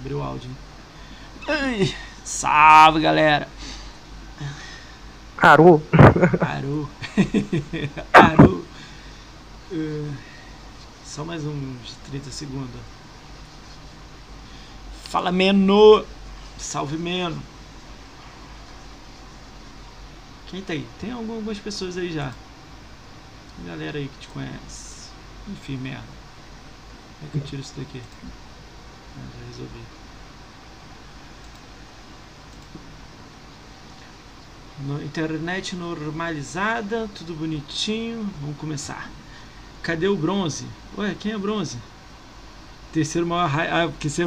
Abriu o áudio. Ai, salve galera! Aru. Aru. Aru. Uh, só mais uns 30 segundos. Fala, Meno! Salve, Meno! Quem tá aí? Tem algumas pessoas aí já. Galera aí que te conhece. Enfim, merda. Como é que eu tiro isso daqui? Já resolvi. No, internet normalizada, tudo bonitinho. Vamos começar. Cadê o bronze? Ué, quem é bronze? Terceiro maior raio. Ah, porque é.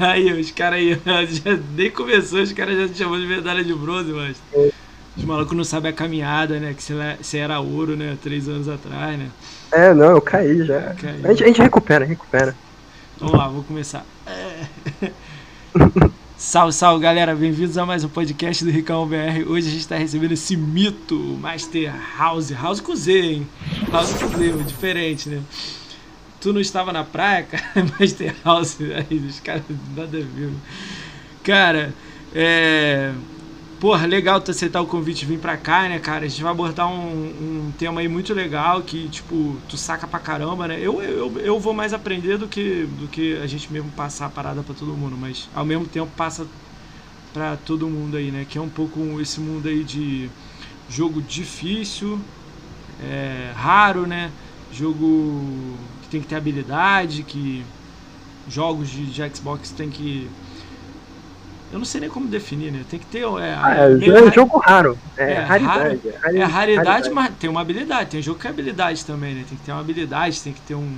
aí, os caras aí. Já, nem começou, os caras já te de medalha de bronze, mas. Os malucos não sabem a caminhada, né? Que você era ouro, né? Três anos atrás, né? É, não, eu caí já. Caiu. A, gente, a gente recupera, recupera. Vamos lá, vou começar. É. Salve, salve galera, bem-vindos a mais um podcast do Ricão BR. Hoje a gente está recebendo esse mito Master House, House com Z, hein? House com Z, diferente, né? Tu não estava na praia, cara? Master House, aí os caras nada a ver. Cara, é. Porra, legal tu aceitar o convite de vir pra cá, né, cara? A gente vai abordar um, um tema aí muito legal que, tipo, tu saca pra caramba, né? Eu, eu, eu vou mais aprender do que, do que a gente mesmo passar a parada pra todo mundo, mas ao mesmo tempo passa pra todo mundo aí, né? Que é um pouco esse mundo aí de jogo difícil, é, raro, né? Jogo que tem que ter habilidade, que jogos de, de Xbox tem que eu não sei nem como definir, né? Tem que ter. É, ah, é, é um jogo raro. É, é raridade. é, raridade, é raridade, mas tem uma habilidade. Tem jogo que é habilidade também, né? Tem que ter uma habilidade, tem que ter um.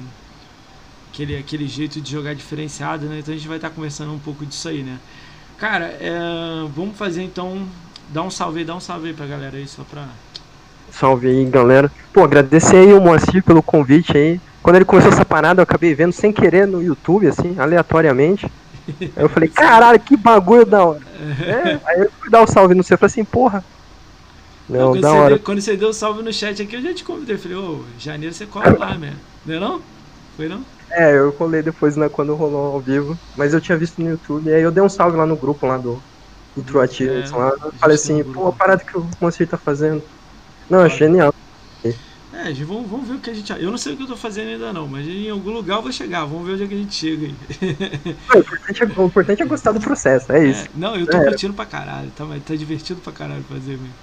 Aquele, aquele jeito de jogar diferenciado, né? Então a gente vai estar conversando um pouco disso aí, né? Cara, é, vamos fazer então. Dá um salve aí, dá um salve aí pra galera aí, só pra. Salve aí, galera. Pô, agradecer aí o Moacir pelo convite aí. Quando ele começou essa parada, eu acabei vendo sem querer no YouTube, assim, aleatoriamente. Aí eu falei, caralho, que bagulho da hora. É, aí eu fui dar o um salve no seu, eu falei assim, porra. Não, da hora. Deu, quando você deu o salve no chat aqui, eu já te convidei. Eu falei, ô, janeiro você cola lá, né? Não é não? Foi não? É, eu colei depois né, quando rolou ao vivo. Mas eu tinha visto no YouTube. Aí eu dei um salve lá no grupo lá do, do True é, lá. Eu falei assim, pô, a parada que o Monster tá fazendo. Não, é genial. É, vamos, vamos ver o que a gente. Eu não sei o que eu tô fazendo ainda não, mas em algum lugar eu vou chegar. Vamos ver onde é que a gente chega aí. o, importante é, o importante é gostar do processo, é, é isso. não, eu tô é. curtindo pra caralho, tá, tá divertido pra caralho fazer mesmo.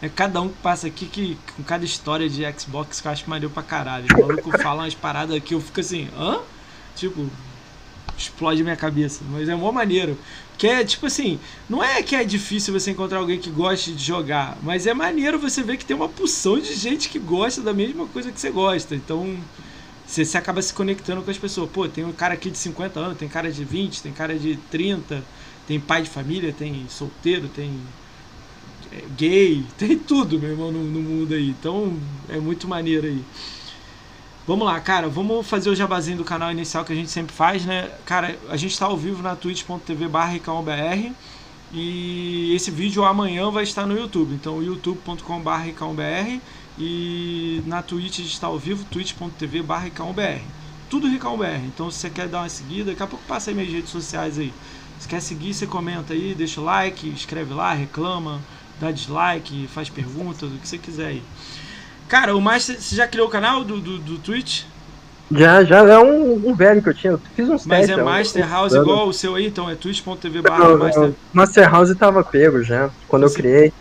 É cada um que passa aqui que com cada história de Xbox que eu acho maneiro pra caralho. O maluco fala umas paradas que eu fico assim, hã? Tipo, explode minha cabeça. Mas é mó maneiro. Que é tipo assim, não é que é difícil você encontrar alguém que goste de jogar, mas é maneiro você ver que tem uma porção de gente que gosta da mesma coisa que você gosta. Então você, você acaba se conectando com as pessoas. Pô, tem um cara aqui de 50 anos, tem cara de 20, tem cara de 30, tem pai de família, tem solteiro, tem é, gay, tem tudo, meu irmão, no, no mundo aí. Então é muito maneiro aí. Vamos lá, cara, vamos fazer o jabazinho do canal inicial que a gente sempre faz, né? Cara, a gente está ao vivo na twitch.tv barra e esse vídeo amanhã vai estar no YouTube, então youtube.com barra e na Twitch a gente está ao vivo, twitch.tv barra Tudo RicãoBR, então se você quer dar uma seguida, daqui a pouco passa aí minhas redes sociais aí. Se quer seguir, você comenta aí, deixa o like, escreve lá, reclama, dá dislike, faz perguntas, o que você quiser aí. Cara, o Master, você já criou o canal do, do, do Twitch? Já, já é um, um, velho que eu tinha. Eu fiz uns Mas testes, é Master House igual o seu aí, então é twitch.tv barra Master. Master House tava pego já, quando Sim. eu criei.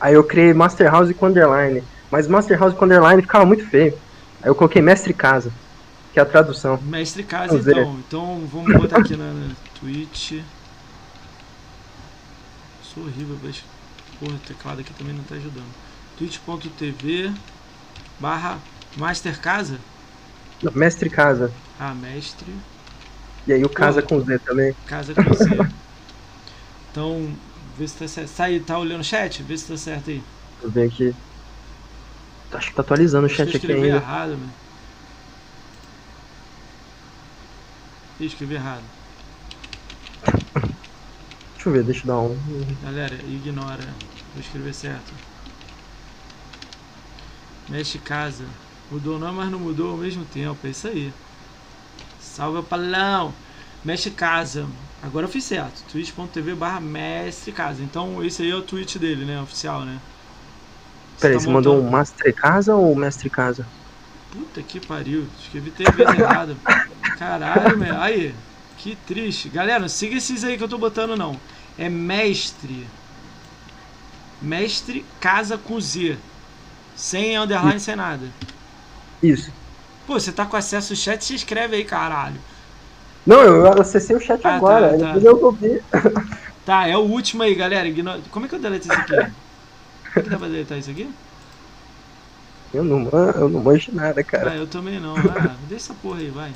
Aí eu criei Master House com underline. Mas Master House com underline ficava muito feio. Aí eu coloquei Mestre Casa, que é a tradução. Mestre Casa vamos então. Ver. Então vamos botar aqui na, na Twitch. Sou horrível, mas. Porra, o teclado aqui também não tá ajudando. twitch.tv barra Master Casa? Não, mestre Casa. Ah, mestre. E aí o Casa Pô, com Z também. Casa com Z. então, vê se tá certo. Sai, tá olhando o chat? Vê se tá certo aí. Vou ver aqui. Acho que tá atualizando o chat aqui ainda. errado, mano. Eu escrevi errado. Deixa eu ver, deixa eu dar um. Galera, ignora. Vou escrever certo. Mexe casa. Mudou não, mas não mudou ao mesmo tempo. É isso aí. Salve o palão. Mestre Casa. Agora eu fiz certo. twitch.tv barra Mestre Casa. Então esse aí é o tweet dele, né? Oficial, né? Peraí, você, tá mandou um Mestre Casa ou Mestre Casa? Puta que pariu. Escrevi três vezes errado. Caralho, meu. Aí. Que triste. Galera, siga esses aí que eu tô botando, não. É mestre. Mestre Casa com Z. Sem underline, Isso. sem nada. Isso. Pô, você tá com acesso ao chat, se inscreve aí, caralho. Não, eu acessei o chat ah, tá, agora, tá, depois eu vi. Tá, é o último aí, galera. Como é que eu deleto isso aqui? Como é que dá pra deletar isso aqui? Eu não, eu não manjo nada, cara. Ah, eu também não. Ah, deixa essa porra aí, vai.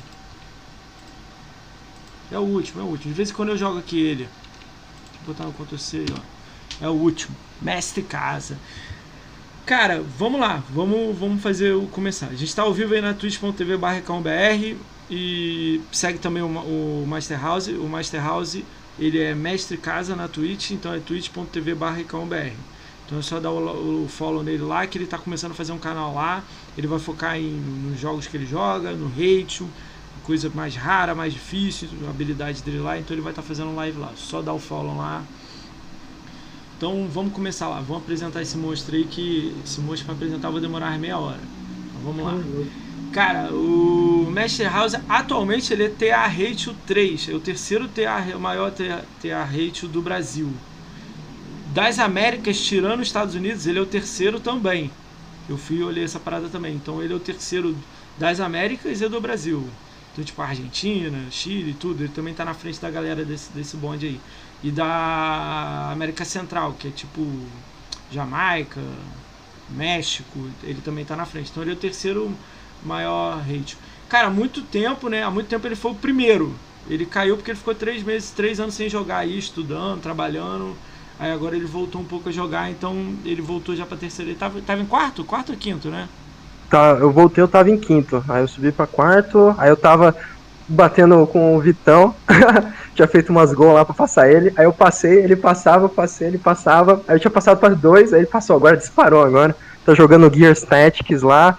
É o último, é o último. De vez em quando eu jogo aqui ele. Eu botar no Ctrl C ó. É o último. Mestre Casa. Cara, vamos lá. Vamos, vamos fazer o começar. A gente tá ao vivo aí na twitch.tv barra e segue também o, o Master House. O Master House, ele é mestre casa na Twitch, então é twitch.tv barra então é só dar o, o, follow nele lá, que ele está começando a fazer um canal lá. Ele vai focar em, nos jogos que ele joga, no hate, coisa mais rara, mais difícil, habilidade dele lá. Então ele vai estar tá fazendo live lá. Só dar o follow lá. Então vamos começar lá. Vamos apresentar esse monstro aí, que esse monstro para apresentar vai demorar meia hora. Então vamos lá. Cara, o Master House atualmente ele é TA Ratio 3, é o terceiro TA, o maior TA, TA Ratio do Brasil. Das Américas, tirando os Estados Unidos, ele é o terceiro também. Eu fui olhei essa parada também. Então ele é o terceiro das Américas e do Brasil. Então, tipo, Argentina, Chile, tudo. Ele também tá na frente da galera desse, desse bonde aí. E da América Central, que é tipo Jamaica, México, ele também tá na frente. Então ele é o terceiro maior rate. Cara, há muito tempo, né? Há muito tempo ele foi o primeiro. Ele caiu porque ele ficou três meses, três anos sem jogar aí, estudando, trabalhando. Aí agora ele voltou um pouco a jogar, então ele voltou já pra terceira. Ele tava, tava em quarto? Quarto ou quinto, né? Tá, eu voltei, eu tava em quinto. Aí eu subi pra quarto, aí eu tava batendo com o Vitão. tinha feito umas gols lá pra passar ele. Aí eu passei, ele passava, eu passei, ele passava. Aí eu tinha passado para dois, aí ele passou. Agora disparou agora. Tá jogando Gears Tactics lá,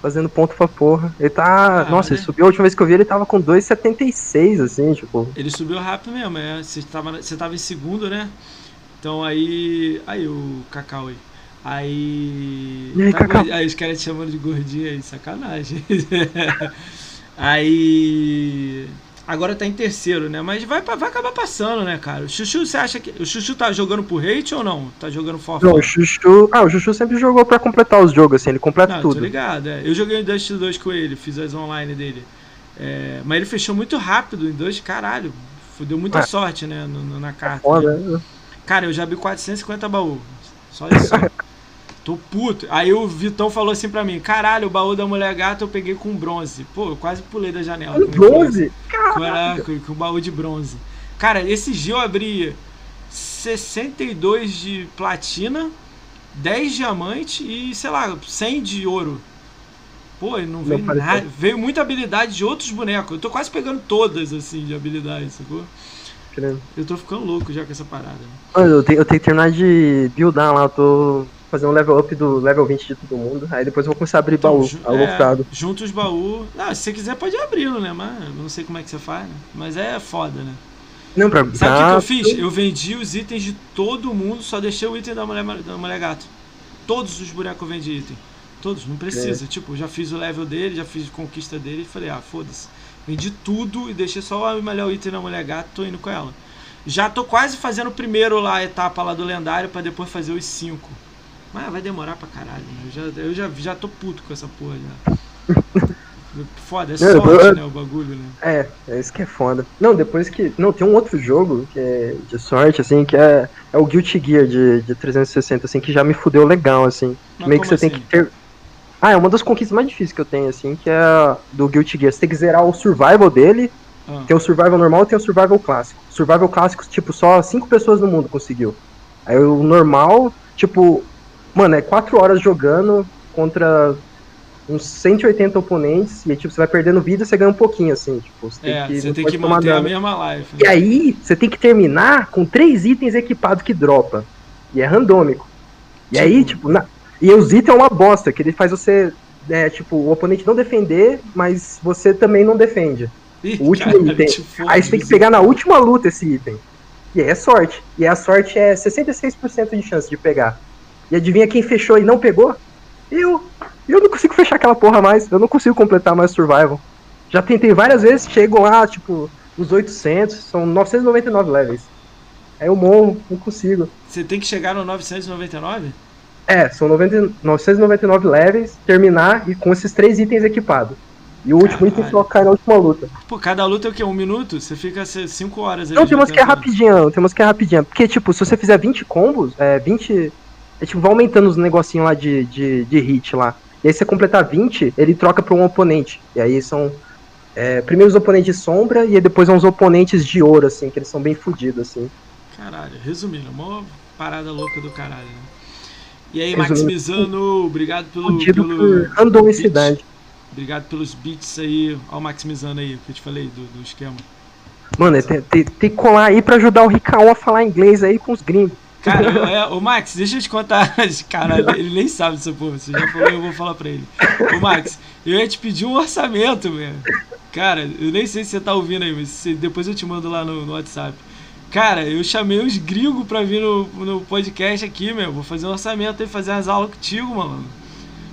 fazendo ponto pra porra. Ele tá. Ah, nossa, né? ele subiu a última vez que eu vi, ele tava com 2,76, assim, tipo. Ele subiu rápido mesmo, é. Você tava, você tava em segundo, né? Então aí. Aí o Cacau aí. Aí. E aí, tá Cacau? Aí os caras te chamando de gordinho aí, sacanagem. aí. Agora tá em terceiro, né? Mas vai, vai acabar passando, né, cara? O Chuchu, você acha que. O Chuchu tá jogando por hate ou não? Tá jogando for Não, o Chuchu. Ah, o Chuchu sempre jogou pra completar os jogos, assim, ele completa não, tudo. Tô ligado, é. Eu joguei em Dust 2 com ele, fiz as online dele. É, mas ele fechou muito rápido em dois, caralho. Deu muita é. sorte, né, no, no, na carta. É foda, né? Cara, eu já abri 450 baú. Só isso. Tô puto. Aí o Vitão falou assim pra mim: caralho, o baú da mulher gata eu peguei com bronze. Pô, eu quase pulei da janela. Com bronze? Caraca, com, o baú de bronze. Cara, esse dia eu abri 62 de platina, 10 diamante e, sei lá, 100 de ouro. Pô, não veio nada. Veio muita habilidade de outros bonecos. Eu tô quase pegando todas, assim, de habilidades, sacou? Eu tô ficando louco já com essa parada. Eu tenho, eu tenho que terminar de buildar lá, eu tô fazendo um level up do level 20 de todo mundo. Aí depois eu vou começar a abrir então, baú, alocado. É, junto os baús. Não, se você quiser pode abrir, né? Mas não sei como é que você faz, né? Mas é foda, né? Não, pra... Sabe o que, que, eu fiz? Eu vendi os itens de todo mundo, só deixei o item da mulher, da mulher gato. Todos os bonecos eu vendi item. Todos, não precisa. É. Tipo, já fiz o level dele, já fiz a conquista dele e falei, ah, foda-se. Vendi tudo e deixei só o melhor item da mulher gato, tô indo com ela. Já tô quase fazendo o primeiro lá, a etapa lá do lendário, para depois fazer os cinco. Mas vai demorar pra caralho, né? Eu já, eu já, já tô puto com essa porra já. Foda, é sorte, né, o bagulho, né? É, é isso que é foda. Não, depois que. Não, tem um outro jogo que é de sorte, assim, que é, é o Guilty Gear de, de 360, assim, que já me fudeu legal, assim. Mas Meio que você assim? tem que ter. Ah, é uma das conquistas mais difíceis que eu tenho, assim, que é do Guilty Gear. Você tem que zerar o survival dele. Ah. Tem o survival normal e tem o survival clássico. Survival clássico, tipo, só cinco pessoas no mundo conseguiu. Aí o normal, tipo, mano, é quatro horas jogando contra uns 180 oponentes, e tipo, você vai perdendo vida e você ganha um pouquinho, assim, tipo, você é, tem que, você tem que manter a mesma life. Né? E aí, você tem que terminar com três itens equipados que dropa. E é randômico. E tipo... aí, tipo, na... e os itens é uma bosta, que ele faz você, é, tipo, o oponente não defender, mas você também não defende. Ih, o último cara, item. Aí você tem que pegar na última luta esse item. E aí é sorte. E a sorte é 66% de chance de pegar. E adivinha quem fechou e não pegou? Eu. Eu não consigo fechar aquela porra mais. Eu não consigo completar mais Survival. Já tentei várias vezes, chego lá, tipo, nos 800, são 999 levels. Aí eu morro, não consigo. Você tem que chegar no 999? É, são 90, 999 levels, terminar e com esses três itens equipados. E o último Caralho. item só cai na última luta. Pô, cada luta é o quê? Um minuto? Você fica 5 horas aí. Não, tem umas que é rapidinho, tem umas que é rapidinho. Porque, tipo, se você fizer 20 combos, é 20. É tipo, vai aumentando os negocinhos lá de, de, de hit lá. E aí você completar 20, ele troca pra um oponente. E aí são. É, primeiro os oponentes de sombra e depois uns oponentes de ouro, assim, que eles são bem fodidos, assim. Caralho, resumindo, uma parada louca do caralho, né? E aí, Maximizando, obrigado pelo. Fudido pelo por randomicidade. Obrigado pelos beats aí, ao Maximizando aí, que eu te falei do, do esquema. Mano, tem, tem, tem, que colar aí pra ajudar o Ricaon a falar inglês aí com os gringos. Cara, é, ô Max, deixa eu te contar. Cara, ele nem sabe dessa porra. Você já falou, eu vou falar pra ele. Ô Max, eu ia te pedir um orçamento, velho. Cara, eu nem sei se você tá ouvindo aí, mas depois eu te mando lá no, no WhatsApp. Cara, eu chamei os gringos pra vir no, no podcast aqui, meu. Vou fazer um orçamento e fazer umas aulas contigo, mano.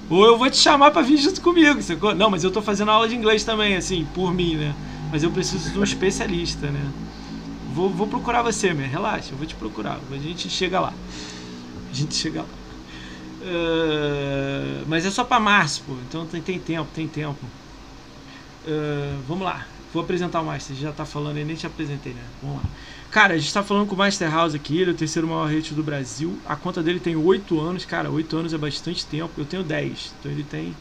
Ou eu vou te chamar para vir junto comigo. Sacou? Não, mas eu tô fazendo aula de inglês também, assim, por mim, né? Mas eu preciso de um especialista, né? Vou, vou procurar você, meu. Relaxa, eu vou te procurar. A gente chega lá. A gente chega lá. Uh, mas é só para março, pô. Então tem, tem tempo, tem tempo. Uh, vamos lá. Vou apresentar o Master. Já tá falando aí, nem te apresentei, né? Vamos lá. Cara, a gente tá falando com o Master House aqui, ele é o terceiro maior rate do Brasil. A conta dele tem 8 anos, cara, 8 anos é bastante tempo. Eu tenho 10, então ele tem.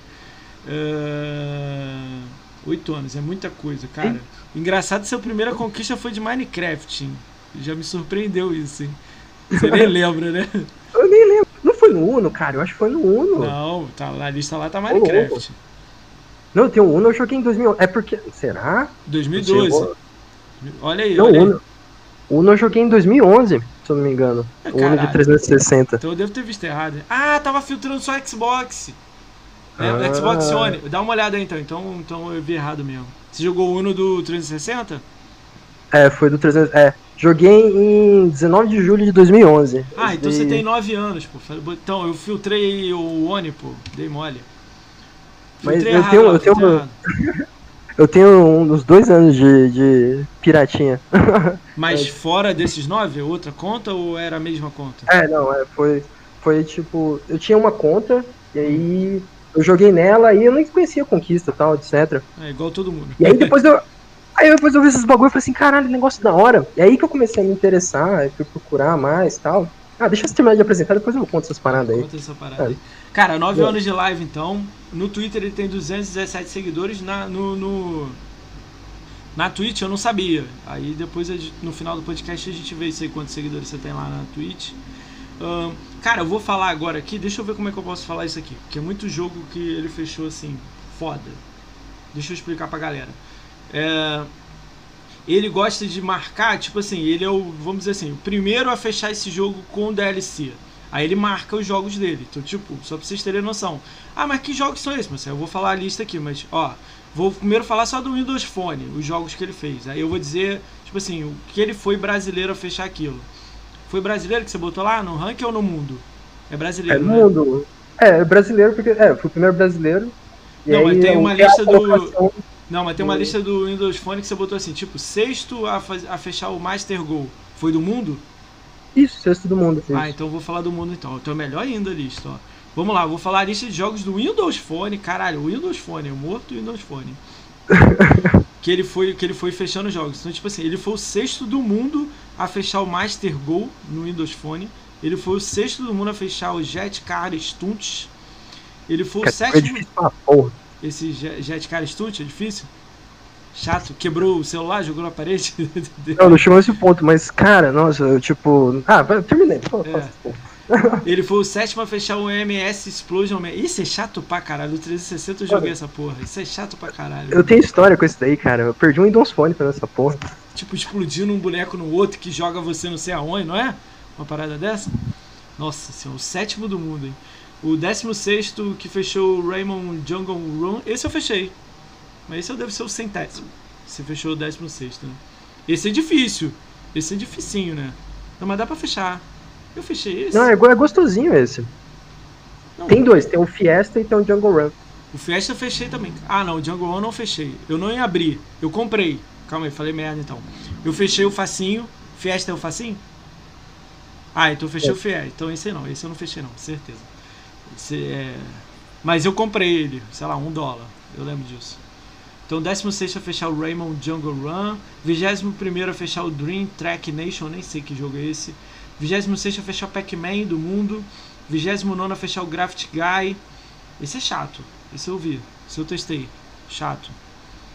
Uh, 8 anos, é muita coisa, cara. Engraçado, seu primeira conquista foi de Minecraft. Hein? Já me surpreendeu isso, hein? Você nem lembra, né? Eu nem lembro. Não foi no Uno, cara? Eu acho que foi no Uno. Não, tá, na lista lá tá Minecraft. Não, tem o Uno, eu joguei em 2011. É porque. Será? 2012. Olha aí, não, olha Uno, Uno eu joguei em 2011, se eu não me engano. É, o Uno de 360. Então eu devo ter visto errado. Ah, tava filtrando só Xbox. É, ah. Xbox One. Dá uma olhada aí então. então. Então eu vi errado mesmo. Você jogou o Uno do 360? É, foi do 360. É. Joguei em 19 de julho de 2011. Ah, então você tem 9 anos, pô. Então, eu filtrei o One, pô. Dei mole. Filtrei Mas eu errado, tenho, eu tenho, Eu tenho uns dois anos de, de piratinha. Mas é. fora desses nove, outra conta ou era a mesma conta? É, não, é, foi, foi tipo. Eu tinha uma conta, e aí eu joguei nela e eu nem conhecia a conquista tal, etc. É igual todo mundo. E aí depois eu. Aí depois eu vi esses bagulho e falei assim, caralho, negócio da hora. E aí que eu comecei a me interessar, fui procurar mais tal. Ah, deixa eu terminar de apresentar, depois eu conto essas paradas aí. Conta essa parada é. Cara, 9 anos de live então. No Twitter ele tem 217 seguidores. Na, no, no, na Twitch eu não sabia. Aí depois no final do podcast a gente vê isso aí quantos seguidores você tem lá na Twitch. Cara, eu vou falar agora aqui. Deixa eu ver como é que eu posso falar isso aqui. Porque é muito jogo que ele fechou assim, foda. Deixa eu explicar pra galera. É, ele gosta de marcar, tipo assim, ele é o, vamos dizer assim, o primeiro a fechar esse jogo com DLC. Aí ele marca os jogos dele. Então, tipo, só pra vocês terem noção. Ah, mas que jogos são esses? Eu vou falar a lista aqui, mas ó, vou primeiro falar só do Windows Phone, os jogos que ele fez. Aí eu vou dizer, tipo assim, o que ele foi brasileiro a fechar aquilo. Foi brasileiro que você botou lá no ranking ou no mundo? É brasileiro, é né? mundo. É, é brasileiro porque é, foi o primeiro brasileiro. Não, mas tem uma lista do Não, mas tem uma lista do Windows Phone que você botou assim, tipo, sexto a, a fechar o Master Goal. Foi do mundo? Isso, sexto do mundo. Ah, então eu vou falar do mundo então. Então é melhor ainda a lista, ó. Vamos lá, vou falar a lista de jogos do Windows Phone. Caralho, o Windows Phone, o morto Windows Phone. que ele foi que ele foi fechando jogos. Então, tipo assim, ele foi o sexto do mundo a fechar o Master Go no Windows Phone. Ele foi o sexto do mundo a fechar o Jet Car Stunts. Ele foi o é, sétimo. É difícil pra porra. Esse Jet Car Stunts é difícil? chato, quebrou o celular, jogou na parede. não, não chegou esse ponto, mas, cara, nossa, eu, tipo. Ah, terminei. Pô, é. Ele foi o sétimo a fechar o MS Explosion. Isso é chato pra caralho. No 360 eu joguei essa porra. Isso é chato pra caralho. Eu tenho história com isso daí, cara. Eu perdi um Windows Phone pra essa porra. Tipo, explodindo um boneco no outro que joga você não sei aonde, não é? Uma parada dessa? Nossa senhora, o sétimo do mundo, hein? O décimo sexto que fechou o Raymond Jungle Run. Esse eu fechei. Mas esse deve ser o centésimo. Você fechou o 16, né? Esse é difícil. Esse é dificinho, né? Não, mas dá pra fechar. Eu fechei esse. Não, é, é gostosinho esse. Não, tem dois, tem o Fiesta e tem o Jungle Run. O Fiesta eu fechei também. Ah, não, o Jungle Run eu não fechei. Eu não ia abrir. Eu comprei. Calma aí, falei merda então. Eu fechei o facinho. Fiesta é o facinho? Ah, então eu fechei é. o Fiesta. Então esse não, esse eu não fechei não, certeza. Esse é... Mas eu comprei ele, sei lá, um dólar. Eu lembro disso. Então, 16 a fechar o Raymond Jungle Run. 21 a fechar o Dream Track Nation, nem sei que jogo é esse. 26 a fechar o Pac-Man do mundo. 29 a fechar o Graft Guy. Esse é chato. Esse eu vi. Esse eu testei. Chato.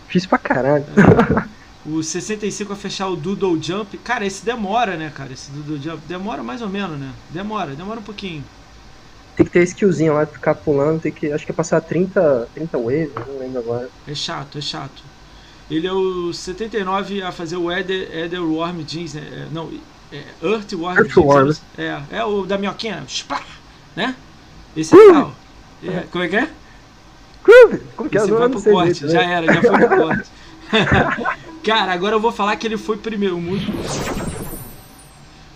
Fiz pra caralho. É. O 65 a fechar o Doodle Jump. Cara, esse demora, né, cara? Esse Doodle Jump. Demora mais ou menos, né? Demora, demora um pouquinho. Tem que ter skillzinho lá ficar pulando, tem que. Acho que é passar 30, 30 waves, não lembro agora. É chato, é chato. Ele é o 79 a fazer o Eder, Eder Worm Jeans, né? É, não, é Earthworm Earthworm. É, é o da minhoquinha, Splá, né? Esse é legal. É, como é que é? Como que é? Esse foi pro corte, né? já era, já foi pro corte. Cara, agora eu vou falar que ele foi primeiro. Muito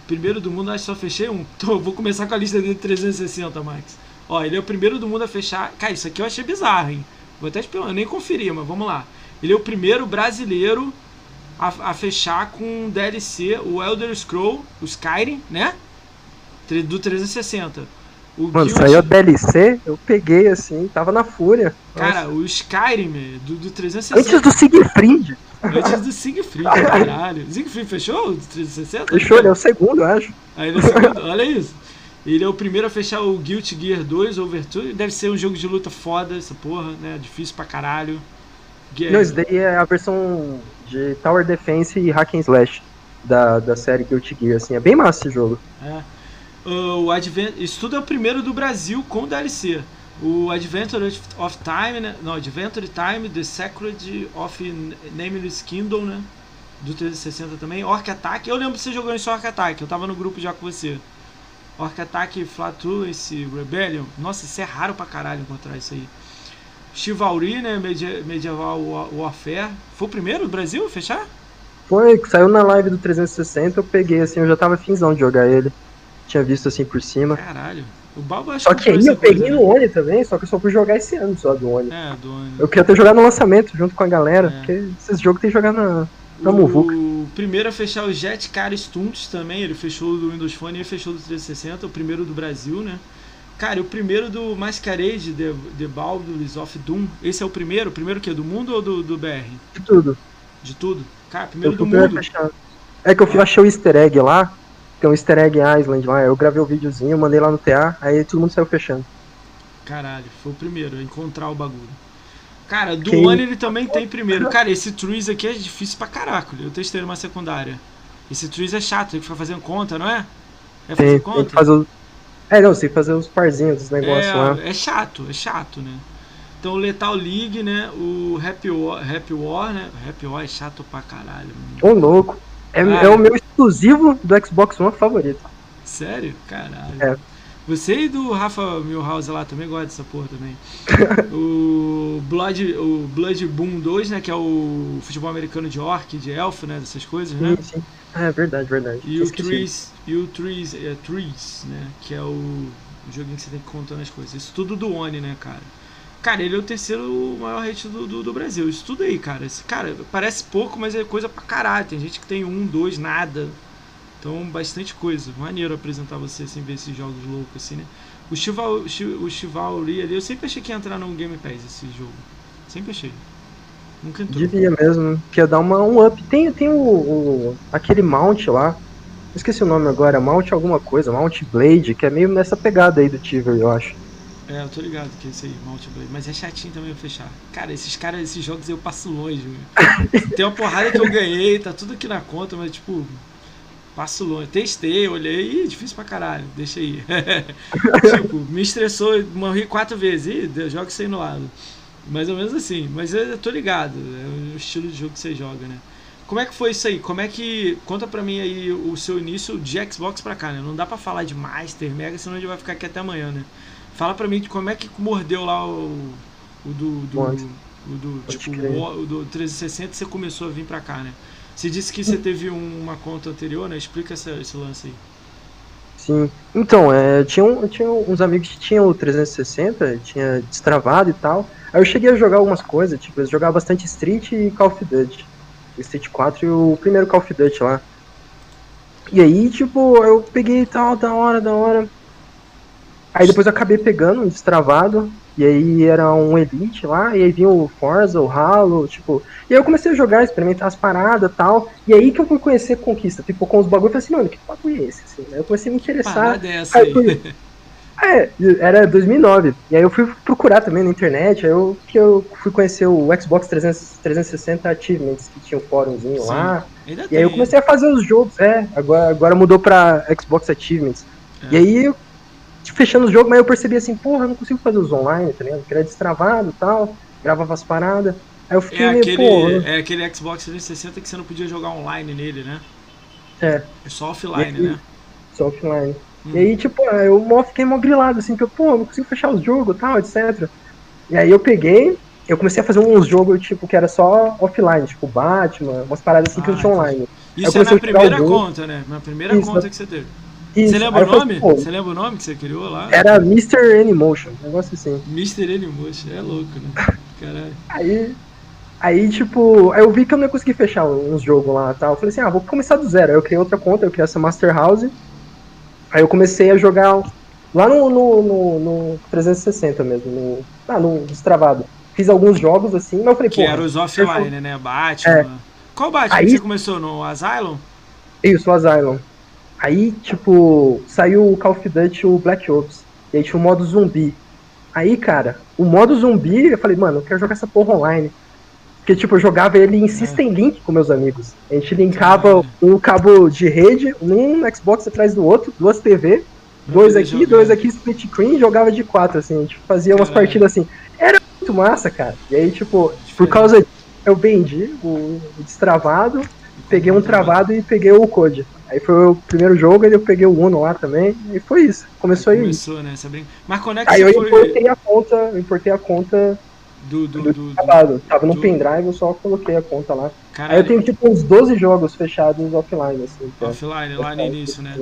Primeiro do mundo, acho que só fechei um. Então, vou começar com a lista dele de 360, Max. Ó, ele é o primeiro do mundo a fechar. Cara, isso aqui eu achei bizarro, hein? Vou até esperar, eu nem conferi, mas vamos lá. Ele é o primeiro brasileiro a, a fechar com DLC, o Elder Scroll, o Skyrim, né? Do 360. O Mano, Guild... saiu DLC, eu peguei assim, tava na fúria. Cara, Nossa. o Skyrim do, do 360. Antes do Siegfried. Antes do Siegfried, caralho. Siegfried fechou o 360? Fechou, ele é o segundo, eu acho. Aí ele é o segundo, olha isso. Ele é o primeiro a fechar o Guilty Gear 2 Overture. Deve ser um jogo de luta foda, essa porra, né? Difícil pra caralho. Não, isso daí é a versão de Tower Defense e Hack and Slash da, da série Guilty Gear, assim. É bem massa esse jogo. É. O Advent... Isso tudo é o primeiro do Brasil com DLC. O Adventure of Time, né? Não, Adventure Time, The Secret of Nameless Kingdom, né? Do 360 também. Orc Attack, eu lembro que você jogou isso Orc Attack, eu tava no grupo já com você. Orc Attack, Flatulence, Rebellion. Nossa, isso é raro pra caralho encontrar isso aí. Chivalry, né? Medieval Warfare. Foi o primeiro do Brasil a fechar? Foi, saiu na live do 360, eu peguei assim, eu já tava finzão de jogar ele. Tinha visto assim por cima. Caralho. O Balbo acho Só que aí eu peguei no Oni também, só que eu só fui jogar esse ano só do Oni. É, do Oni. Eu queria ter jogado no lançamento junto com a galera, é. porque esses jogos tem que jogar na, na Muvuca. O primeiro a fechar o Jet Car Stunts também, ele fechou do Windows Phone e fechou do 360, o primeiro do Brasil, né? Cara, o primeiro do Masquerade, The, The Baldur's of Doom, esse é o primeiro? O primeiro que? Do mundo ou do, do BR? De tudo. De tudo? Cara, primeiro do mundo. É que eu achei o easter egg lá, tem um easter egg Island lá, eu gravei o um videozinho, mandei lá no TA, aí todo mundo saiu fechando. Caralho, foi o primeiro a encontrar o bagulho. Cara, do Quem... ano ele também tem primeiro. Cara, esse Trees aqui é difícil pra caraca. Eu testei numa secundária. Esse Trees é chato, tem que ficar fazendo conta, não é? É fazer tem, conta? Tem que fazer os... É, não, tem que fazer os parzinhos dos negócios é, lá. É chato, é chato, né? Então o Lethal League, né? O Happy War, Happy War né? Happy War é chato pra caralho. Ô, louco. É, ah, é o meu exclusivo do Xbox One favorito. Sério? Caralho. É. Você e do Rafa Milhouse lá também gosta dessa porra também. o Blood, o Blood Boom 2, né? Que é o futebol americano de orc, de elfo, né? Dessas coisas, né? Sim, sim. É verdade, verdade. E o Trees, e o Trees, é, Trees, né? Que é o, joguinho que você tem que contar as coisas. Isso tudo do Oni, né, cara? Cara, ele é o terceiro maior hit do, do, do, Brasil. Isso tudo aí, cara. Esse, cara, parece pouco, mas é coisa pra caralho. Tem gente que tem um, dois, nada. Então, bastante coisa. Maneiro apresentar você assim, ver esses jogos loucos, assim, né? O, Chival, o Chivalry ali, eu sempre achei que ia entrar no Game Pass esse jogo. Sempre achei. Nunca entrou. Devia mesmo, que ia dar uma, um up. Tem, tem o, o, aquele mount lá. Esqueci o nome agora, Mount alguma coisa, Mount Blade, que é meio nessa pegada aí do Tiver, eu acho. É, eu tô ligado que é esse aí, multiplayer. Mas é chatinho também eu fechar. Cara, esses caras, esses jogos eu passo longe, Tem uma porrada que eu ganhei, tá tudo aqui na conta, mas tipo. Passo longe. Testei, olhei, ih, difícil pra caralho, deixa aí. tipo, me estressou, morri quatro vezes, ih, jogo sem no lado. Mais ou menos assim, mas eu tô ligado, é o estilo de jogo que você joga, né? Como é que foi isso aí? Como é que. Conta pra mim aí o seu início de Xbox pra cá, né? Não dá pra falar de Master, Mega, senão a gente vai ficar aqui até amanhã, né? Fala pra mim como é que mordeu lá o, o do, do O do, Pode tipo, o, o do 360 você começou a vir pra cá, né? Você disse que você teve um- uma conta anterior, né? Explica essa- esse lance aí. Sim. Então, é, tinha, um, tinha uns amigos que tinham o 360, tinha destravado e tal. Aí eu cheguei a jogar algumas coisas, tipo, eu jogava bastante Street e Call of Duty. Street 4 e o primeiro Call of Duty lá. E aí, tipo, eu peguei tal, da hora, da hora. Aí depois eu acabei pegando um destravado, e aí era um Elite lá, e aí vinha o Forza, o Halo, tipo. E aí eu comecei a jogar, experimentar as paradas e tal. E aí que eu fui conhecer Conquista, tipo, com os bagulhos, eu falei assim, mano, que bagulho é esse? Assim, aí eu comecei a me interessar. É essa Aí É, era 2009. E aí eu fui procurar também na internet, aí eu, que eu fui conhecer o Xbox 300, 360 Achievements, que tinha um fórumzinho Sim. lá. E aí eu comecei a fazer os jogos, é, agora, agora mudou pra Xbox Achievements. É. E aí eu tipo, fechando os jogos, mas eu percebi assim, porra, eu não consigo fazer os online, tá ligado? Porque era destravado e tal, gravava as paradas. Aí eu fiquei É meio, pô, aquele, é aquele Xbox 360 que você não podia jogar online nele, né? é, É só offline, E- né? só offline. Hum. E aí, tipo, eu mó- fiquei mó grilado, assim, que eu, pô, eu não consigo fechar os jogos e tal, etc. E aí eu peguei, eu comecei a fazer uns jogos, tipo, que era só offline, tipo Batman, umas paradas assim que Ah, não tinha online. Isso eu é na primeira o jogo. conta, né? Na primeira Isso. conta que você teve. Isso, Você lembra o falei, nome? pô, Você lembra o nome que você criou lá? Era Mr. Animation, um negócio assim. Mr. Animation. É louco, né? Caralho. Aí, aí, tipo, aí eu vi que eu não ia conseguir fechar uns jogos lá e tal. Eu falei assim, ah, vou começar do zero. Aí eu criei outra conta, eu criei essa Master House. Aí eu comecei a jogar lá no, no, no, no 360 mesmo, no, ah, no destravado. Fiz alguns jogos assim, mas eu falei, Que pô, eram os offline, né? Batman. É. Qual Batman Aí- que você começou? No Asylum? isso, o Asylum. Aí, tipo, saiu o Call of Duty, o Black Ops. E aí tinha o modo zumbi. Aí, cara, o modo zumbi, eu falei, mano, eu quero jogar essa porra online. Porque, tipo, eu jogava ele em System Link com meus amigos. A gente linkava um cabo de rede, um Xbox atrás do outro, duas TV, dois aqui, dois aqui, split screen, e jogava de quatro, assim. A gente fazia umas partidas assim. Era muito massa, cara. E aí, tipo, por causa disso, eu vendi o, o destravado, peguei um travado e peguei o Code. Aí foi o primeiro jogo, aí eu peguei o Uno lá também, e foi isso. Começou aí. Começou, né? Essa. Mas quando é que Aí eu foi importei a conta, eu importei a conta do. do, do do, do... travado. Tava no pendrive, eu só coloquei a conta lá. Aí Caralho, eu tenho tipo uns 12 jogos fechados offline, assim. tá? offline, lá no início, né?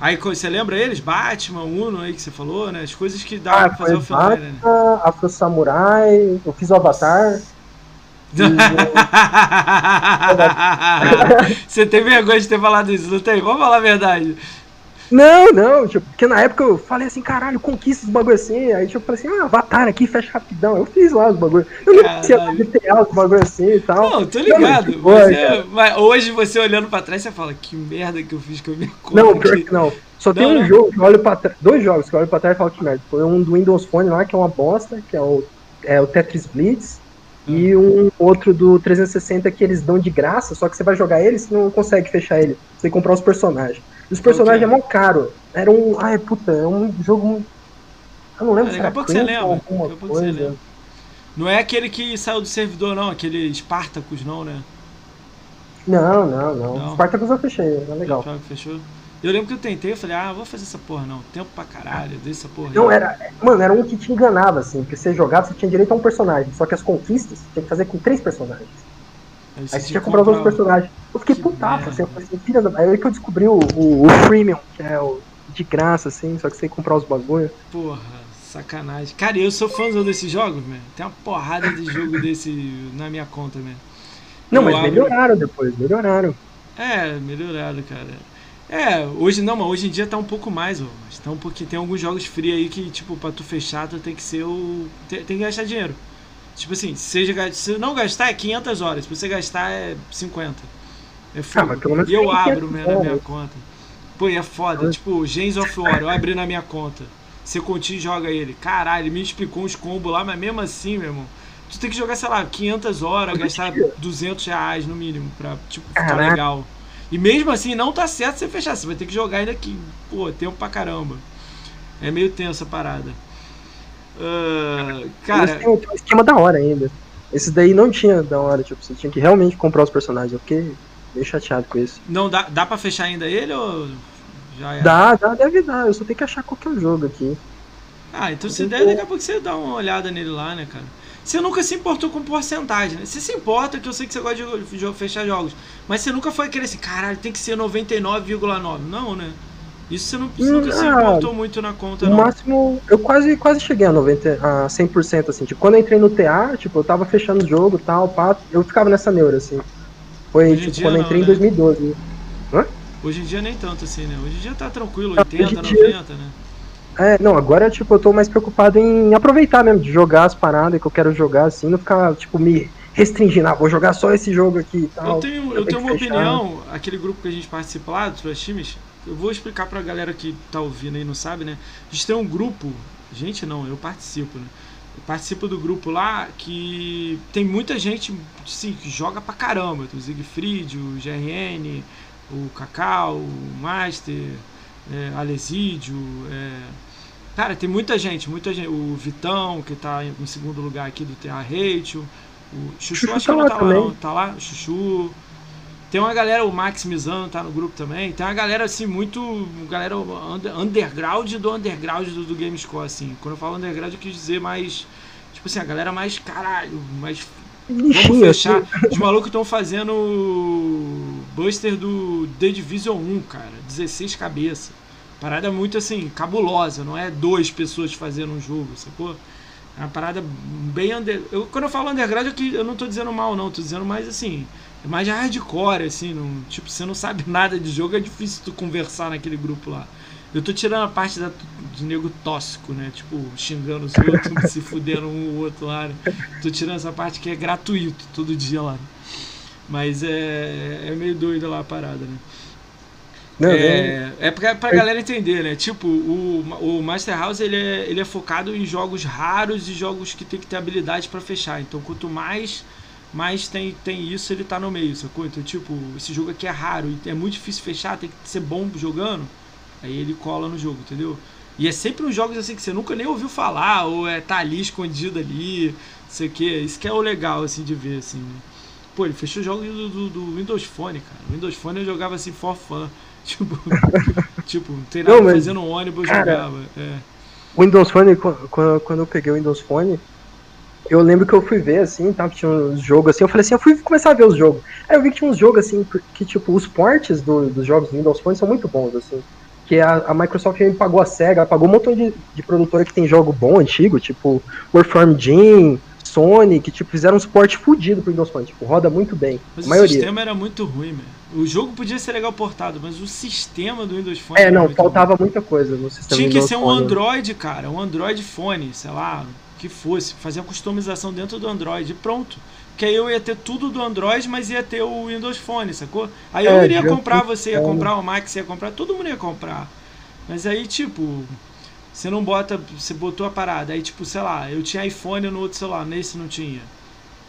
Aí você lembra eles? Batman, Uno aí que você falou, né? As coisas que dá Ah, pra fazer offline, né? Afro Samurai, eu fiz o Avatar. você tem vergonha de ter falado isso, não tem? Vamos falar a verdade. Não, não, tipo, porque na época eu falei assim, caralho, conquista os bagulho assim. Aí tipo, eu falei assim, ah, Avatar aqui, fecha rapidão. Eu fiz lá os bagulho. Eu não conhecia Caralho. GTA, os bagulho assim e tal. Não, tô ligado. Não, mas, Você- cara. mas hoje você olhando pra trás, você fala, que merda que eu fiz com a minha conta. Não, pior aqui." que não. Só tem Não, um não. jogo que eu olho pra trás. Dois jogos que eu olho pra trás e falo que merda. Foi um do Windows Phone lá, que é uma bosta, que é o, é o Tetris Blitz. E um outro do 360 que eles dão de graça, só que você vai jogar ele, você não consegue fechar ele. Você tem que comprar os personagens. E os personagens Qual é mó caro. Era um. Ai, puta, é um jogo. Eu não lembro É, se daqui a era pouco você lembra, alguma daqui a pouco você lembra. Não é aquele que saiu do servidor, não, aquele Spartacus, não, né? Não, não, não. Não. Spartacus eu fechei, é legal. Fechou? Eu lembro que eu tentei, eu falei, ah, vou fazer essa porra não. Tempo pra caralho, deixa essa porra aí. Não, era. Mano, era um que te enganava, assim, porque você jogava, você tinha direito a um personagem. Só que as conquistas você tinha que fazer com três personagens. Aí você tinha que comprar os outros personagens. Eu fiquei Que putaço, assim, eu falei assim, filha da. Aí que eu descobri o, o, o Freemium, que é o de graça, assim, só que você tem que comprar os bagulho. Porra, sacanagem. Cara, eu sou fãzão desses jogos, velho. Tem uma porrada de jogo desse na minha conta, velho. Não, Eu mas abro- melhoraram depois, melhoraram. É, melhorado, cara. É, hoje não, mas hoje em dia tá um pouco mais, ó. Mas Tá um pouquinho, tem alguns jogos free aí que, tipo, pra tu fechar, tu tem que ser o. Tem, tem que gastar dinheiro. Tipo assim, se, se não gastar é 500 horas, se você gastar é 50. É foda. Ah, pelo menos e eu abro 500 né, na minha conta. Pô, e é foda. Tipo, Gens of War, eu abri na minha conta. Você continua e joga ele. Caralho, ele me explicou uns combos lá, mas mesmo assim, meu irmão. Tu tem que jogar, sei lá, 500 horas, gastar dia. 200 reais no mínimo pra, tipo, ficar Caraca. legal. E mesmo assim, não tá certo você fechar. Você vai ter que jogar ainda aqui. Pô, tempo pra caramba. É meio tenso a parada. Eles cara, têm um esquema da hora ainda. Esse daí não tinha da hora, tipo, você tinha que realmente comprar os personagens. Eu fiquei meio chateado com isso. não dá, dá pra fechar ainda ele ou já? Dá, dá, deve dar. Eu só tenho que achar qual que é o jogo aqui. Ah, então deve, vou- daqui a pouco você dá uma olhada nele lá, né, cara? Você nunca se importou com porcentagem, né? Você se importa, que eu sei que você gosta de, de fechar jogos, mas você nunca foi querer assim, caralho, tem que ser 99,9. Não, né? Isso você, não, você nunca se Ah, importou muito na conta, No não. máximo, eu quase, quase cheguei a 90, a 100%, assim. Tipo, quando eu entrei no TA, tipo, eu tava fechando o jogo e tal, pá, eu ficava nessa neura, assim. Foi, Hoje tipo, quando eu não, entrei né? em 2012. Hoje em dia nem tanto assim, né? Hoje em dia tá tranquilo, Ah, 80, hoje em dia- 90, né? É, não, agora, tipo, eu tô mais preocupado em aproveitar mesmo, de jogar as paradas que eu quero jogar, assim, não ficar, tipo, me restringindo, ah, vou jogar só esse jogo aqui e tal. Eu tenho, eu tenho uma opinião, aquele grupo que a gente participa lá, dos dois times, eu vou explicar pra galera que tá ouvindo aí e não sabe, né? A gente tem um grupo, gente não, eu participo, né? Eu participo do grupo lá que tem muita gente, sim, que joga pra caramba. Tem o Siegfried, o GRN, o Cacau, o Master, é, Alesídio, é... Cara, tem muita gente, muita gente. O Vitão, que tá em segundo lugar aqui do TA Rachel. O Chuchu, Chuchu acho tá que não lá tá lá, não. Tá lá, o Chuchu. Tem uma galera, o Max Mizano tá no grupo também. Tem uma galera assim, muito. Galera under- underground do underground do, do Gamescore, assim. Quando eu falo underground, eu quis dizer mais. Tipo assim, a galera mais caralho, mais Vamos Lixinho, fechar. assim. Os malucos estão fazendo Buster do The Division 1, cara. 16 cabeças. Parada muito assim, cabulosa. Não é duas pessoas fazendo um jogo, sacou? É uma parada bem under... eu, Quando eu falo underground, eu não tô dizendo mal, não. Tô dizendo mais assim. É mais hardcore, assim. Não, tipo, você não sabe nada de jogo, é difícil tu conversar naquele grupo lá. Eu tô tirando a parte da, de nego tóxico, né? Tipo, xingando os outros, se fudendo um ou outro lá. Né? Tô tirando essa parte que é gratuito todo dia lá. Mas é, é meio doido lá a parada, né? Não, não. É, é pra, pra galera entender, né? Tipo, o, o Master House ele é, ele é focado em jogos raros e jogos que tem que ter habilidade pra fechar. Então, quanto mais mais tem, tem isso, ele tá no meio, sacou? Então, tipo, esse jogo aqui é raro e é muito difícil fechar, tem que ser bom jogando. Aí ele cola no jogo, entendeu? E é sempre uns jogos assim que você nunca nem ouviu falar, ou é tá ali escondido ali, não sei o que. Isso que é o legal, assim, de ver, assim. né? Pô, ele fechou jogos do, do, do Windows Phone, cara. O Windows Phone eu jogava assim for fun. Tipo, tipo, não tem nada Não, mas, fazendo um ônibus, cara, jogava. É. O Windows Phone, qu- quando, quando eu peguei o Windows Phone, eu lembro que eu fui ver, assim, tá, que tinha uns jogos assim, eu falei assim, eu fui começar a ver os jogos. Aí eu vi que tinha uns jogos, assim, que, tipo, os portes do- dos jogos do Windows Phone são muito bons, assim. Que a, a Microsoft pagou a SEGA, ela pagou um montão de, de produtora que tem jogo bom, antigo, tipo Warframe Jim, Sony, que, tipo, fizeram um suporte fudido pro Windows Phone, tipo, roda muito bem, Mas a o maioria. sistema era muito ruim, mano. O jogo podia ser legal portado, mas o sistema do Windows Phone É, não, faltava muita coisa no sistema Tinha que Windows ser um Phone. Android, cara, um Android Phone, sei lá, que fosse, fazer a customização dentro do Android e pronto. Que aí eu ia ter tudo do Android, mas ia ter o Windows Phone, sacou? Aí eu É, iria já comprar, você ia como. comprar, o Max ia comprar, todo mundo ia comprar. Mas aí, tipo, você não bota, você botou a parada, aí tipo, sei lá, eu tinha iPhone no outro celular, nesse não tinha.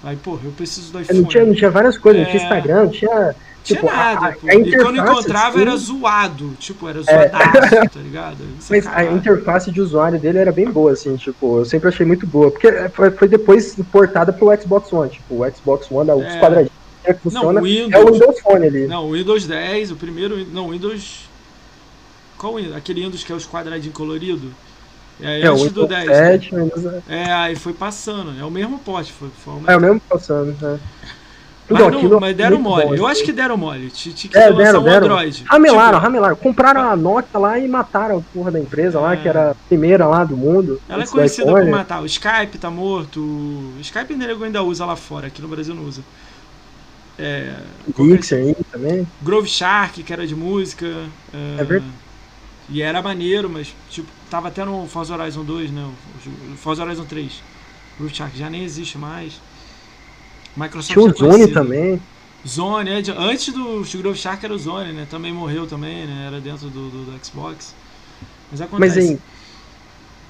Aí, porra, eu preciso do É, iPhone. Não tinha, não tinha várias coisas, não tinha É. Instagram, não tinha. Tinha tipo, nada, a- a e quando encontrava É. era zoado, tipo, era zoadaço, tá ligado? Você, Mas a interface de usuário dele era bem boa, assim, tipo, eu sempre achei muito boa. Porque foi, depois portada pro Xbox One, tipo, o Xbox One, os É. quadradinhos que funciona, Não, o é o Windows. Windows Phone ali. Não, o Windows 10, o primeiro. Não, o Windows. Qual Windows? Aquele Windows que é os quadradinhos coloridos? É, É, o antes do Windows 10. né? 7, o Windows... É, aí foi passando. É o mesmo pote. Foi, foi É o mesmo passando, né? Mas, Então, não, aquilo mas é deram mole. bom, Eu assim. acho que deram mole. Tinha que É, deram, um deram. Android. Ramelaram, Tipo, ramelaram. Compraram a Nokia lá e mataram a porra da empresa lá, É. que era a primeira lá do mundo. Ela é conhecida por matar. O Skype tá morto. O Skype nego ainda usa lá fora. Aqui no Brasil não usa. É, Mixer aí também. Grove Shark, que era de música. É, É verdade. E era maneiro, mas tipo, tava até no Forza Horizon 2, né? O Forza Horizon 3. Grove Shark já nem existe mais. Microsoft Tinha o é Zone conhecida. também. Zone, é, de- antes do Grove Shark era o Zone, né? Também morreu também, né? Era dentro do, do, do Xbox. Mas acontece. Mas aí,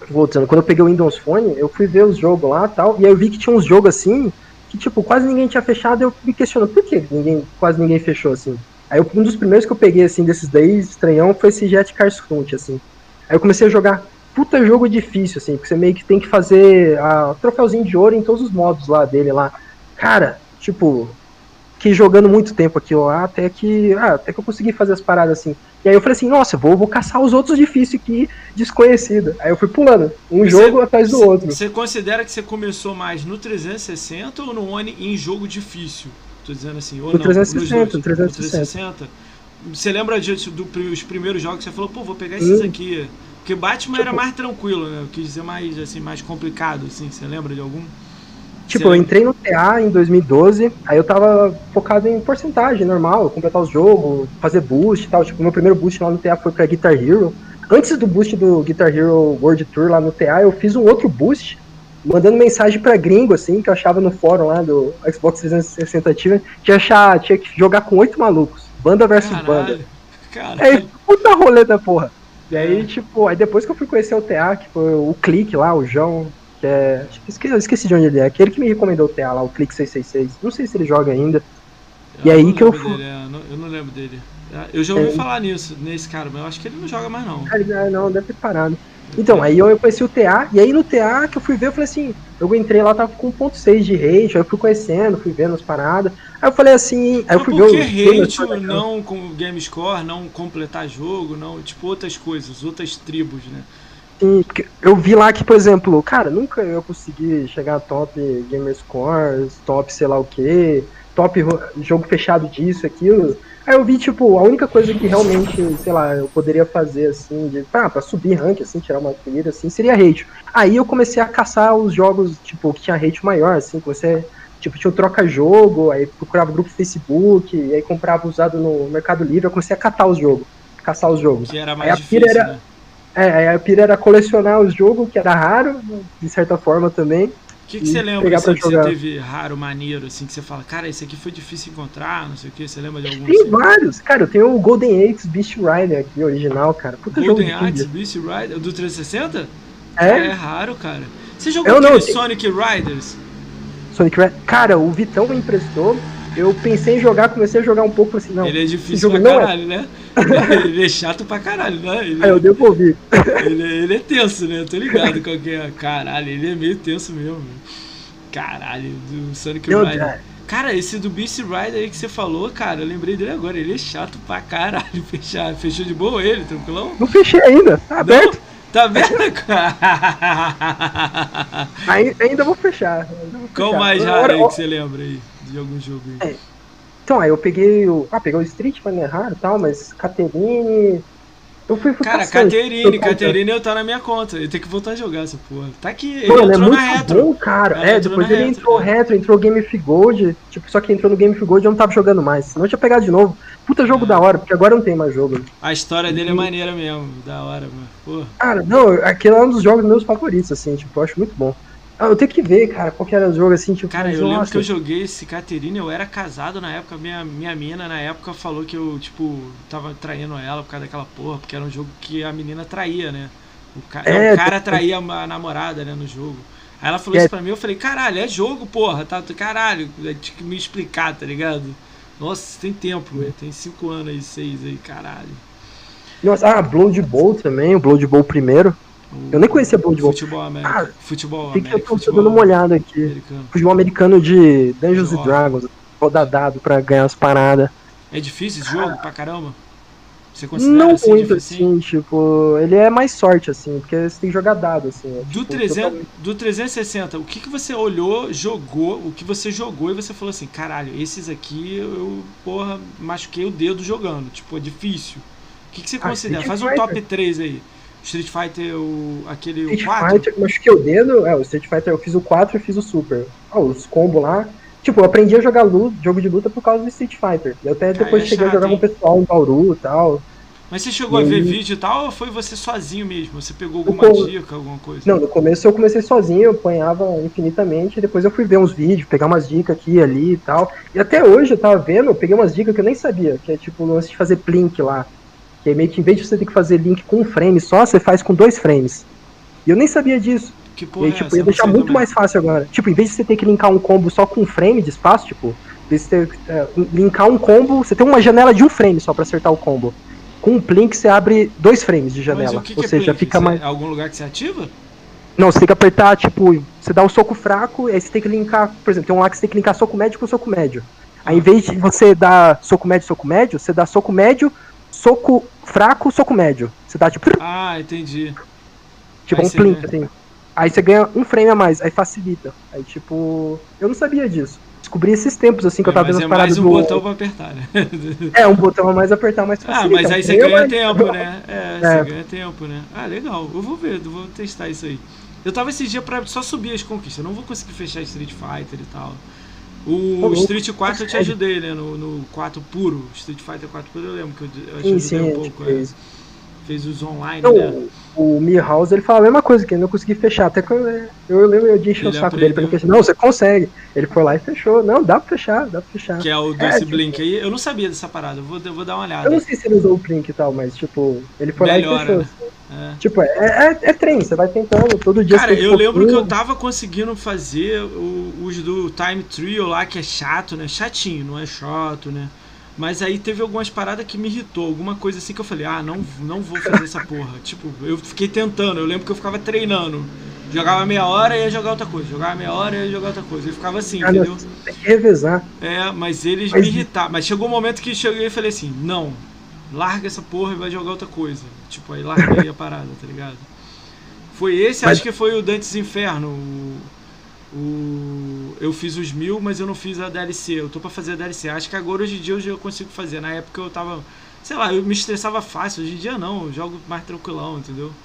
voltando, quando eu peguei o Windows Phone, eu fui ver os jogos lá e tal, e aí eu vi que tinha uns jogos assim, que tipo, quase ninguém tinha fechado, e eu me questiono, por que ninguém, quase ninguém fechou assim? Aí um dos primeiros que eu peguei, assim, desses daí, estranhão, foi esse Jet Car Stunt, assim. Aí eu comecei a jogar, puta jogo difícil, assim, porque você meio que tem que fazer a troféuzinho de ouro em todos os modos lá dele lá. Cara, tipo, que jogando muito tempo aquilo lá, até que, ah, até que eu consegui fazer as paradas assim. E aí eu falei assim, nossa, vou, vou caçar os outros difíceis aqui, desconhecido. Aí eu fui pulando, um jogo atrás do você- outro. Você considera que você começou mais no 360 ou no One em jogo difícil? Tô dizendo assim, ou No não? 360, nos dois. no 360. No 360? Você lembra dos dos primeiros jogos que você falou, pô, vou pegar esses Hum. aqui. Porque Batman Tipo- era mais tranquilo, né? Eu quis dizer mais, assim, mais complicado, assim. Você lembra de algum? Tipo, eu entrei no TA em 2012, aí eu tava focado em porcentagem normal, completar os jogos, fazer boost e tal. Tipo, meu primeiro boost lá no TA foi pra Guitar Hero. Antes do boost do Guitar Hero World Tour lá no TA, eu fiz um outro boost, mandando mensagem pra gringo, assim, que eu achava no fórum lá do Xbox 360 Ativa, que achar, tinha que jogar com oito malucos, banda versus banda. Caralho. Aí, puta rolê da porra. E aí, É. tipo, aí depois que eu fui conhecer o TA, que foi o Clique lá, o João, que é. que Esqueci, eu esqueci de onde ele é. Aquele que me recomendou o TA lá, o Clique 666. Não sei se ele joga ainda. E aí que eu fui- é, eu não lembro dele. Ah, Eu já ouvi É. falar nisso, nesse cara, mas eu acho que ele não joga mais não. Ah, ah, não, deve ter parado. Então, aí eu conheci o TA, e aí no TA que eu fui ver, eu falei assim, eu entrei lá, tava com 1.6 de rate, aí eu fui conhecendo, fui vendo as paradas. Aí eu falei assim, aí eu Mas fui por ver que o hate não com game score, não completar jogo, não, tipo outras coisas, outras tribos, né? Sim, porque eu vi lá que, por exemplo, cara, nunca eu consegui chegar a top gamer scores, top sei lá o que, top jogo fechado disso, aquilo. Aí eu vi, tipo, a única coisa que realmente, sei lá, eu poderia fazer, assim, de, ah, pra subir rank, assim, tirar uma trilha, assim, seria hate. Aí eu comecei a caçar os jogos, tipo, que tinha hate maior, assim, que você, tipo, tinha o troca-jogo, aí procurava grupo Facebook, e aí comprava usado no Mercado Livre, eu comecei a catar os jogos, caçar os jogos. Que era Aí mais a difícil, pira era- né? É, a pira era colecionar os jogos, que era raro, de certa forma também. O que, que você lembra assim, que você teve raro, maneiro, assim, que você fala, cara, esse aqui foi difícil encontrar, não sei o que, você lembra de algum? Tem assim? vários. Cara, eu tenho o Golden Axe Beast Rider aqui, original, cara. Puta Golden Axe, Beast Rider, do 360? É É, raro, cara. Você jogou Eu não, Sonic Riders? Sonic Rider. Cara, o Vitão me emprestou. Eu pensei em jogar, comecei a jogar um pouco, assim, não. ele é difícil pra é. caralho, né? ele é chato pra caralho, né? Ele, Aí eu devolvi. ele, ele é tenso, né? Eu tô ligado qual que é. Caralho, ele é meio tenso mesmo. Caralho, do Sonic Meu Rider. Deus. Cara, esse do Beast Rider aí que você falou, cara, eu lembrei dele agora. Ele é chato pra caralho. Fechar. Fechou de boa ele, tranquilão? Não fechei ainda, tá aberto. Não? Tá vendo? Ainda vou fechar. ainda vou Qual fechar. mais Agora, raro aí que você lembra aí? De algum jogo aí? Então, aí eu peguei o. Ah, peguei o Street, mas não é raro e tal, mas Caterine. Eu fui, fui Cara. Caterine, Caterine eu tá na minha conta. Eu tenho que voltar a jogar essa porra. Tá aqui, ele Mano, é entrou muito na retro. bom, cara. É, depois ele retro, entrou é. retro, entrou Game of Gold. Tipo, só que entrou no Game of Gold e eu não tava jogando mais. Senão eu tinha pegado de novo. Puta jogo É. da hora, porque agora não tem mais jogo. A história dele é maneira mesmo, da hora, mano. Pô. Cara, não, aquele é um dos jogos meus favoritos, assim, tipo, eu acho muito bom. Ah, eu tenho que ver, cara, qual que era o jogo, assim, tipo, Cara, eu lembro nossa, que eu joguei esse Caterine, eu era casado na época, minha, minha mina na época falou que eu, tipo, tava traindo ela por causa daquela porra, porque era um jogo que a menina traía, né? O, ca... É, o cara traía a namorada, né, no jogo. Aí ela falou É. isso pra mim, eu falei, caralho, é jogo, porra, tá? Caralho, tinha que me explicar, tá ligado? Nossa, tem tempo, velho. Tem cinco anos aí, seis aí, caralho. Nossa, ah, Blood Bowl também, o Blood Bowl primeiro. Eu nem conhecia Blood Bowl. Futebol América. Ah, futebol Tem que eu América. tô, dando uma olhada aqui. americano. Futebol americano de Dungeons and Dragons. Vou dar dado pra ganhar as paradas. É difícil esse jogo pra caramba? Você considera Não assim, muito difícil? assim, tipo, ele é mais sorte, assim, porque você tem que jogar dado, assim. é, Do, tipo, 300, totalmente- do 360, o que, que você olhou, jogou, o que você jogou e você falou assim, caralho, esses aqui eu, porra, machuquei o dedo jogando, tipo, é difícil. O que, que você Ah, considera? Faz um top 3 aí. Street Fighter, o, aquele o Street 4? Fighter, machuquei o dedo, é, o Street Fighter eu fiz o 4 e fiz o Super. Ó, os combos lá. Tipo, eu aprendi a jogar luta, jogo de luta por causa do Street Fighter. Eu até depois é cheguei chato, a jogar hein? com o pessoal em Bauru e tal. Mas você chegou E a ver vídeo e tal ou foi você sozinho mesmo? Você pegou alguma co- dica, alguma coisa? Não, no começo eu comecei sozinho, eu apanhava infinitamente, e depois eu fui ver uns vídeos, pegar umas dicas aqui e ali e tal. E até hoje eu tava vendo, eu peguei umas dicas que eu nem sabia, que é tipo o lance de fazer plink lá. Que meio que em vez de você ter que fazer link com um frame só, você faz com dois frames. E eu nem sabia disso. Que E porra aí, é tipo, ia deixar muito também. mais fácil agora. Tipo, em vez de você ter que linkar um combo só com um frame de espaço, tipo, em vez de você ter, é, linkar um combo, você tem uma janela de um frame só pra acertar o combo. Com um plink você abre dois frames de janela. que, que Ou é seja, Blink? fica Isso mais. Algum lugar que você ativa? Não, você tem que apertar, tipo, você dá o soco fraco, aí você tem que linkar, por exemplo, tem um lá que você tem que linkar soco médio com soco médio. Aí em vez de você dar soco médio, soco médio, você dá soco médio, soco fraco, soco médio. Você dá tipo. Ah, entendi. Tipo Aí um plink, assim. Aí você ganha um frame a mais, aí facilita. Aí tipo. Eu não sabia disso. Descobri esses tempos assim que eu É, tava mas vendo é as paradas mais um do. botão pra apertar, né? É, um botão a mais apertar, mais Ah, facilita. mas aí você Eu, ganha mas- tempo, né? É, É. você ganha tempo, né? Ah, legal. Eu vou ver, eu vou testar isso aí. Eu tava esse dia pra só subir as conquistas. Eu não vou conseguir fechar Street Fighter e tal. O Street 4 eu te ajudei, né? No, no 4 puro. Street Fighter 4 puro eu lembro que eu, eu te Sim, ajudei sim, um pouco. é. fez. Fez os online, Então, né? O Milhouse, ele fala a mesma coisa, que ele não consegui fechar. Até quando eu, eu lembro de encher o saco dele pra ele fechar. Não, você consegue. Ele foi lá e fechou. Não, dá pra fechar, dá pra fechar. Que é o É, desse tipo- Blink aí. Eu não sabia dessa parada. Eu vou, eu vou dar uma Eu olhada. não sei se ele usou o Blink e tal, mas tipo, ele foi lá e Melhora, fechou. né? É. Tipo, é, é, é treino, você vai tentando todo dia. Cara, eu lembro que eu tava conseguindo fazer o- os do Time Trio lá, que é chato, né? Chatinho, não é chato, né? Mas aí teve algumas paradas que me irritou, alguma coisa assim que eu falei, ah, não, não vou fazer essa porra. Tipo, eu fiquei tentando, eu lembro que eu ficava treinando. Jogava meia hora e ia jogar outra coisa. Jogava meia hora e ia jogar outra coisa. Eu ficava assim, Ah, entendeu? tem que revezar. É, mas eles Mas- me irritaram. Mas chegou um momento que cheguei e falei assim, não, larga essa porra e vai jogar outra coisa. Tipo, aí larguei a parada, tá ligado? Foi esse, Mas- acho que foi o Dantes Inferno. O, o- eu fiz os mil, mas eu não fiz a DLC. Eu tô pra fazer a DLC. Acho que agora hoje em dia eu consigo fazer. Na época eu tava. Sei lá, eu me estressava fácil. Hoje em dia não, eu jogo mais tranquilão, entendeu?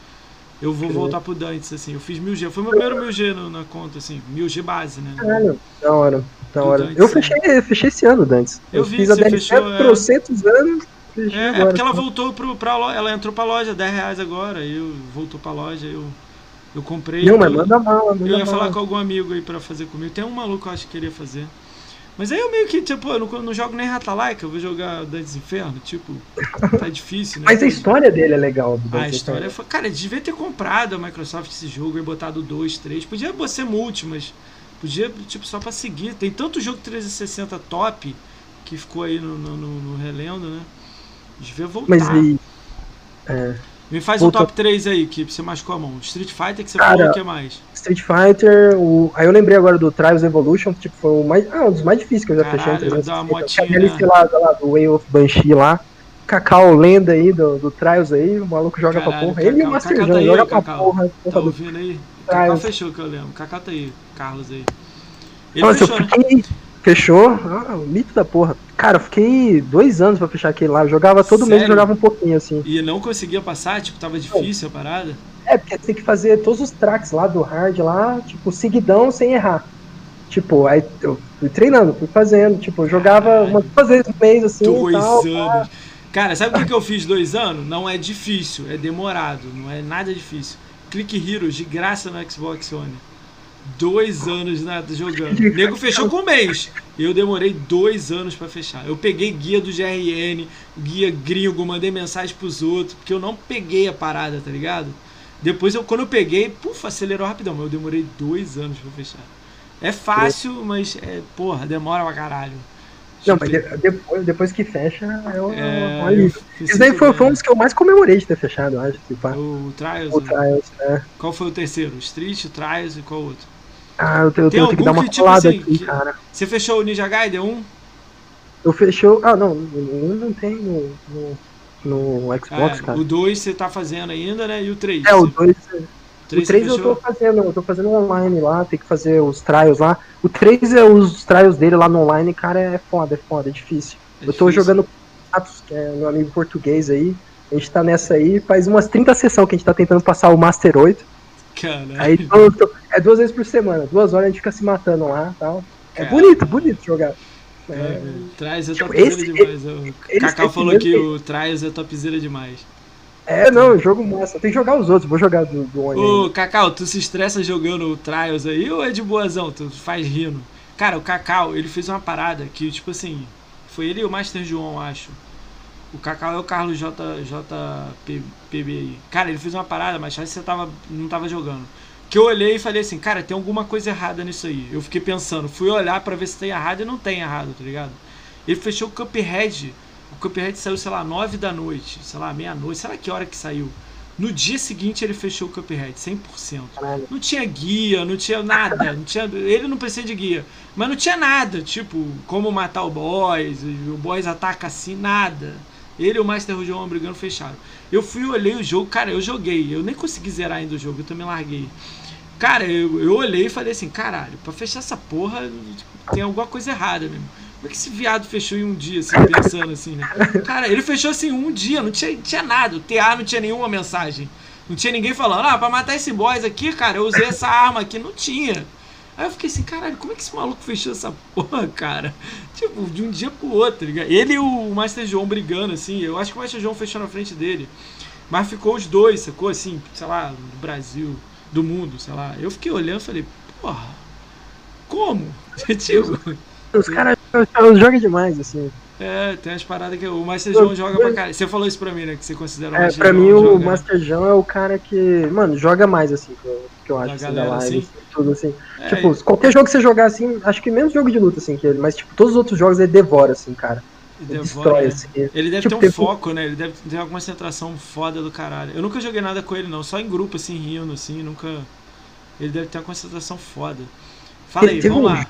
Eu vou Sim. voltar pro Dantes, assim. Eu fiz 1000G. Foi meu primeiro 1000G no- na conta, assim. 1000G base, né? Caralho, da hora, da hora. Dantes, Eu fechei, eu fechei esse ano, Dantes. Eu vi fiz a DLC fechou, é. trocentos anos. fechei É, é agora. porque ela voltou pro, pra loja, ela entrou pra loja, 10 reais agora, aí eu voltou pra loja, eu, eu comprei. Não, mas eu, manda mala, manda eu ia falar com algum amigo aí pra fazer comigo. Tem um maluco que eu acho que queria fazer. Mas aí eu meio que, tipo, eu não, eu não jogo nem Ratalaika, eu vou jogar Dantes Inferno, tipo, tá difícil, né? Mas a história dele é legal. do A história foi. Cara, devia ter comprado a Microsoft esse jogo e botado 2, 3. Podia ser multi, mas podia, tipo, só pra seguir. Tem tanto jogo 360 top que ficou aí no, no, no- no relendo, né? Devia voltar. Mas e. É, Me faz Voltou. o top 3 aí, que você machucou a mão. Street Fighter que você Cara, falou, o que mais? Street Fighter, o... aí eu lembrei agora do Trials Evolution, que tipo, foi o mais... ah, um dos mais difíceis que eu já Caralho, fechei. em da 360. motinha, Aquele né? lá, lá, do Way of Banshee lá. Cacau lenda aí do, do Trials aí, o maluco joga pra Caralho, porra. Ele e o Cacau. Master Cacau tá aí, joga pra Cacau. porra. Tá porra do ouvindo aí? Cacau fechou que eu lembro. Cacau tá aí. Carlos aí. Ele Nossa, eu fechou, né? Fechou? Ah, o mito da porra. Cara, eu fiquei dois anos pra fechar aquele lá. Eu jogava todo mês, Sério? jogava um pouquinho assim. E não conseguia passar, tipo, tava difícil a parada. É, porque tem que fazer todos os tracks lá do hard lá, tipo, seguidão sem errar. Tipo, aí eu fui treinando, fui fazendo, tipo, eu jogava umas duas vezes no mês assim Dois tal. anos. Cara, sabe o que, que eu fiz dois anos? Não é difícil, é demorado, não é nada difícil. Click Heroes de graça no Xbox One. Dois anos nada jogando. O nego fechou com um mês. Eu demorei dois anos pra fechar. Eu peguei guia do GRN, guia gringo, mandei mensagem pros outros, porque eu não peguei a parada, tá ligado? Depois, eu, quando eu peguei, puf, acelerou rapidão, mas eu demorei dois anos pra fechar. É fácil, mas, é, porra, demora pra caralho. Não, mas de- depois, depois que fecha, é um, É, um alívio. eu Isso daí sinto foi, foi um dos que eu mais comemorei de ter fechado, eu acho. Tipo, O Trials, o né? Trials, né? Qual foi o terceiro? Street, Trials e qual outro? Ah, eu tenho, eu tenho que dar uma que, tipo assim, aqui, que- cara. Você fechou o Ninja Gaiden 1? Eu fechou. Ah, não, não, não tem no, no, no Xbox, Ah, cara. o 2 você tá fazendo ainda, né? E o 3? É, o 2. O você 3 eu tô fazendo, eu tô fazendo online lá, tem que fazer os trials lá. O 3 é os trials dele lá no online, cara, é foda, é foda, é difícil. É eu tô difícil. jogando com o Atos, que é meu amigo português aí. A gente tá nessa aí, faz umas 30 sessões que a gente tá tentando passar o Master 8. Caralho. Aí tô- tô- é duas vezes por semana, duas horas a gente fica se matando lá tal. É Caralho. bonito, bonito jogar. É, É, é tipo, topzera esse- demais. O esse- Cacau esse falou que o Trials é topzera demais. é, não, jogo massa. Tem que jogar os outros, vou jogar do, do. Ô. Cacau, tu se estressa jogando o Trials aí ou é de boazão? Tu faz rindo? Cara, o Cacau, ele fez uma parada que, tipo assim, foi ele e o Master João, acho. O Cacau é o Carlos JPB. Cara, ele fez uma parada, mas acho que você tava, não tava jogando. Que eu olhei e falei assim, cara, tem alguma coisa errada nisso aí. Eu fiquei pensando, fui olhar pra ver se tem errado e não tem errado, tá ligado? Ele fechou o Cuphead. O Cuphead saiu, sei lá, 9 da noite, sei lá, meia-noite, sei lá que hora que saiu. No dia seguinte ele fechou o Cuphead, 100%. Caralho. Não tinha guia, não tinha nada, não tinha, ele não precisa de guia, mas não tinha nada, tipo, como matar o boss, o boss ataca assim, nada. Ele e o Master João brigando fecharam. Eu fui olhei o jogo, cara, eu joguei. Eu nem consegui zerar ainda o jogo, eu também larguei. Cara, eu, eu olhei e falei assim, caralho, pra fechar essa porra tem alguma coisa errada mesmo. Como é que esse viado fechou em um dia, assim, pensando assim, né? Cara, ele fechou assim um dia, não tinha, tinha nada. O TA não tinha nenhuma mensagem. Não tinha ninguém falando, ah, pra matar esse boss aqui, cara, eu usei essa arma aqui. Não tinha. Aí eu fiquei assim, caralho, como é que esse maluco fechou essa porra, cara? Tipo, de um dia pro outro, tá ligado? Ele e o Master João brigando, assim. Eu acho que o Master João fechou na frente dele. Mas ficou os dois, sacou? Assim, sei lá, do Brasil, do mundo, sei lá. Eu fiquei olhando e falei, porra, como? tipo, Os caras jogam demais, assim. É, tem umas paradas que o Master João joga pra caralho. Você falou isso pra mim, né? Que você considera o É, Master pra João mim o joga- Master João é o cara que, mano, joga mais, assim, que eu, que eu acho, assim, galera, da live, assim? tudo assim. É, tipo, qualquer jogo que você jogar, assim, acho que menos jogo de luta, assim, que ele, mas, tipo, todos os outros jogos ele devora, assim, cara. Devora, destrói, assim. Ele deve Tipo, ter um teve- foco, né? Ele deve ter uma concentração foda do caralho. Eu nunca joguei nada com ele, não. Só em grupo, assim, rindo, assim. Nunca. Ele deve ter uma concentração foda. Fala aí, Teve vamos um- lá.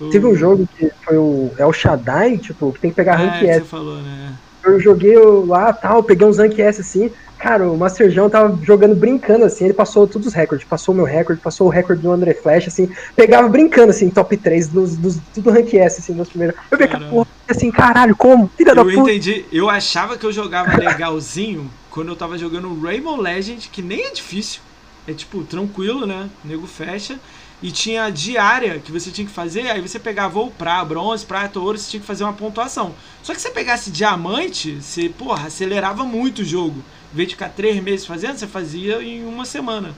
O- Teve um jogo que foi o El Shaddai, tipo, que tem que pegar É, rank que S. você falou, né? Eu joguei lá tal, peguei uns rank S assim. Cara, o Master João tava jogando brincando assim, ele passou todos os recordes, passou o meu recorde, passou o recorde do André Flash, assim, pegava brincando assim, top 3 dos, dos tudo rank S, assim, nos primeiros. Eu peguei Caramba. porra, assim, caralho, como? Filha da Eu puta. entendi. Eu achava que eu jogava legalzinho quando eu tava jogando Rainbow Legend, que nem é difícil. É tipo, tranquilo, né? O nego fecha. E tinha diária que você tinha que fazer, aí você pegava ou pra bronze, prata, ouro, você tinha que fazer uma pontuação. Só que se você pegasse diamante, você, porra, acelerava muito o jogo. Em vez de ficar três meses fazendo, você fazia em uma semana.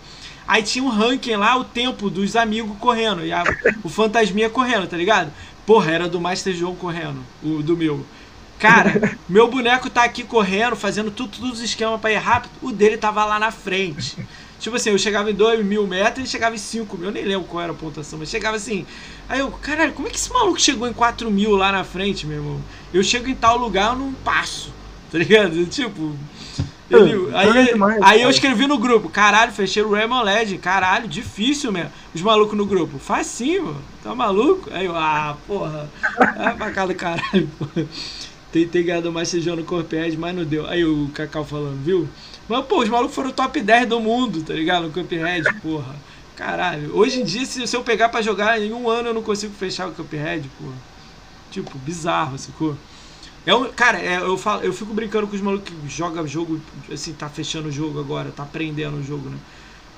Aí tinha um ranking lá, o tempo dos amigos correndo, e a- o fantasminha correndo, tá ligado? Porra, era do Master João correndo, o do meu. Cara, meu boneco tá aqui correndo, fazendo tudo, todos os esquemas pra ir rápido. O dele tava lá na frente. Tipo assim, eu chegava em 2 mil metros, ele chegava em 5 mil. Eu nem lembro qual era a pontuação, mas chegava assim. Aí eu, caralho, como é que esse maluco chegou em 4 mil lá na frente, meu irmão? Eu chego em tal lugar, eu não passo. Tá ligado? Tipo. ele- Hum, aí, demais, aí eu escrevi no grupo, caralho, fechei o Rainbow Legend, caralho, difícil mesmo. Os malucos no grupo, facinho, mano, tá maluco? Aí eu, ah, porra, ah, pra cá do caralho, porra. Tentei ganhar do Master João no Corped, mas não deu. Aí o Cacau falando, viu? Mas, pô, os malucos foram top 10 do mundo, tá ligado? No Cuphead, porra. Caralho. Hoje em dia, se, se eu pegar pra jogar, em um ano eu não consigo fechar o Cuphead, porra. Tipo, bizarro, sacou? É um, cara, é, eu, falo, eu fico brincando com os malucos que jogam jogo, assim, tá fechando o jogo agora, tá aprendendo o jogo, né?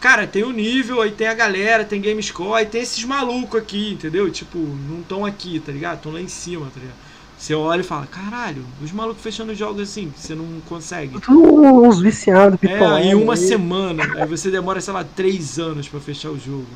Cara, tem o nível, aí tem a galera, tem game score, aí tem esses malucos aqui, entendeu? Tipo, não estão aqui, tá ligado? Estão lá em cima, tá ligado? Você olha e fala, caralho, os malucos fechando jogos assim, que você não consegue. Uns viciados, É, pitolados. em uma aí. semana. Aí você demora, sei lá, três anos pra fechar o jogo.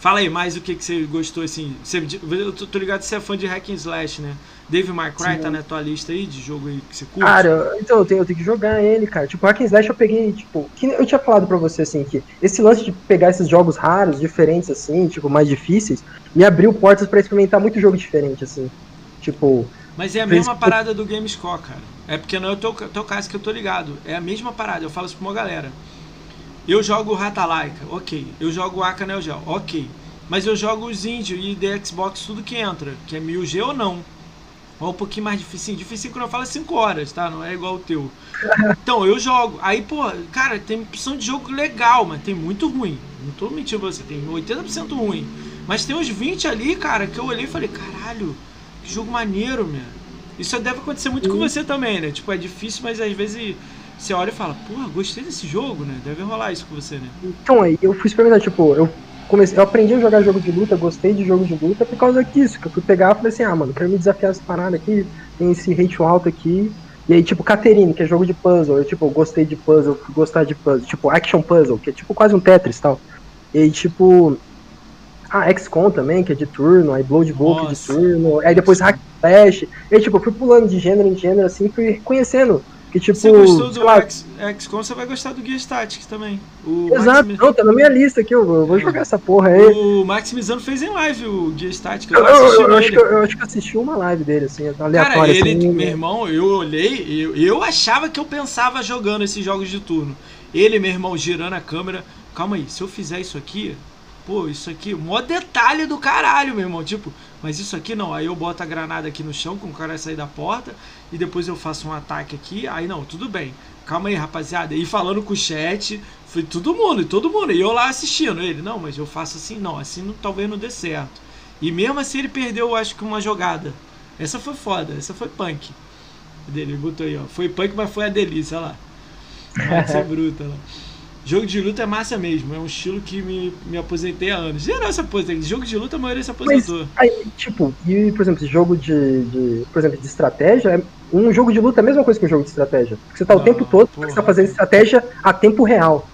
Fala aí, mais o que, que você gostou, assim. Você, eu tô, tô ligado que você é fã de Hack and Slash, né? Dave My Cry Sim. tá na tua lista aí de jogo aí que você curte? Cara, então eu tenho, eu tenho que jogar ele, cara. Tipo, Hack and Slash eu peguei, tipo, que eu tinha falado pra você, assim, que esse lance de pegar esses jogos raros, diferentes, assim, tipo, mais difíceis, me abriu portas pra experimentar muito jogo diferente, assim. Tipo, Mas é a mesma parada do GameScore, cara. É porque não é o teu, teu caso que eu tô ligado. É a mesma parada, eu falo isso pra uma galera. Eu jogo Ratalaika, ok. Eu jogo Aka Neo Geo, ok. Mas eu jogo os Índios e The Xbox, tudo que entra. Que é 1000G ou não. Ou um pouquinho mais difícil. Difícil quando eu falo é 5 horas, tá? Não é igual o teu. Então, eu jogo. Aí, pô, cara, tem opção de jogo legal, mas tem muito ruim. Não tô mentindo pra você, tem 80% ruim. Mas tem uns 20 ali, cara, que eu olhei e falei, caralho, que jogo maneiro, meu. Isso deve acontecer muito com você também, né? Tipo, é difícil, mas às vezes você olha e fala, porra, gostei desse jogo, né? Deve rolar isso com você, né? então aí eu fui experimentar, tipo, eu comecei, eu aprendi a jogar jogo de luta, gostei de jogo de luta por causa disso, que eu fui pegar e falei assim, ah, mano, quero me desafiar essa parada aqui, tem esse hate alto aqui. E aí, tipo, Caterine, que é jogo de puzzle, eu, tipo, gostei de puzzle, fui gostar de puzzle, tipo, action puzzle, que é tipo quase um Tetris e tal. E aí, tipo, ah, XCOM também, que é de turno, aí Blood Bowl, que é de turno, aí depois Hack Slash, e tipo, eu fui pulando de gênero em gênero, assim, fui conhecendo, que, tipo, Você gostou do lá, X- XCOM, você vai gostar do Gear Statics também. O Exato, não, tá na minha lista aqui, eu, vou jogar essa porra aí. O Maximizano fez em live o Gear Statics. Eu, Eu, eu- eu acho que, eu, acho que assisti uma live dele, assim, Cara, aleatória. ele, assim, meu irmão, eu olhei, eu, eu achava que eu pensava jogando esses jogos de turno. Ele, meu irmão, girando a câmera. Calma aí, se eu fizer isso aqui, pô, isso aqui, mó detalhe do caralho, meu irmão. Tipo, mas isso aqui não. Aí eu boto a granada aqui no chão, com o cara sair da porta, e depois eu faço um ataque aqui. Aí não, tudo bem. Calma aí, rapaziada. E falando com o chat, foi todo mundo, todo mundo. E eu lá assistindo. Ele, não, mas eu faço assim, não, assim não, talvez não dê certo. E mesmo assim ele perdeu, acho que uma jogada. Essa foi foda, essa foi punk. Dele, botou aí, ó. Foi punk, mas foi a delícia, olha lá. Pode ser bruta, lá. Jogo de luta é massa mesmo, é um estilo que me, me aposentei há anos. Geral se aposentei. Jogo de luta a maioria se aposentou. Mas, aí, tipo, e por exemplo, jogo de, de, por exemplo, de estratégia, um jogo de luta é a mesma coisa que um jogo de estratégia. Porque você tá o ah, tempo todo, você tá fazendo estratégia a tempo real.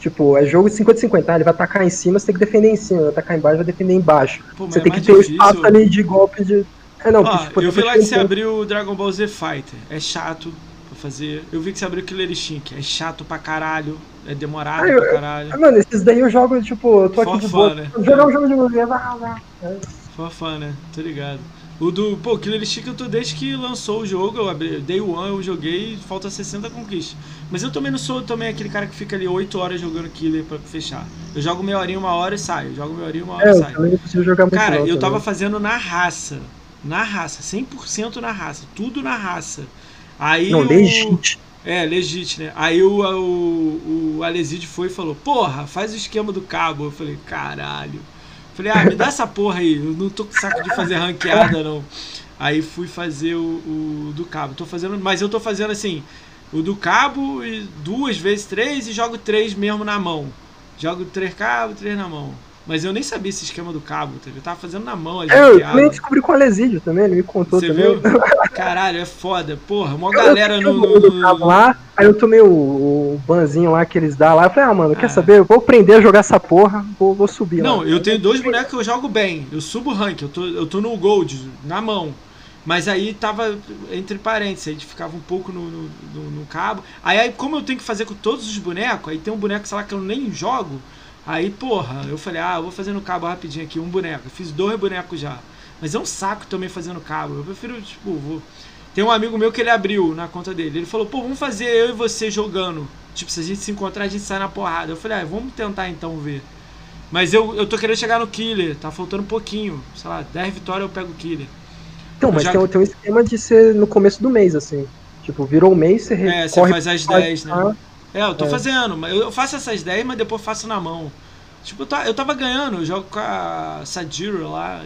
Tipo, é jogo de 50-50, ah, ele vai atacar em cima, você tem que defender em cima, vai atacar embaixo, vai defender embaixo. Pô, você é tem que ter o espaço ali de golpe de. É, não, tipo, eu vi lá que você abriu o Dragon Ball Z Fighter. É chato pra fazer. Eu vi que você abriu o Killer Instinct. É chato pra caralho. É demorado ah, eu, pra caralho. Eu, mano, esses daí eu jogo, tipo, eu tô aqui de boa. Né? Jogar um jogo de luta, vai, vai. Fofã, né? Tô ligado. O do, pô, Killer Instinct eu tô desde que lançou o jogo, eu abri, Day One eu joguei, falta 60 conquistas. Mas eu também não sou também aquele cara que fica ali 8 horas jogando Killer pra fechar. Eu jogo meia horinha, uma hora e saio. jogo meia horinha, uma hora é, e saio. Eu jogar muito cara, eu tava fazendo na raça. Na raça, 100% na raça. Tudo na raça. Aí não, o... legit. É, legit, né? Aí o, o, o Aleside foi e falou: Porra, faz o esquema do cabo. Eu falei: Caralho. Falei, ah, me dá essa porra aí, eu não tô com saco de fazer ranqueada, não. Aí fui fazer o, o, do cabo. Tô fazendo, mas eu tô fazendo assim, o do cabo e duas vezes três e jogo três mesmo na mão. Jogo três cabos, três na mão. Mas eu nem sabia esse esquema do cabo, eu tava fazendo na mão ali. É, eu também descobri com o Alesídio também, ele me contou Você também. Viu? Caralho, é foda. Porra, uma galera no. no... Cabo lá, aí eu tomei o, o banzinho lá que eles dão lá. Eu falei, ah, mano, ah. quer saber? Eu vou aprender a jogar essa porra, vou, vou subir. Não, lá. eu tenho dois bonecos que eu jogo bem. Eu subo o rank, eu tô, eu tô no Gold, na mão. Mas aí tava entre parênteses, a gente ficava um pouco no, no, no, no cabo. Aí, aí, como eu tenho que fazer com todos os bonecos, aí tem um boneco, sei lá, que eu nem jogo. Aí, porra, eu falei, ah, eu vou fazer no cabo rapidinho aqui, um boneco. Eu fiz dois bonecos já. Mas é um saco também fazendo cabo. Eu prefiro, tipo, vou. Tem um amigo meu que ele abriu na conta dele. Ele falou, pô, vamos fazer eu e você jogando. Tipo, se a gente se encontrar, a gente sai na porrada. Eu falei, ah, vamos tentar então ver. Mas eu, eu tô querendo chegar no Killer, tá faltando um pouquinho. Sei lá, 10 vitórias eu pego o Killer. Então, mas já... tem, tem um esquema de ser no começo do mês, assim. Tipo, virou o mês, você É, você faz as 10, né? É, eu tô é. fazendo. Eu faço essas 10, mas depois faço na mão. Tipo, eu tava ganhando, eu jogo com a Sajiro lá.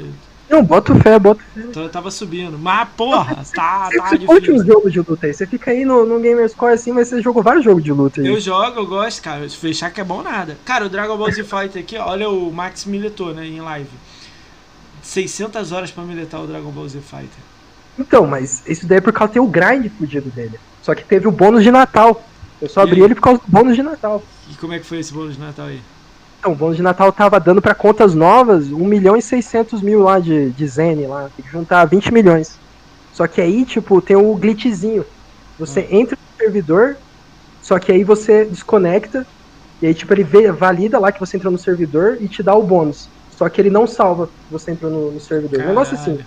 Não, bota fé, bota fé. Então eu tava subindo. Mas, porra, tá, tá você difícil. Você jogos de luta aí? Você fica aí no, no Gamerscore assim, mas você jogou vários jogos de luta aí. Eu jogo, eu gosto, cara. Fechar que é bom nada. Cara, o Dragon Ball Z Fighter aqui, olha o Max militou, né, em live. 600 horas pra militar o Dragon Ball Z Fighter. Então, mas isso daí é por causa do grind fudido dele. Só que teve o bônus de Natal. Eu só abri ele por causa do bônus de Natal. E como é que foi esse bônus de Natal aí? Então, o bônus de Natal tava dando para contas novas 1 milhão e 600 mil lá de, de Zen lá. Tem que juntar 20 milhões. Só que aí, tipo, tem o glitchzinho. Você hum. entra no servidor, só que aí você desconecta. E aí, tipo, ele vê, valida lá que você entrou no servidor e te dá o bônus. Só que ele não salva que você entrou no, no servidor. Caralho. Um negócio assim.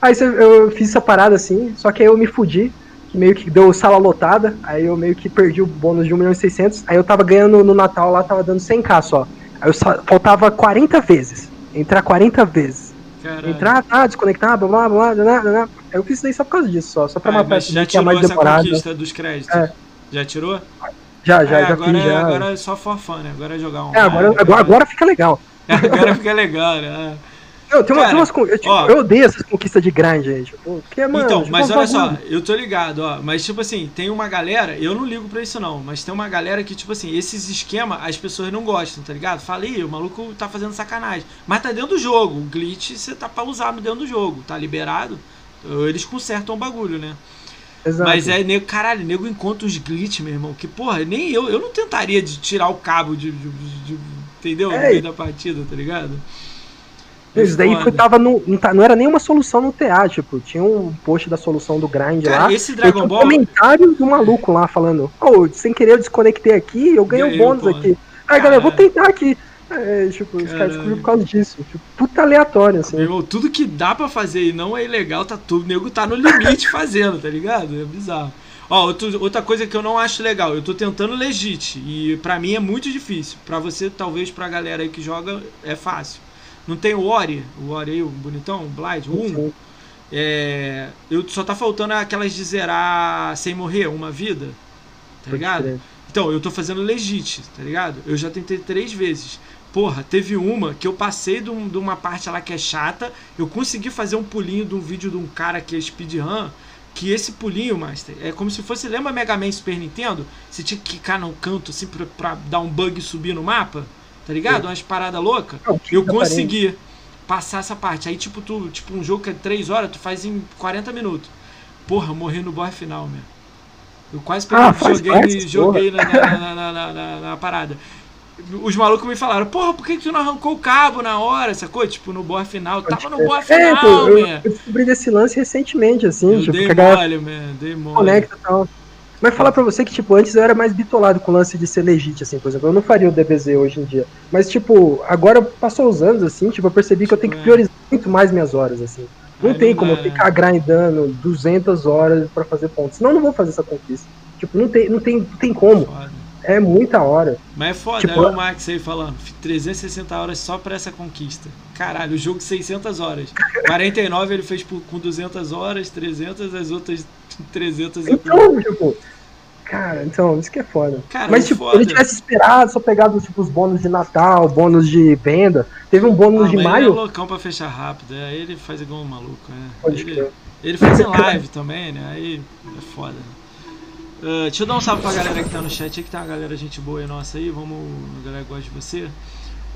Aí eu fiz essa parada assim, só que aí eu me fudi, que meio que deu sala lotada, aí eu meio que perdi o bônus de 1 milhão e 600, aí eu tava ganhando no Natal lá, tava dando 100k só. Aí eu só, faltava 40 vezes, entrar 40 vezes. Caralho. Entrar, tá, desconectar, blá blá blá, blá, blá, blá. Aí eu fiz isso daí só por causa disso, só, só pra ah, matar já tirou mais essa demorada. conquista dos créditos? É. Já tirou? Já, já, é, já agora, fiz, já. Agora é só for fun, né? Agora é jogar um. É, agora, agora, agora fica legal. agora fica legal, né? Eu, tem, Cara, umas, eu, tipo, ó, eu odeio essas conquistas de grind aí, tipo, porque, mano, Então, mas olha só, eu tô ligado, ó, mas tipo assim, tem uma galera, eu não ligo pra isso não, mas tem uma galera que, tipo assim, esses esquemas as pessoas não gostam, tá ligado? Falei, o maluco tá fazendo sacanagem. Mas tá dentro do jogo, o glitch você tá pra usar dentro do jogo, tá liberado, eles consertam o bagulho, né? Exato. Mas é, nego, caralho, nego encontra os glitch, meu irmão, que porra, nem eu, eu não tentaria de tirar o cabo de, de, de, de entendeu? É. No meio da partida, tá ligado? Isso daí foi, tava no, não, tá, não era nenhuma solução no TA, tipo, tinha um post da solução do grind Cara, lá. Esse Dragon Ball. Um comentário do maluco lá falando: Oh, sem querer eu desconectei aqui, eu ganhei um bônus aqui. Aí, galera, vou tentar aqui. É, tipo, os caras descobriram por causa disso. Tipo, puta aleatório, assim. Meu, tudo que dá pra fazer e não é ilegal, tá tudo. O nego tá no limite fazendo, tá ligado? É bizarro. Ó, outro, outra coisa que eu não acho legal, eu tô tentando legit e pra mim é muito difícil. Pra você, talvez pra galera aí que joga, é fácil. Não tem o Ori, o Ori aí, o bonitão, o Blind, o 1. É, eu só tá faltando aquelas de zerar sem morrer, uma vida. Tá ligado? Então, eu tô fazendo legit, tá ligado? Eu já tentei três vezes. Porra, teve uma que eu passei de, um, de, uma parte lá que é chata. Eu consegui fazer um pulinho de um vídeo de um cara que é speedrun. Que esse pulinho, Master, é como se fosse. Lembra Mega Man Super Nintendo? Você tinha que ficar no canto assim pra, pra dar um bug e subir no mapa? Tá ligado? Sim. Umas paradas loucas. Eu consegui passar essa parte. Aí, tipo, tu, tipo, um jogo que é 3 horas, tu faz em 40 minutos. Porra, morri no boss final, meu. Eu quase peguei, ah, joguei, joguei na na, na, na, parada os malucos me falaram, porra, por que, tu não arrancou o cabo na hora, sacou? Tipo, no boa final. Tava no boa final, é, eu, eu, descobri desse lance recentemente, assim. Eu tipo, dei mole, man, dei mole. Conecta e tal. Mas falar pra você que, tipo, antes eu era mais bitolado com o lance de ser legítimo, assim, por exemplo. Eu não faria o DBZ hoje em dia. Mas, tipo, agora passou os anos, assim, tipo, eu percebi que eu tenho que tipo, é. priorizar muito mais minhas horas, assim. Não Ai, tem como eu ficar grindando 200 horas pra fazer pontos. Senão eu não vou fazer essa conquista. Tipo, não tem, não tem, não tem como. Foda. É muita hora. Mas é foda, tipo, é o Max aí falando, 360 horas só pra essa conquista. Caralho, o jogo 600 horas. 49 ele fez por, com 200 horas, 300, as outras 300 Então, tipo, cara, então, isso que é foda. Cara, Mas, tipo, foda. ele tivesse esperado, só pegado, tipo, os bônus de Natal, bônus de venda. Teve um bônus ah, de maio. Ele é loucão pra fechar rápido, é, aí ele faz igual um maluco, é. Ele, ele faz em live também, né? Aí é foda. Né? Uh, deixa eu dar um salve pra galera que tá no chat aí, que tá uma galera gente boa aí nossa aí. Vamos. A galera gosta de você.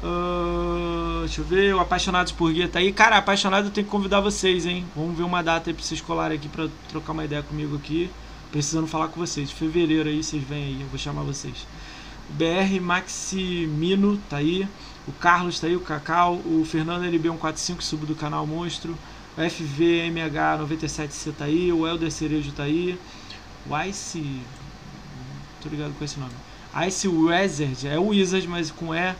Uh, deixa eu ver, o Apaixonados por Guia tá aí. Cara, apaixonado eu tenho que convidar vocês, hein? Vamos ver uma data aí pra vocês colarem aqui pra trocar uma ideia comigo aqui. Precisando falar com vocês. Fevereiro aí, vocês vêm aí, eu vou chamar vocês. O BR Maximino tá aí. O Carlos tá aí, o Cacau. O Fernando LB145, sub do canal Monstro. O FVMH97C tá aí. O Helder Cerejo tá aí. O Ice. Tô ligado com esse nome. Ice Wizard, é o Wizard, mas com E,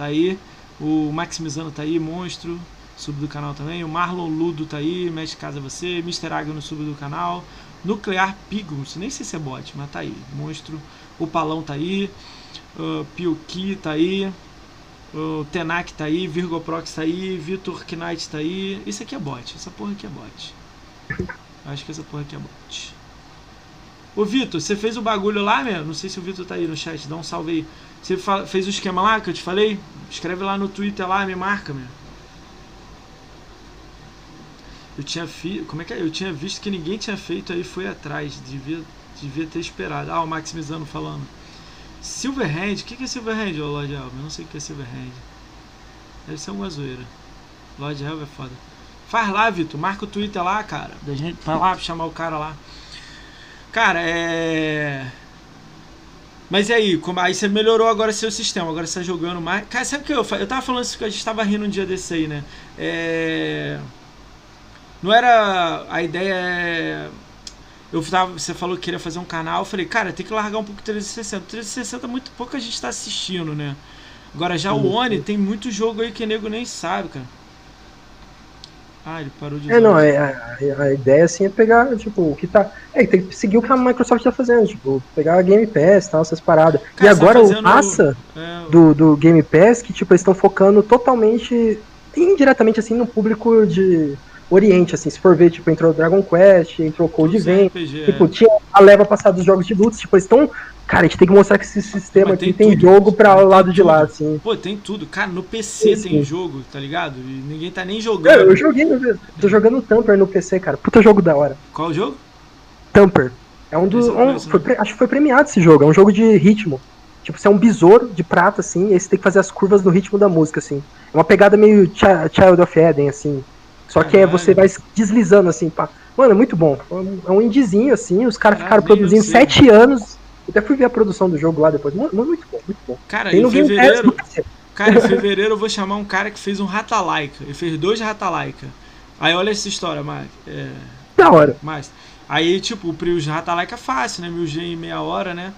tá aí. O Maximizano tá aí, monstro, sub do canal também. O Marlon Ludo tá aí, mexe casa você. Mr. Agno no sub do canal. Nuclear Pigos, nem sei se é bot, mas tá aí, monstro. O Palão tá aí. Uh, Piuki tá aí. O Tenak tá aí, Virgoprox tá aí, Vitor Knight tá aí. Isso aqui é bot, essa porra aqui é bot. Acho que essa porra aqui é bot. Ô Vitor, você fez o bagulho lá, meu? Não sei se o Vitor tá aí no chat, dá um salve aí. Você fez o esquema lá que eu te falei? Escreve lá no Twitter lá, me marca, meu. Eu tinha fi... Como é que é? Eu tinha visto que ninguém tinha feito aí foi atrás. Devia, devia ter esperado. Ah, o Maximizano falando. Silverhand, o que, é Silverhand, ô Lord? Eu não sei o que é Silverhand. Deve ser uma zoeira. Lord Elber é foda. Faz lá, Vitor. Marca o Twitter lá, cara. Da gente, vai lá chamar o cara lá. Cara, é. Mas e aí, como, aí você melhorou agora seu sistema, agora você tá jogando mais. Cara, sabe o que eu Eu tava falando isso que a gente tava rindo um dia desse aí, né? É. Não era. A ideia é. Eu tava, você falou que queria fazer um canal, eu falei, cara, tem que largar um pouco o 360. 360 muito pouco a gente tá assistindo, né? Agora já o Oni tem muito jogo aí que o nego nem sabe, cara. Ah, ele parou de. É, não, é, a, a, ideia assim é pegar, tipo, o que tá. É, tem que seguir o que a Microsoft tá fazendo, tipo, pegar a Game Pass e tal, essas paradas. Cara, e agora tá o massa é, do, do Game Pass, que, tipo, eles estão focando totalmente, indiretamente, assim, no público de Oriente, assim, se for ver, tipo, entrou Dragon Quest, entrou Code Vein, tipo, é. tinha a leva passada dos jogos de luta, tipo, eles estão Cara, a gente tem que mostrar que esse sistema aqui tem, tem jogo pra o lado de lá, assim. Pô, tem tudo. Cara, no PC sim, tem jogo, tá ligado? E ninguém tá nem jogando. Eu, eu joguei, tô jogando Tamper no PC, cara. Puta jogo da hora. Qual o jogo? Tamper. É um dos. Um, foi, acho que foi premiado esse jogo. É um jogo de ritmo. Tipo, você é um besouro de prata, assim, e aí você tem que fazer as curvas no ritmo da música, assim. É uma pegada meio Child of Eden, assim. Só que é, você vai deslizando, assim, pá. Mano, é muito bom. É um indizinho, assim, os caras ficaram produzindo sete anos até fui ver a produção do jogo lá depois. Muito, muito bom, muito bom. Cara, Tem em fevereiro. Cara, em fevereiro eu vou chamar um cara que fez um Ratalaika. Ele fez dois Ratalaika. Aí olha essa história, Mark. É... Da hora. Mas. Aí, tipo, o Prius Ratalaika é fácil, né? Mil G em meia hora, né?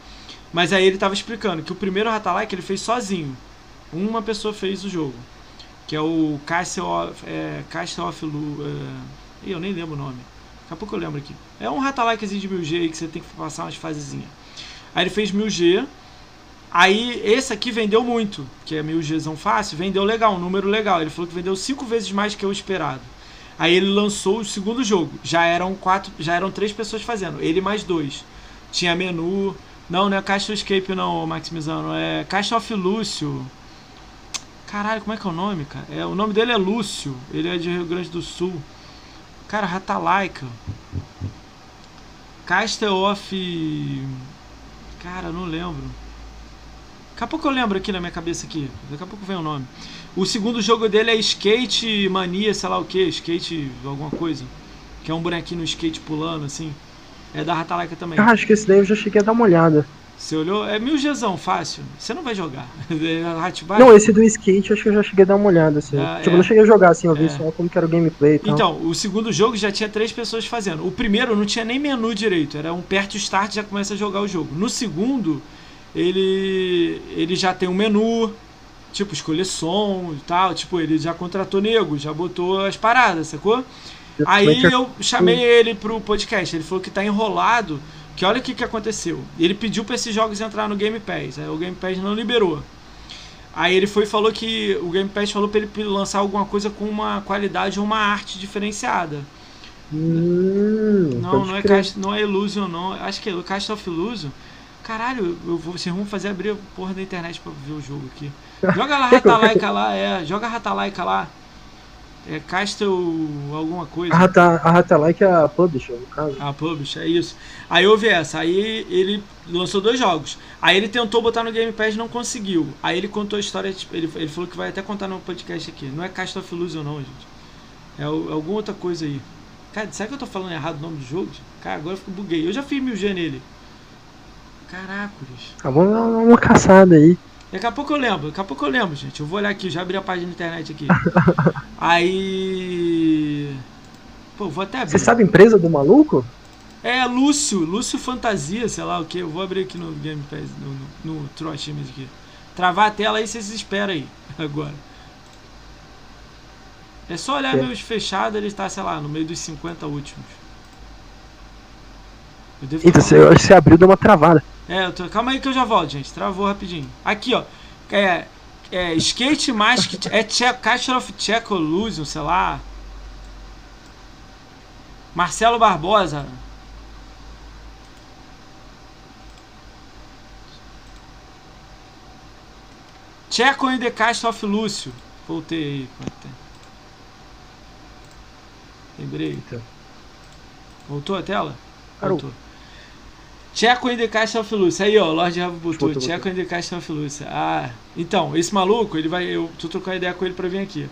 Mas aí ele tava explicando que o primeiro Ratalaika ele fez sozinho. Uma pessoa fez o jogo. Que é o Castle of. É, Castle of Lu. É... Eu nem lembro o nome. Daqui a pouco eu lembro aqui. É um Ratalikezinho de 1000G aí que você tem que passar umas fasezinhas. Aí ele fez 1000G. Aí esse aqui vendeu muito, que é 1000Gzão fácil, vendeu legal, um número legal. Ele falou que vendeu 5 vezes mais que o esperado. Aí ele lançou o segundo jogo. Já eram quatro, já eram três pessoas fazendo, ele mais dois. Tinha menu. Não, não é Caixa Escape não, Maximizando, é Caixa of Lúcio. Caralho, como é que é o nome, cara? É, o nome dele é Lúcio, ele é de Rio Grande do Sul. Cara, Ratalaika. Castle of. Cara, não lembro. Daqui a pouco eu lembro aqui na minha cabeça aqui. Daqui a pouco vem o nome. O segundo jogo dele é Skate Mania, sei lá o que, Skate alguma coisa. Que é um bonequinho no skate pulando, assim. É da Ratalaika também. Ah, acho que esse daí eu já cheguei a dar uma olhada. Você olhou? É mil Gzão, fácil. Você não vai jogar. Não, esse do skate acho que eu já cheguei a dar uma olhada, assim. Ah, tipo, é. não cheguei a jogar, assim, eu vi é. só como que era o gameplay. Então, o segundo jogo já tinha três pessoas fazendo. O primeiro não tinha nem menu direito, era um perto start já começa a jogar o jogo. No segundo, ele, ele já tem um menu, tipo, escolher som e tal. Tipo, ele já contratou nego, já botou as paradas, sacou? Aí eu chamei ele pro podcast, ele falou que tá enrolado que olha o que, que aconteceu. Ele pediu para esses jogos entrar no Game Pass. Aí o Game Pass não liberou. Aí ele foi e falou que o Game Pass falou para ele lançar alguma coisa com uma qualidade ou uma arte diferenciada. Hum, não, não é, Cast, não é Illusion, não. Acho que é Cast of Illusion. Caralho, eu vou, vocês vão fazer abrir a porra da internet pra ver o jogo aqui. Joga lá Ratalaika lá, é. Joga Ratalaika lá. É Castle alguma coisa. A Ratalike é a Publisher, no caso. A Publisher, é isso. Aí houve essa. Aí ele lançou dois jogos. Aí ele tentou botar no Game Pass e não conseguiu. Aí ele contou a história, tipo, ele, ele falou que vai até contar no podcast aqui. Não é Castle of Illusion não, gente. É, é alguma outra coisa aí. Cara, será que eu tô falando errado o nome do jogo? Cara, agora eu fico buguei. Eu já fiz mil G nele. Caracoles. Vamos dar uma caçada aí. Daqui a pouco eu lembro, daqui a pouco eu lembro, gente. Eu vou olhar aqui, já abri a página da internet aqui. Aí. Pô, vou até abrir. Você sabe a empresa do maluco? É, Lúcio, Lúcio Fantasia, sei lá o que. Eu vou abrir aqui no Game Pass, no, no, no Image aqui. Travar a tela aí, vocês esperam aí, agora. É só olhar é. meus fechados, ele está, sei lá, no meio dos 50 últimos. Eita, você, eu acho que você abriu deu uma travada. É, tô, calma aí que eu já volto, gente. Travou rapidinho. Aqui, ó. É, é Skate Mask. é che, Castle of Illusion, sei lá. Marcelo Barbosa. Checo in the Castle of Lúcio. Voltei aí. Lembrei. Voltou a tela? Voltou. Checo in the Caixa of Lúcia. Aí, ó, Lord Rav botou. Checo in the Caixa of Lúcia. Ah, então, esse maluco, ele vai. Eu tô trocando ideia com ele pra vir aqui.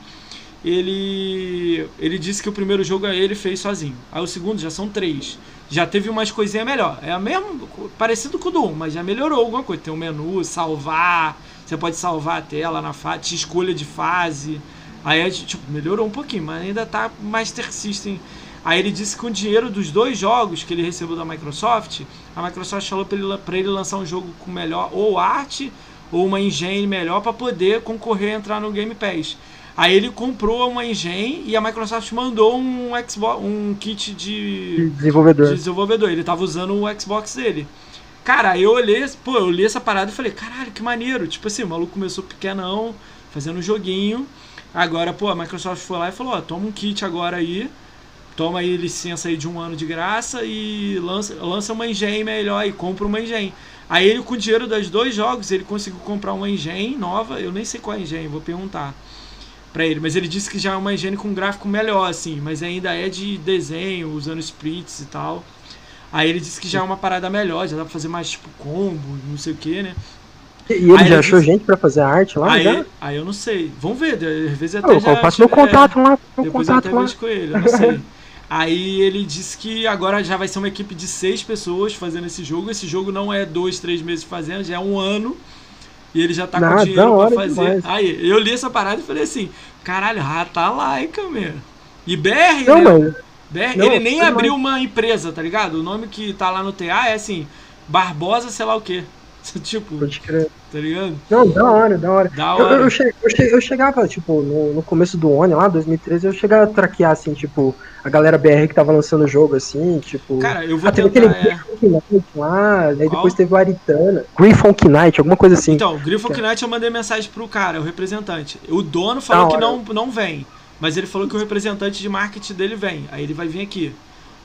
Ele. Ele disse que o primeiro jogo ele fez sozinho. Aí o segundo já são três. Já teve umas coisinhas melhor. É mesmo. Parecido com o do 1, mas já melhorou alguma coisa. Tem um menu, salvar. Você pode salvar a tela na fase, escolha de fase. Aí, tipo, melhorou um pouquinho, mas ainda tá Master System Aí ele disse que com o dinheiro dos dois jogos que ele recebeu da Microsoft, a Microsoft falou para ele, pra ele lançar um jogo com melhor ou arte ou uma engine melhor para poder concorrer a entrar no Game Pass. Aí ele comprou uma engine e a Microsoft mandou um Xbox, um kit de desenvolvedor. De desenvolvedor. Ele tava usando o Xbox dele. Cara, eu olhei, pô, eu li essa parada e falei, caralho, que maneiro. Tipo assim, o maluco começou pequenão, fazendo um joguinho. Agora, pô, a Microsoft foi lá e falou, ó, toma um kit agora aí toma aí licença aí de um ano de graça e lança, lança uma engine melhor e compra uma engine. Aí ele com o dinheiro dos dois jogos, ele conseguiu comprar uma engine nova, eu nem sei qual é a engine, vou perguntar para ele, mas ele disse que já é uma engine com um gráfico melhor assim, mas ainda é de desenho, usando splits e tal. Aí ele disse que já é uma parada melhor, já dá pra fazer mais tipo combo, não sei o que, né? E ele aí já achou disse... gente pra fazer arte lá? Aí, já? aí eu não sei. Vamos ver, às vezes até eu, já. Eu passo meu contato é, lá. Meu depois contato eu até vejo com ele, eu não sei. Aí ele disse que agora já vai ser uma equipe de seis pessoas fazendo esse jogo. Esse jogo não é dois, três meses fazendo, já é um ano. E ele já tá com dinheiro pra fazer. Demais. Aí eu li essa parada e falei assim: caralho, rata laica, meu. E BR, não, né? Não. BR, não, ele nem abriu uma empresa, tá ligado? O nome que tá lá no TA é assim: Barbosa, sei lá o quê. tipo, Pode crer. tá ligado? Não, da hora, da hora. Da Eu, hora. eu, eu eu chegava, tipo, no, no começo do One lá, 2013, eu chegava a traquear, assim, tipo, a galera BR que tava lançando o jogo, assim, tipo. Cara, eu vou ah, teve aquele é. Griffon Knight lá, aí Qual? depois teve o Aritana. Griffon Knight, alguma coisa assim. Então, o Griffon Knight eu mandei mensagem pro cara, o representante. O dono falou que não, não vem. Mas ele falou que o representante de marketing dele vem. Aí ele vai vir aqui.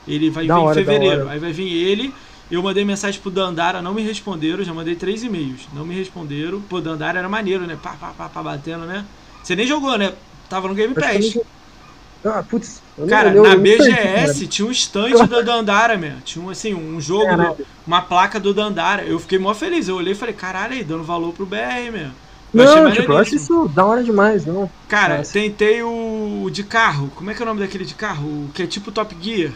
Ele vai Da vir em hora, da fevereiro. Aí vai vir ele. Eu mandei mensagem pro Dandara, não me responderam. Já mandei três e-mails. Não me responderam. Pô, Dandara era maneiro, né? Pá, pá, pá, pá, batendo, né? Você nem jogou, né? Tava no Game Pass. Ah, putz. não- Cara, eu- na eu não perdi, BGS tinha um stand do Dandara, meu. Tinha um, assim, um jogo, do- uma placa do Dandara. Eu fiquei mó feliz. Eu olhei e falei, caralho, aí, dando valor pro BR, meu. Eu Não, tipo, eu acho isso da hora demais, não. Cara, Nossa. tentei o de carro. Como é que é o nome daquele de carro? O que é tipo Top Gear.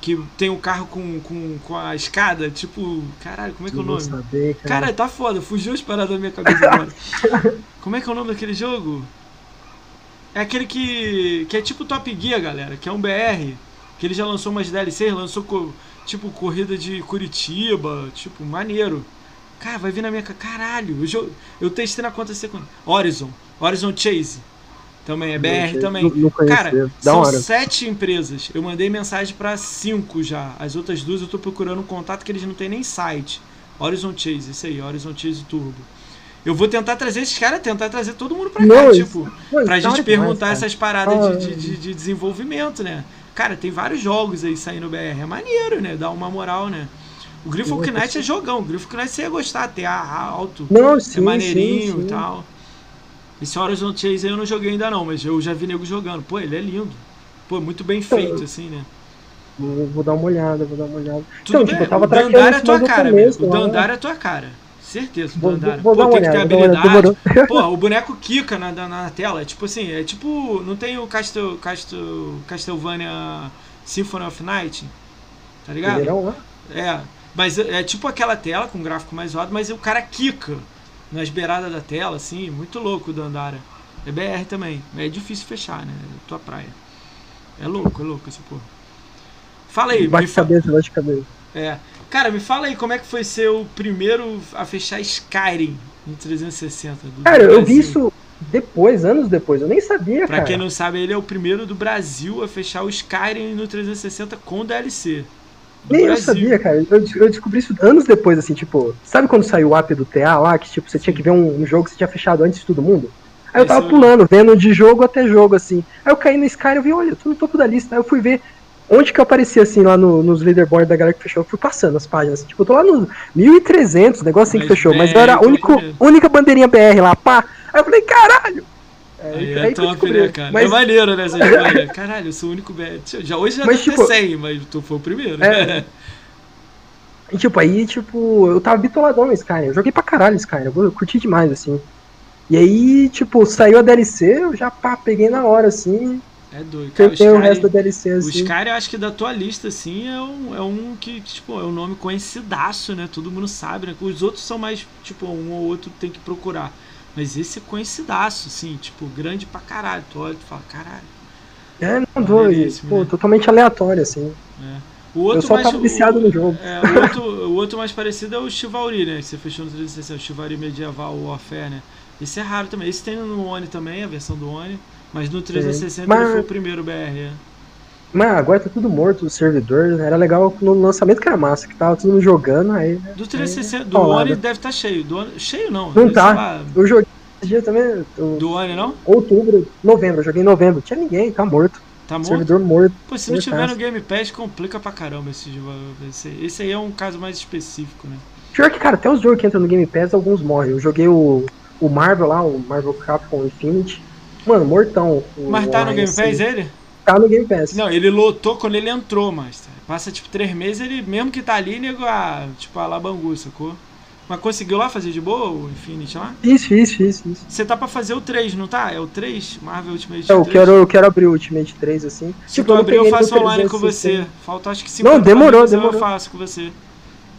Que tem o carro com, com, com a escada, tipo. Caralho, como é que é o nome? saber, cara. Cara, tá foda, fugiu as paradas da minha cabeça agora. Como é que é o nome daquele jogo? É aquele que. que é tipo Top Gear, galera, que é um BR. Que ele já lançou umas DLCs, lançou tipo corrida de Curitiba, tipo, maneiro. Cara, vai vir na minha. ca- Caralho, eu, jo- eu testei na conta secundária. Horizon. Horizon Chase. Também, é BR também. não- não. Cara, são hora. sete empresas. Eu mandei mensagem pra cinco já. As outras duas eu tô procurando um contato que eles não têm nem site. Horizon Chase, isso aí, Horizon Chase Turbo. Eu vou tentar trazer esses caras, tentar trazer todo mundo pra cá, Não, tipo, Pô, pra da gente perguntar demais, essas paradas Ah, de, de, de desenvolvimento, né? Cara, tem vários jogos aí saindo BR. É maneiro, né? Dá uma moral, né? O Griffon Sim, Knight é jogão. O Griffon Knight você ia gostar, ter a alto, Não, é sim, maneirinho sim, sim. e tal. Esse Horizon Chase aí eu não joguei ainda não, mas eu já vi nego jogando. Pô, ele é lindo. Pô, muito bem feito, assim, né? Vou, vou dar uma olhada, vou dar uma olhada. Tudo então, bem, tipo, eu tava o Dandara é isso tua cara, começo, meu. O? Dandara é tua cara. Certeza, o Vou, Dandara. vou, vou Pô, tem que ter olhada, uma olhada, habilidade. demorou. Pô, o boneco quica na, na, na tela. É tipo assim, é tipo. Não tem o Castel, Castel, Castlevania Symphony of Night? Tá ligado? Primeirão lá? É. Mas é, é tipo aquela tela com um gráfico mais zoado, mas o cara quica nas beiradas da tela, assim. Muito louco o Dandara. É BR também. É difícil fechar, né? É tua praia. É louco, é louco essa porra. Fala aí, me Bate fa- cabeça, bate cabeça. é. Cara, me fala aí como é que foi ser o primeiro a fechar Skyrim em 360. do Cara, eu vi Brasil. isso depois, anos depois. Eu nem sabia, Pra cara. quem não sabe, ele é o primeiro do Brasil a fechar o Skyrim no 360 com DLC. Do Nem eu Brasil. sabia, cara. Eu, eu descobri isso anos depois, assim, tipo, sabe quando saiu o app do TA lá, que tipo, você tinha que ver um, um jogo que você tinha fechado antes de todo mundo? Aí eu tava eu- pulando, vendo de jogo até jogo, assim. Aí eu caí no Skyrim e vi, olha, eu tô no topo da lista. Aí eu fui ver onde que eu aparecia, assim, lá no, nos leaderboards da galera que fechou. Eu fui passando as páginas, assim, tipo, eu tô lá no 1300, negócio assim que Mas fechou. Mas BR eu era a primeiro. única bandeirinha BR lá, pá. Aí eu falei, caralho! Aí aí é top, né, cara? Mas- É maneiro, né. Caralho, eu sou o único BR. Já, hoje já Mas, deve tipo- ter 100, mas tu foi o primeiro. É. E tipo, aí, tipo, eu tava bitoladão no Skyrim. Eu joguei pra caralho Skyrim, eu curti demais, assim. E aí, tipo, saiu a DLC, eu já pá, peguei na hora, assim. É doido. Cara, o Tentei o resto da DLC, O assim. Skyrim, eu acho que da tua lista, assim, é um, é um que, tipo, é um nome conhecidaço, né? Todo mundo sabe, né? Os outros são mais, tipo, um ou outro tem que procurar. Mas esse é conhecidaço, assim, tipo, grande pra caralho. Tu olha e tu fala, caralho. É, não doido. Pô, né? totalmente aleatório, assim. É. O outro Eu só mais, tava viciado o, no jogo. É, o, outro, o outro mais parecido é o Chivalry, né? Que você fechou no 360, o Chivalry Medieval Warfare, né? Esse é raro também. Esse tem no One também, a versão do One. Mas no 360 Mas- foi o primeiro BR, é. Mas agora tá tudo morto, o servidor. né? Era legal no lançamento que era massa, que tava todo mundo jogando, aí. né? Do 360, do Paulada. One deve estar cheio. Do cheio não. Não tá. lá, Eu joguei esse dia também. eu- do One não? Outubro, novembro, eu joguei em novembro. Tinha ninguém, tá morto. Tá morto? Servidor morto. Pô, se não Mortaço. tiver no Game Pass, complica pra caramba esse jogo. Esse, esse aí é um caso mais específico, né? Pior que, cara, até os jogos que entram no Game Pass, alguns morrem. Eu joguei o, o Marvel lá, o Marvel Capcom Infinity. Mano, mortão. Mas tá no Game Pass assim. ele? Tá no Game Pass. Não, ele lotou quando ele entrou, mas passa tipo três meses, ele mesmo que tá ali, nego, ah, tipo, a labangu, sacou? Mas conseguiu lá fazer de boa o Infinity lá? Fiz, fiz, fiz, fiz. Você tá pra fazer o 3, não tá? É o 3? Marvel Ultimate Eu 3? quero, eu quero abrir o Ultimate 3 assim. Se Tipo, tu não abrir, eu faço online com 360. você. Falta acho que 50 demorou, pra mim, mas Eu demorou. faço com você.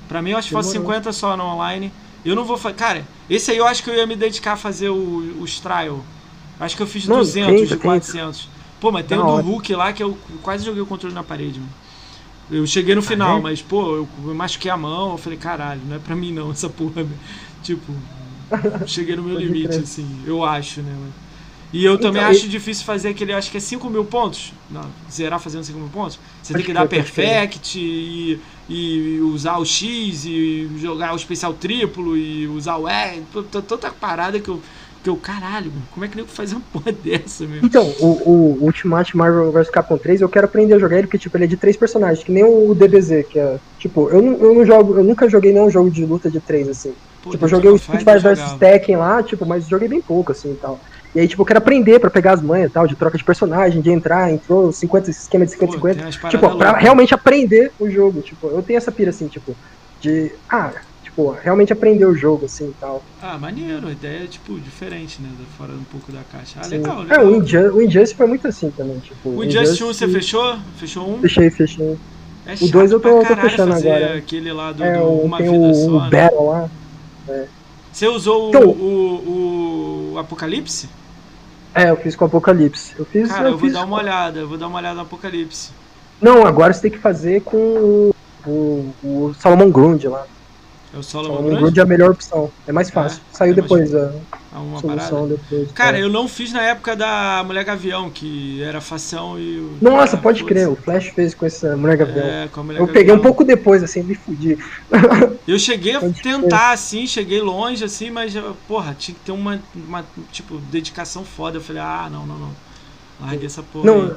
Pra mim, eu acho que faço Demorou. 50 só no online. Eu não vou fazer. Cara, esse aí eu acho que eu ia me dedicar a fazer o, os trial. Acho que eu fiz Não, 200 tenta, de tenta. 400. Pô, mas tem Da o do hora. Hulk lá que eu quase joguei o controle na parede, mano. Eu cheguei no final, é? mas, pô, eu machuquei a mão, eu falei, caralho, não é pra mim não essa porra. velho. Tipo, cheguei no meu limite, crer. assim, eu acho, né? mano? E eu também Então, acho difícil fazer aquele, acho que é 5 mil pontos. Não, zerar fazendo 5 mil pontos. Você tem que dar perfect e, e usar o X e jogar o especial triplo e usar o E. T- Tanta parada que eu, que eu, caralho, como é que nem fazer uma porra dessa, meu? Então, o, o Ultimate Marvel vs Capcom 3, eu quero aprender a jogar ele, porque, tipo, ele é de três personagens, que nem o DBZ, que é, tipo, eu não, eu não jogo, eu nunca joguei nenhum jogo de luta de três, assim. Pô, tipo, eu The joguei o Street Fighter vs. Tekken lá, tipo, mas joguei bem pouco, assim, e tal. E aí, tipo, eu quero aprender pra pegar as manhas e tal, de troca de personagem, de entrar, entrou 50, esquema de Pô, 50-50. tem umas Tipo, pra realmente aprender o jogo, tipo, eu tenho essa pira, assim, tipo, de, ah, tipo, realmente aprender o jogo, assim, e tal. Ah, maneiro, a ideia é, tipo, diferente, né? Fora um pouco da caixa. Ah, Sim. legal, É, legal. o Injustice, o Injustice foi muito assim também, tipo... O Injustice 1 você fechou? Fechou um? Fechei, fechei. É O dois eu tô- tô fechando agora. aquele lá do, É, do o, Uma Vida o, Só, o né? Battle lá. Você usou o- Então- o, o, Apocalipse? É, eu fiz com o Apocalipse. Eu fiz. Cara, eu vou fiz... dar uma olhada, eu vou dar uma olhada no Apocalipse. Não, agora você tem que fazer com o, o, o Salomon Grund lá. É o Solomon? Grund é a melhor opção. É mais fácil. Saiu é mais depois a Ah, uma solução depois. Cara, é. eu não fiz na época da Mulher Gavião, que era fação e... o- Nossa, Ah, pode foda-se. crer, o Flash fez com essa mulher Gavião. É, com a Mulher eu peguei um Gavião. pouco depois, assim, me fudi. Eu cheguei a tentar, assim, cheguei longe, assim, mas, porra, tinha que ter uma, uma, tipo, dedicação foda. Eu falei, ah, não, não, não. Larguei essa porra Não, aí.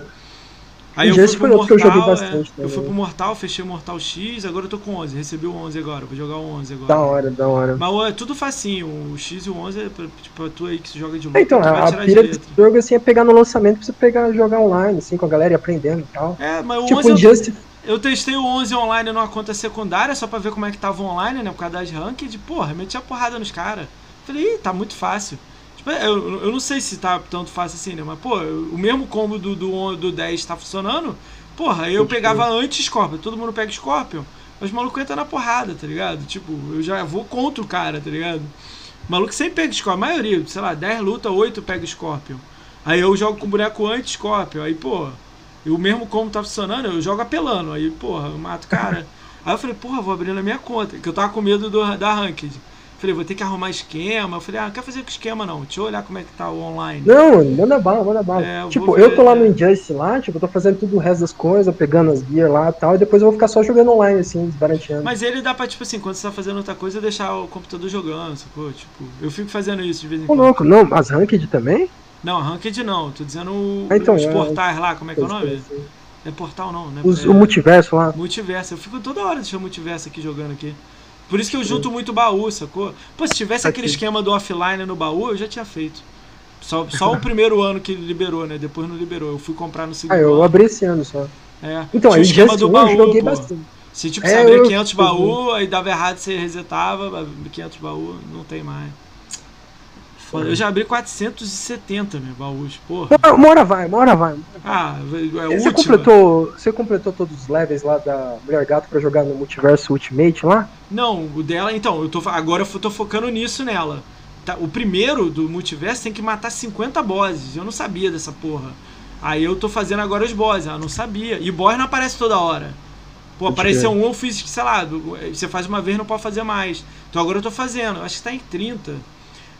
Aí eu Injustice fui eu Mortal, é, bastante eu fui pro Mortal, fechei o Mortal X, agora eu tô com 11. Recebi o 11 agora, vou jogar o 11 agora. da hora, da hora. Mas é tudo facinho, o X e o 11 é pra, tipo, a tua aí que se joga de luta, É, então, tu a, a pira de desse jogo assim é pegar no lançamento pra você pegar jogar online, assim, com a galera e aprendendo e tal. É, mas o Tipo, 11 eu, Injustice. eu testei o 11 online numa conta secundária só pra ver como é que tava online, né, por causa das ranked. Porra, meti a porrada nos caras. Falei, ih, tá muito fácil. Tipo, eu, eu não sei se tá tanto fácil assim, né, mas, pô, o mesmo combo do, do, do 10 tá funcionando, porra, eu pegava antes Scorpion, todo mundo pega Scorpion, mas o maluco entra na porrada, tá ligado? Tipo, eu já vou contra o cara, tá ligado? O maluco sempre pega Scorpion, a maioria, sei lá, 10 luta, 8 pega Scorpion. Aí eu jogo com o boneco antes Scorpion, aí, pô, e o mesmo como tá funcionando, eu jogo apelando. Aí, porra, eu mato o cara. Aí eu falei, porra, vou abrir na minha conta, que eu tava com medo do, da Ranked. Falei, vou ter que arrumar esquema. Eu falei, ah, não quero fazer com esquema não. Deixa eu olhar como é que tá o online. Não, manda bala, manda bala. É, eu tipo, vou eu ver, tô lá no Injustice lá, tipo, eu tô fazendo tudo o resto das coisas, pegando as gear lá e tal, e depois eu vou ficar só jogando online, assim, desbaranteando. Mas ele dá pra, tipo assim, quando você tá fazendo outra coisa, deixar o computador jogando, sacou? Tipo, eu fico fazendo isso de vez em Ô, quando. louco, não, as ranked também? Não, Ranked não. Tô dizendo o- Ah, então, os é, portais lá, como é que é o nome? É portal não, né? Os- É- O multiverso lá. Multiverso. Eu fico toda hora deixando multiverso aqui jogando aqui. Por isso que eu junto muito baú, sacou? Pô, se tivesse aquele Aqui. esquema do offline no baú, eu já tinha feito. Só, só o primeiro ano que liberou, né? Depois não liberou. Eu fui comprar no segundo Ah, eu ano. abri esse ano só. É. Então, Tinha o aí esquema do eu baú, joguei pô. bastante. Se tipo, É, você abria eu- 500 baú, aí dava errado, você resetava, 500 baú, não tem mais. Foda. Eu já abri 470, meu, baús, porra. Uma- hora vai, uma hora vai. Ah, é Você completou, você completou todos os levels lá da Mulher Gato pra jogar no Multiverso Ultimate lá? Não, o dela, então, eu tô agora eu tô focando nisso nela. Tá, o primeiro do multiverso tem que matar 50 bosses. Eu não sabia dessa porra. Aí eu tô fazendo agora os bosses, eu não sabia. E boss não aparece toda hora. Pô, apareceu um, eu fiz, sei lá, você faz uma vez não pode fazer mais. Então agora eu tô fazendo, acho que tá em 30.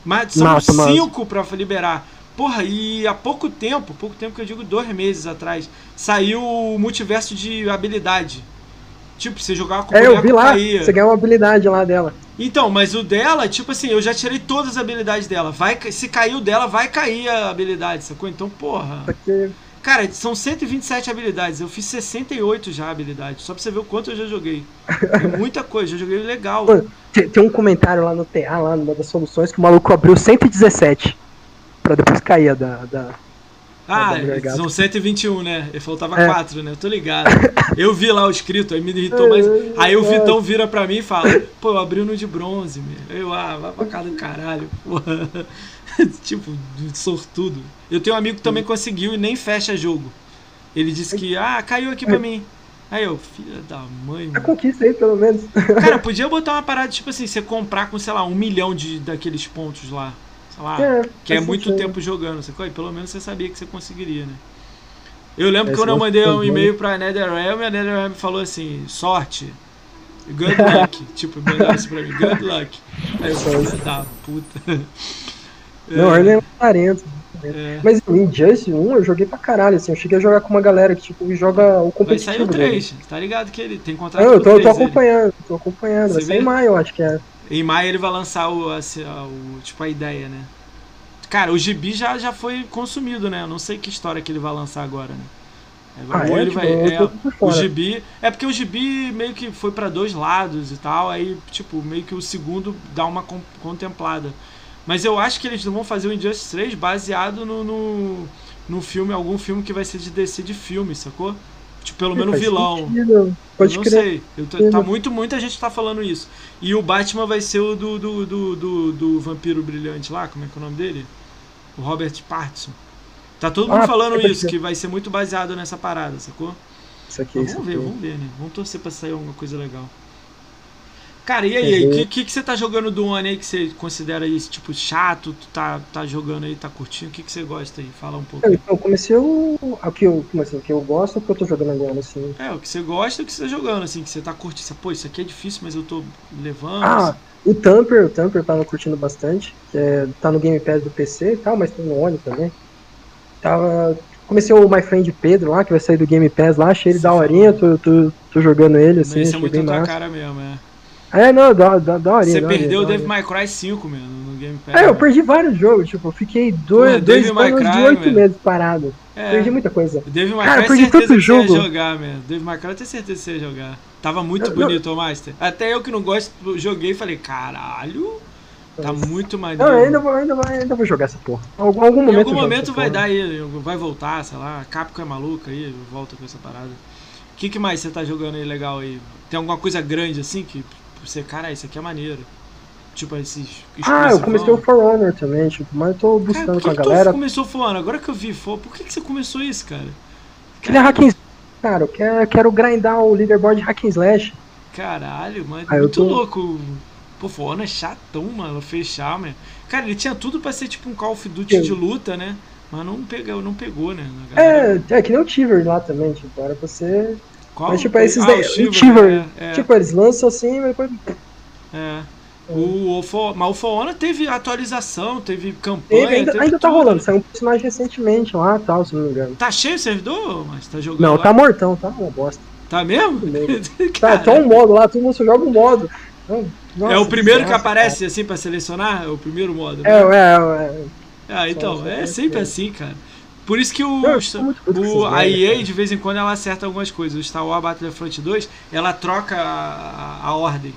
Mas são massa. 5 pra liberar. Porra, e há pouco tempo, pouco tempo que eu digo dois meses atrás, saiu o multiverso de habilidade. Tipo, você jogava com o É, eu vi lá, caía. você ganhou uma habilidade lá dela. Então, mas o dela, tipo assim, eu já tirei todas as habilidades dela. Vai, se caiu dela, vai cair a habilidade, sacou? Então, porra. Porque Cara, são 127 habilidades. Eu fiz 68 já habilidades. Só pra você ver o quanto eu já joguei. É muita coisa, já joguei legal. Tem, tem um comentário lá no TA, lá numa das soluções, que o maluco abriu 117. Pra depois cair da. da... Ah, da são 121, né? E faltava É. 4, né? Eu tô ligado. Eu vi lá o escrito, aí me irritou mais. Aí o Vitão vira pra mim e fala: Pô, eu abri no de bronze, meu. Eu, ah, vai pra casa do caralho, porra. tipo, sortudo. Eu tenho um amigo que também conseguiu e nem fecha jogo. Ele disse que, ah, caiu aqui pra mim. Aí eu, filha da mãe, A mano. conquista aí, pelo menos. Cara, podia botar uma parada, tipo assim, você comprar com, sei lá, um milhão de, daqueles pontos lá. Sei lá. É, que é muito sentido. tempo jogando, sacou? E pelo menos você sabia que você conseguiria, né? Eu lembro que Esse quando eu mandei um e-mail pra NetherRealm, a NetherRealm falou assim, sorte. Good luck. tipo, mandou isso pra mim, good luck. Aí eu falei, filha da puta. Não, ele é um talento. É. Mas o Injustice 1 eu joguei pra caralho, assim. Eu cheguei a jogar com uma galera que, tipo, joga o Vai competitivo. sair o dele. 3, tá ligado que ele tem contrato Não, eu tô, o eu tô 3, ele. acompanhando, tô acompanhando. Você Vai sair em maio, eu acho que é. Em maio ele vai lançar o, assim, o- tipo, a ideia, né? Cara, o gibi já, já foi consumido, né? Eu não sei que história que ele vai lançar agora, né? Ah, Ou é? ele Tipo, vai. é, o gibi. É porque o gibi meio que foi pra dois lados e tal, aí, tipo, meio que o segundo dá uma contemplada. Mas eu acho que eles não vão fazer o Injustice 3 baseado no, no, no filme, algum filme que vai ser de DC de filme, sacou? Tipo, pelo menos Faz vilão. sentido. Pode eu não crer. sei. Eu tô- tá muito, muita gente tá falando isso. E o Batman vai ser o do, do, do, do, do Vampiro Brilhante lá, como é que é o nome dele? O Robert Pattinson. Tá todo mundo Ah, falando isso, que vai ser muito baseado nessa parada, sacou? Isso aqui, Mas isso vamos ver, aqui. vamos ver, né? Vamos torcer pra sair alguma coisa legal. Cara, e aí? O Uhum. que, que, que você tá jogando do One aí que você considera isso, tipo, chato? Tu tá, tá jogando aí, tá curtindo? O que, que você gosta aí? Fala um pouco. Então, eu comecei o. O que eu, como assim, o que eu gosto, o que eu tô jogando agora, assim. É, o que você gosta e o que você tá jogando, assim, que você tá curtindo. Pô, isso aqui é difícil, mas eu tô levando. Ah, o Tamper, o Tamper eu tava curtindo bastante. É, tá no Game Pass do PC e tal, mas tem no One também. Tava. Comecei o My Friend Pedro lá, que vai sair do Game Pass lá, achei ele Você daorinha, tô, tô, tô jogando ele, assim, Esse é muito bem a tua massa. cara mesmo, é. É, não, da, da, daorinha. Você daorinha, perdeu o. Devil May Cry 5, mano, no Game Pass. É, eu perdi vários jogos, tipo, eu fiquei dois, Porra, dois anos Cry, de oito meses parado. É, Perdi muita coisa. Devil May Cara, Cry, perdi tanto que você ia jogo. jogar, mano. Devil May Cry, eu tenho certeza que você ia jogar. Tava muito Eu- eu- bonito o Master. Até eu que não gosto, joguei e falei, caralho, tá muito Não, maneiro. eu ainda vou, ainda, vou, ainda vou jogar essa porra. Em algum, algum Em momento. algum eu jogo momento vai dar aí, vai voltar, sei lá, Capcom é maluca aí, volta com essa parada. O que, que mais você tá jogando aí legal aí? Tem alguma coisa grande assim que você, cara, isso aqui é maneiro. Tipo esses Ah, eu comecei o. For Honor também, tipo, mas eu tô Cara, buscando por com a galera. tu começou falando? Agora que eu vi, for, por que, que você começou isso, cara? Ele é hack and Cara, eu quero, quero grindar o leaderboard hack and slash. Caralho, mano, Ah, eu muito tô- louco. Pô, For Honor é chatão, mano, fechar, mano. Cara, ele tinha tudo pra ser tipo um Call of Duty Sim. de luta, né? Mas não pegou, não pegou, né? A galera- É, é que nem o Tiver lá também, tipo, era pra você. Qual? Mas tipo, é esses Ah, daí. o O Shiver, Tiver. é, é. Tipo, eles lançam assim, mas depois. É. O, o For- mas o Honor teve atualização, teve campanha. Teve, ainda, teve ainda tá rolando, saiu um personagem recentemente lá tal, se não me engano. Tá cheio o servidor? Mas tá jogando. Não, lá? tá mortão, tá uma bosta. Tá mesmo? Tá, Cara, só um modo lá, todo mundo só joga um modo. Não, é nossa, o primeiro que desgraça, aparece assim pra selecionar? É o primeiro modo. né? cara. É, é, é. Ah, então, é sempre é. assim, cara. Por isso que o, Não, o, a EA, de vez em quando, ela acerta algumas coisas. O Star Wars Battlefront 2, ela troca a, a, ordem.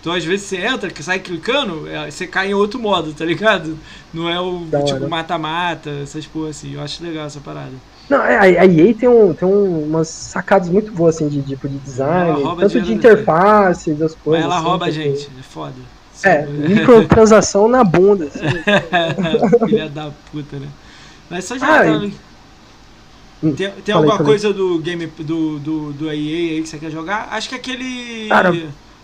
Então, às vezes, você entra, que sai clicando, é, você cai em outro modo, tá ligado? Não é o Da tipo mata-mata, essas porra assim. Eu acho legal essa parada. Não, é, a, a EA tem, um, tem um, umas sacadas muito boas, assim, de, tipo, de design, tanto de interface, das Mas coisas. ela assim, rouba a gente, é foda. É, microtransação na bunda, assim. Filha da puta, né? Mas só já. Tá- Hum, Tem, tem falei, alguma falei. coisa do game do, do, do EA aí que você quer jogar? Acho que aquele. Cara,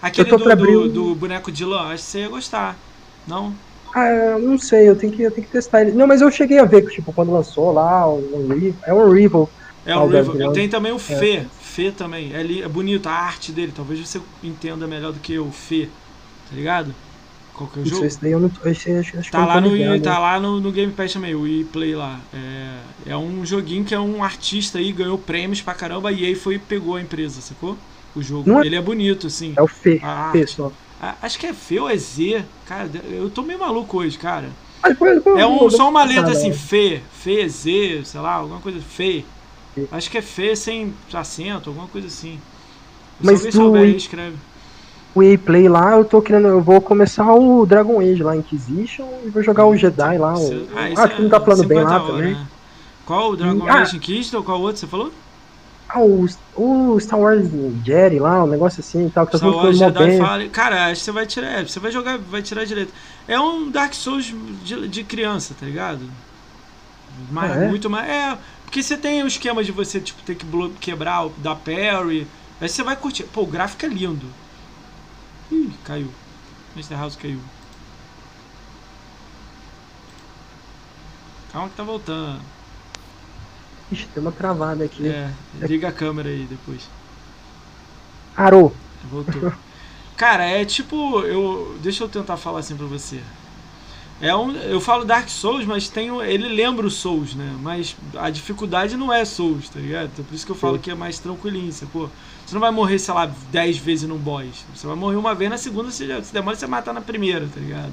aquele eu do, do, do boneco de lã, acho que você ia gostar. Não? Ah, eu não sei, eu tenho que, eu tenho que testar ele. Não, mas eu cheguei a ver, tipo, quando lançou lá, o Unreal, é um Unreal. É Ah, o o River. Devil Eu tenho também o Fê. Fê também. É, é bonito a arte dele. Talvez você entenda melhor do que o Fê. Tá ligado? Qual que é o Isso, jogo? esse daí eu não. Esse, acho, acho Tá lá, no, ligado. tá lá no, no Game Pass também, o EA Play lá. É, é um joguinho que é um artista aí, ganhou prêmios pra caramba e aí foi e pegou a empresa, sacou? O jogo. Não é- Ele é bonito, assim. É o Fê, A Fê só. A- Acho que é Fê ou é Z. Cara, eu tô meio maluco hoje, cara. Ah, depois- depois É um, só uma letra assim, né? Fê, Fê, Z, sei lá, alguma coisa, Fê. Acho que é Fê sem acento, alguma coisa assim. Se Mas alguém souber aí, escreve. O EA Play lá, eu tô querendo. Eu vou começar o Dragon Age lá, Inquisition, e vou jogar o Jedi lá. O, ah, acho que não tá é falando bem 50 lá também. né? Qual o Dragon Ah. Age Inquisitor ou qual outro você falou? Ah, o, o Star Wars Jedi lá, um negócio assim e tal, que tá Star tudo Wars Jedi bem. Fallen. Cara, acho que você vai tirar. é, Você vai jogar, vai tirar direito. É um Dark Souls de, de criança, tá ligado? Mais, Ah, é? Muito mais. É, porque você tem o esquema de você tipo, ter que quebrar, o- dar parry. Aí você vai curtir. Pô, o gráfico é lindo. Ih, caiu. Mr. House caiu. Calma que tá voltando. Ixi, tem uma travada aqui. É, liga a câmera aí depois. Arou. Voltou. Cara, é tipo. Eu, deixa eu tentar falar assim pra você. É um, eu falo Dark Souls, mas tem, ele lembra o Souls, né? Mas a dificuldade não é Souls, tá ligado? Então, por isso que eu falo Sim. que é mais tranquilinho, sacou? Você não vai morrer, sei lá, 10 vezes num boss. Você vai morrer uma vez, na segunda você, já, se demora você matar na primeira, tá ligado?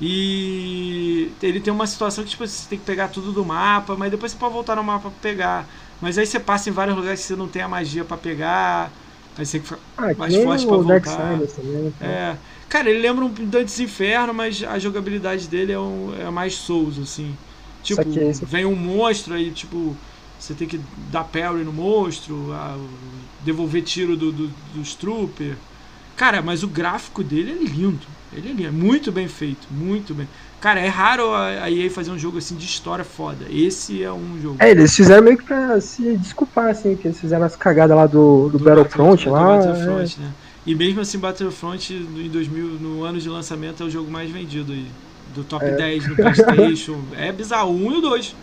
E ele tem uma situação que tipo, você tem que pegar tudo do mapa, mas depois você pode voltar no mapa pra pegar. Mas aí você passa em vários lugares que você não tem a magia pra pegar. Aí você fica Ah, Mais que nem forte pra voltar. Também. então. é. Cara, ele lembra um Dantes Inferno, mas a jogabilidade dele é, um, é mais Souls, assim. Tipo, saquei. vem um monstro aí, tipo, você tem que dar parry no monstro, a- devolver tiro do, do- dos trooper. Cara, mas o gráfico dele é lindo. Ele é lindo, é muito bem feito, muito bem. Cara, é raro a EA fazer um jogo assim de história foda. Esse é um jogo. É, eles fizeram meio que pra se desculpar, assim, que eles fizeram as cagadas lá do, do, Battlefront do lá. é. Battlefront, né? E mesmo assim, Battlefront no- em 2000, no ano de lançamento é o jogo mais vendido aí. Do top É. 10 no PlayStation. é bizarro, 1 e o 2.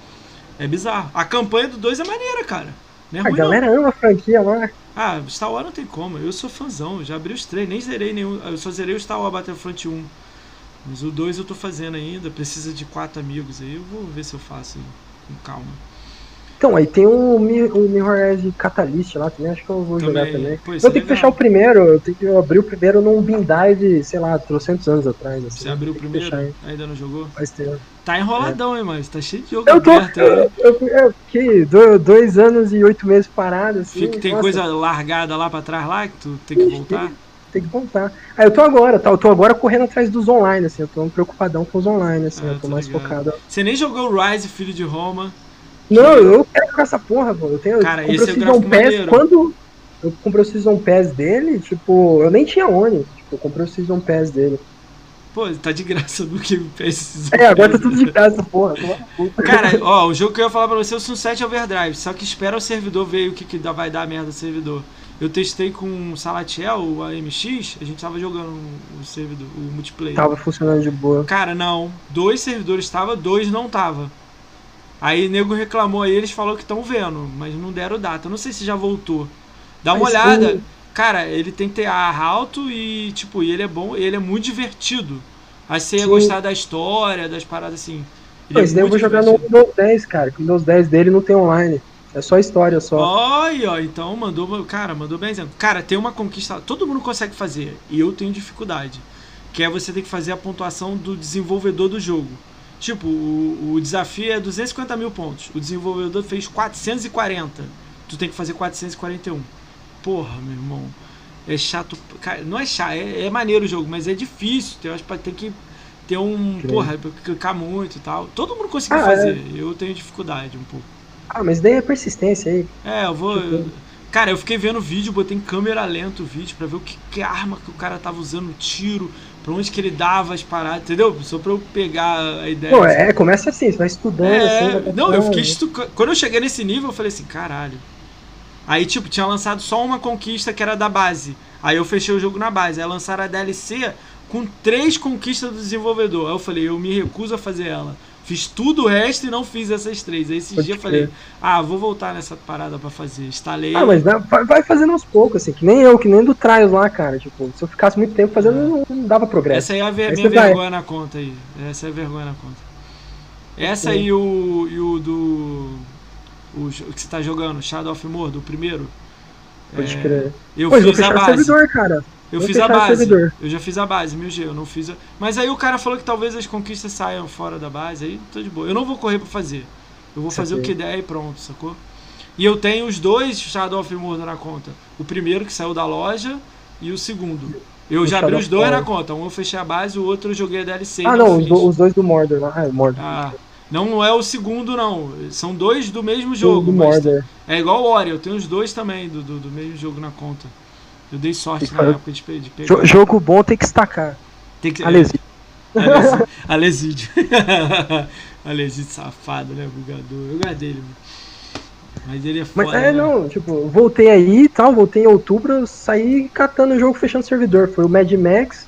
É bizarro. A campanha do 2 é maneira, cara. Não é A ruim, galera ama a franquia lá. não. Ah, Star Wars não tem como. Eu sou fãzão. eu Já abri os três, nem zerei nenhum. Eu só zerei o Star Wars Battlefront 1. Mas o 2 eu tô fazendo ainda. Precisa de quatro amigos aí. Eu vou ver se eu faço aí, com calma. Então, aí tem o, Mi- o Mirror's Catalyst lá também, acho que eu vou jogar Também. também. Pô, eu é tenho que legal. fechar o primeiro, eu tenho que abrir o primeiro num Beam Dive, sei lá, trocentos anos atrás. Assim, Você abriu o que primeiro? fechar? Ainda não jogou? Faz tempo. Tá enroladão, hein, mas tá cheio de jogo Eu tô. aberto. Eu, eu, eu fiquei do- dois anos e oito meses parado, assim. Fica, tem nossa, coisa largada lá pra trás lá que tu tem que voltar? Tem que voltar. Ah, eu tô agora, tá? Eu tô agora correndo atrás dos online, assim. Eu tô preocupadão com os online, assim. Ah, eu tô tô mais ligado. focado. Você nem jogou Rise, Filho de Roma. Não, eu quero jogar essa porra, pô. Eu tenho. Cara, eu comprei esse é o o Season gráfico Pass maneiro. quando. Eu comprei o Season Pass dele, tipo, eu nem tinha Oni. Tipo, eu comprei o Season Pass dele. Pô, tá de graça no Game Pass. É, agora tá tudo de graça, porra. No. Cara, ó, o jogo que eu ia falar pra você é o Sunset Overdrive. Só que espera o servidor ver o que, que vai dar merda do servidor. Eu testei com o Salatiel, o AMX, a gente tava jogando o servidor, o multiplayer. Tava funcionando de boa. Cara, não. Dois servidores tava, dois não tava. Aí nego reclamou aí, eles falaram que estão vendo, mas não deram data. Eu não sei se já voltou. Dá uma Mas olhada. Cara, ele tem TAR alto e, tipo, ele é bom, ele é muito divertido. Aí você ia Sim. gostar da história, das paradas assim. Ele é Mas daí eu vou jogar no. Windows 10, cara. que O Windows 10 dele não tem online. É só história só. Olha, ó, então mandou, cara, mandou bem exemplo. Cara, tem uma conquista, todo mundo consegue fazer, e eu tenho dificuldade, que é você ter que fazer a pontuação do desenvolvedor do jogo. Tipo, o, o desafio é 250 mil pontos, o desenvolvedor fez 440, tu tem que fazer 441. Porra, meu irmão, é chato, cara, não é chato, é, é maneiro o jogo, mas é difícil, tem, acho que tem que ter um, Que porra, clicar muito e tal. Todo mundo conseguiu Ah, é. fazer, eu tenho dificuldade um pouco. Ah, mas daí é persistência aí. É, eu vou. Tipo- Cara, eu fiquei vendo o vídeo, botei em câmera lenta o vídeo pra ver o que, que arma que o cara tava usando, tiro, pra onde que ele dava as paradas, entendeu? Só pra eu pegar a ideia. Não, é, começa assim, você vai estudando, É, assim, vai não, eu fiquei estu... Quando eu cheguei nesse nível, eu falei assim, caralho. Aí, tipo, tinha lançado só uma conquista que era da base. Aí eu fechei o jogo na base. Aí lançaram a DLC com três conquistas do desenvolvedor. Aí eu falei, eu me recuso a fazer ela. Fiz tudo o resto e não fiz essas três. Aí esses Pode dias eu falei, ah, vou voltar nessa parada pra fazer. Instalei. Ah, mas vai, fazendo aos poucos, assim, que nem eu, que nem do Trials lá, cara. Tipo, se eu ficasse muito tempo fazendo, não, não dava progresso. Essa aí é a ver- Aí minha você vai. vergonha na conta aí. Essa é a vergonha na conta. Essa Sim. e o, e o do. O jo- que você tá jogando, Shadow of Mordor, o primeiro. Pode É, crer. Eu vou fiz a fechar o base. servidor, cara. Eu vou fiz a o base. Eu já fiz a base, 1000G, eu não fiz a... Mas aí o cara falou que talvez as conquistas saiam fora da base, aí tô de boa. Eu não vou correr pra fazer. Eu vou fazer o Saquei. que der e pronto, sacou? E eu tenho os dois Shadow of Mordor na conta. O primeiro que saiu da loja e o segundo. Eu O já abri Shadow os dois na conta. Um eu fechei a base, o outro eu joguei a DLC. Ah, não do- os dois do Mordor lá. Ah, o Mordor. Ah, não é o segundo, não. São dois do mesmo jogo. do Mordor. é igual o Ori, eu tenho os dois também do, do, do mesmo jogo na conta. Eu dei sorte na época de, de pegar. Jo- jogo bom tem que estacar. Tem que, Alesi. Alesi- Alesídio. Alesídio safado, né? Bugador. Eu dele, mano. Mas ele é Mas foda. é, né? não, tipo, voltei aí e tal, voltei em outubro, eu saí catando o jogo, fechando o servidor. Foi o Mad Max,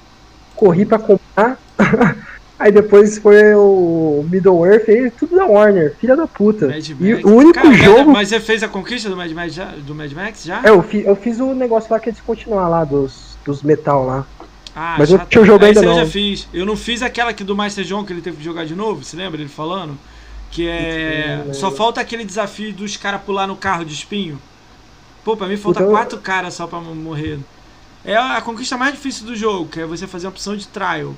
corri pra comprar. Aí depois foi o Middle Earth, aí tudo da Warner, filha da puta. Mad E Max. o único Cara, jogo. Mas você fez a conquista do Mad Max já? Do Mad Max já? É, eu, fi- eu fiz o negócio lá que é descontinuar lá dos, dos metal lá. Ah, Mas eu não tinha tá. jogo ainda esse eu não. já fiz. Eu não fiz aquela aqui do Master John que ele teve que jogar de novo, você lembra ele falando? Que é. Só falta aquele desafio dos caras pular no carro de espinho. Pô, pra mim falta Então- quatro caras só pra morrer. É a conquista mais difícil do jogo, que é você fazer a opção de trial.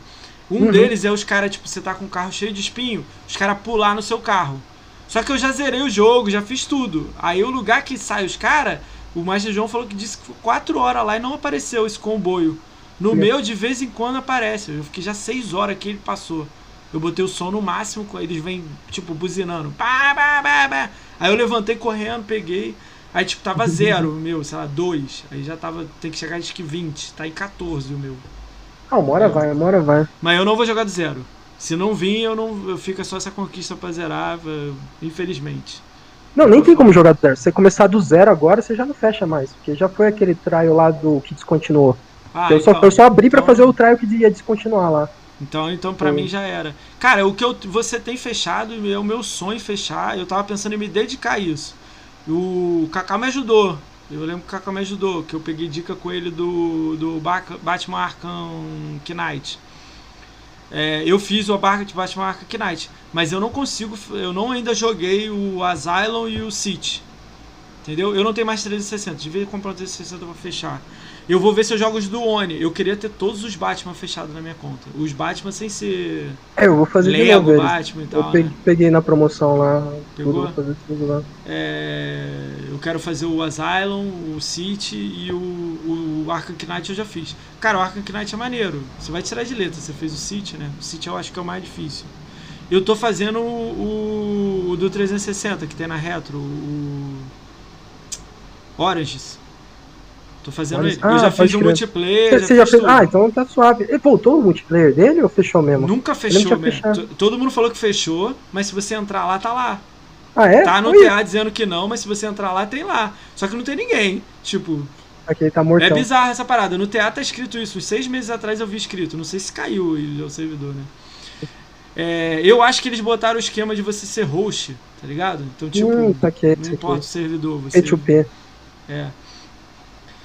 Um Uhum. deles é os caras, tipo, você tá com um carro cheio de espinho, os caras pular no seu carro. Só que eu já zerei o jogo, já fiz tudo. Aí o lugar que sai os caras, o Master João falou que disse que foi 4 horas lá e não apareceu esse comboio. No Sim. meu, de vez em quando aparece. Eu fiquei já 6 horas que ele passou. Eu botei o som no máximo, eles vêm, tipo, buzinando. Pá, pá, pá, pá. Aí eu levantei correndo, peguei. Aí, tipo, tava zero o meu, sei lá, 2. Aí já tava, tem que chegar acho que 20. Tá em 14 o meu. Ah, uma hora vai, uma hora vai. Mas eu não vou jogar do zero. Se não vir, eu não. Eu fica só essa conquista pra zerar, infelizmente. Não, nem tem como jogar do zero. Se você começar do zero agora, você já não fecha mais. Porque já foi aquele trial lá do que descontinuou. Ah, eu, só, então- eu só abri pra então- fazer o trial que ia descontinuar lá. Então, então para mim já era. Cara, o que eu, você tem fechado é o meu sonho fechar. Eu tava pensando em me dedicar a isso. O Kaká me ajudou. Eu lembro que o Kaká me ajudou, que eu peguei dica com ele do, do Batman Arkham Knight. É, eu fiz o barca de Batman Arkham Knight, mas eu não consigo, eu não ainda joguei o Asylum e o City. Entendeu? Eu não tenho mais 360, devia comprar um 360 pra fechar. Eu vou ver se eu jogo os do Oni. Eu queria ter todos os Batman fechados na minha conta. Os Batman sem ser É, eu vou fazer de Lego novo eles. Batman e Eu tal, peguei, né? peguei na promoção lá. Pegou? Tudo, vou fazer tudo lá. É, eu quero fazer o Asylum, o City e o, o Arkham Knight eu já fiz. Cara, o Arkham Knight é maneiro. Você vai tirar de letra. Você fez o City, né? O City eu acho que é o mais difícil. Eu tô fazendo o, o do 360 que tem na Retro, o Oranges. Tô fazendo Orange- ele. eu Ah, já pode fiz o crer. multiplayer. Você, já já fez. tudo. Ah, então tá suave. Ele voltou o multiplayer dele ou fechou mesmo? Nunca fechou, mesmo. Todo mundo falou que fechou, mas se você entrar lá, tá lá. Ah, é? Tá no Oi. TA dizendo que não, mas se você entrar lá, tem lá. Só que não tem ninguém. Tipo, Aqui tá é mortão. bizarro essa parada. No TA tá escrito isso. Uns seis meses atrás eu vi escrito. Não sei se caiu o servidor, né? É, eu acho que eles botaram o esquema de você ser host, tá ligado? Então, tipo, hum, tá aqui, não importa o servidor. Você, P2P. é.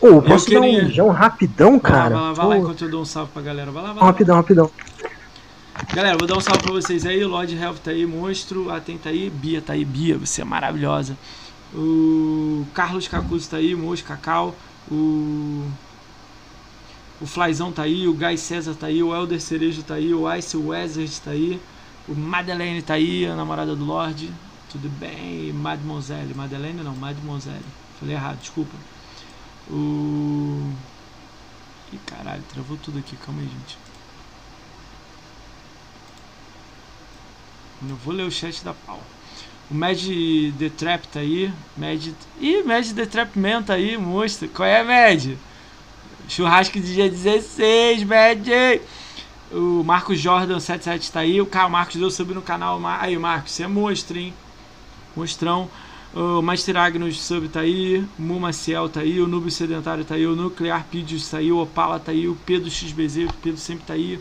Ô, posso dar queria- um mijão rapidão, Vai lá, cara? vai lá, vai lá enquanto eu dou um salve pra galera. Vai lá, vai lá. rapidão, rapidão. Galera, vou dar um salve pra vocês aí. O Lord Health tá aí, monstro. Atém tá aí. Bia tá aí. Bia, você é maravilhosa. O Carlos Cacuso tá aí, monstro, Cacau. O. O Flyzão tá aí, o Guy César tá aí, o Elder Cerejo tá aí, o Ice Wizard tá aí, o Madeleine tá aí, a namorada do Lorde. Tudo bem? Mademoiselle. Madeleine não, Mademoiselle. Falei errado, desculpa. O. Ih, caralho, travou tudo aqui, calma aí, gente. Eu vou ler o chat da pau. O Mad The Trap tá aí. Mad. Ih, Mad The Trap Man tá aí, monstro. Qual é, Mad? Churrasco de dia 16, Mad! O Marcos Jordan 77 tá aí. O Carl Marcos deu sub no canal. Aí, Marcos, você é monstro, hein? Monstrão. O Master Agnus sub tá aí. O Mumaciel tá aí. O Nubio Sedentário tá aí. O Nuclear Pidius tá aí. O Opala tá aí. O Pedro XBZ. O Pedro sempre tá aí.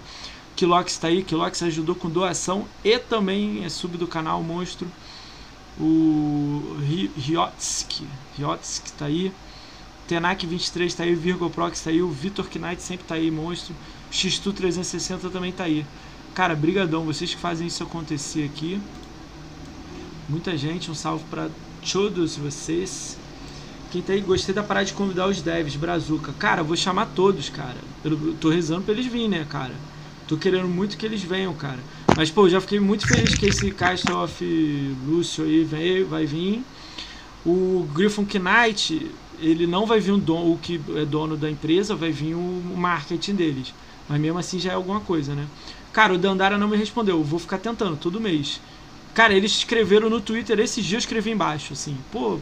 Kilox tá aí, Kilox ajudou com doação e também é sub do canal Monstro. O Riotsk, Riotsk tá aí. Tenak 23 tá aí, Virgo Prox tá aí, o Vitor Knight sempre tá aí, monstro. O Xtu 360 também tá aí. Cara, brigadão, vocês que fazem isso acontecer aqui. Muita gente, um salve pra todos vocês. Quem tá aí, gostei da parada de convidar os devs, Brazuca. Cara, vou chamar todos, cara. Eu tô rezando pra eles virem, né, cara? Tô querendo muito que eles venham, cara. Mas, pô, já fiquei muito feliz que esse Cast of Lúcio aí veio, vai vir. O Griffon Knight, ele não vai vir o, dono, o que é dono da empresa, vai vir o, marketing deles. Mas mesmo assim já é alguma coisa, né? Cara, o Dandara não me respondeu. Eu vou ficar tentando todo mês. Cara, eles escreveram no Twitter, esses dias eu escrevi embaixo, assim, pô,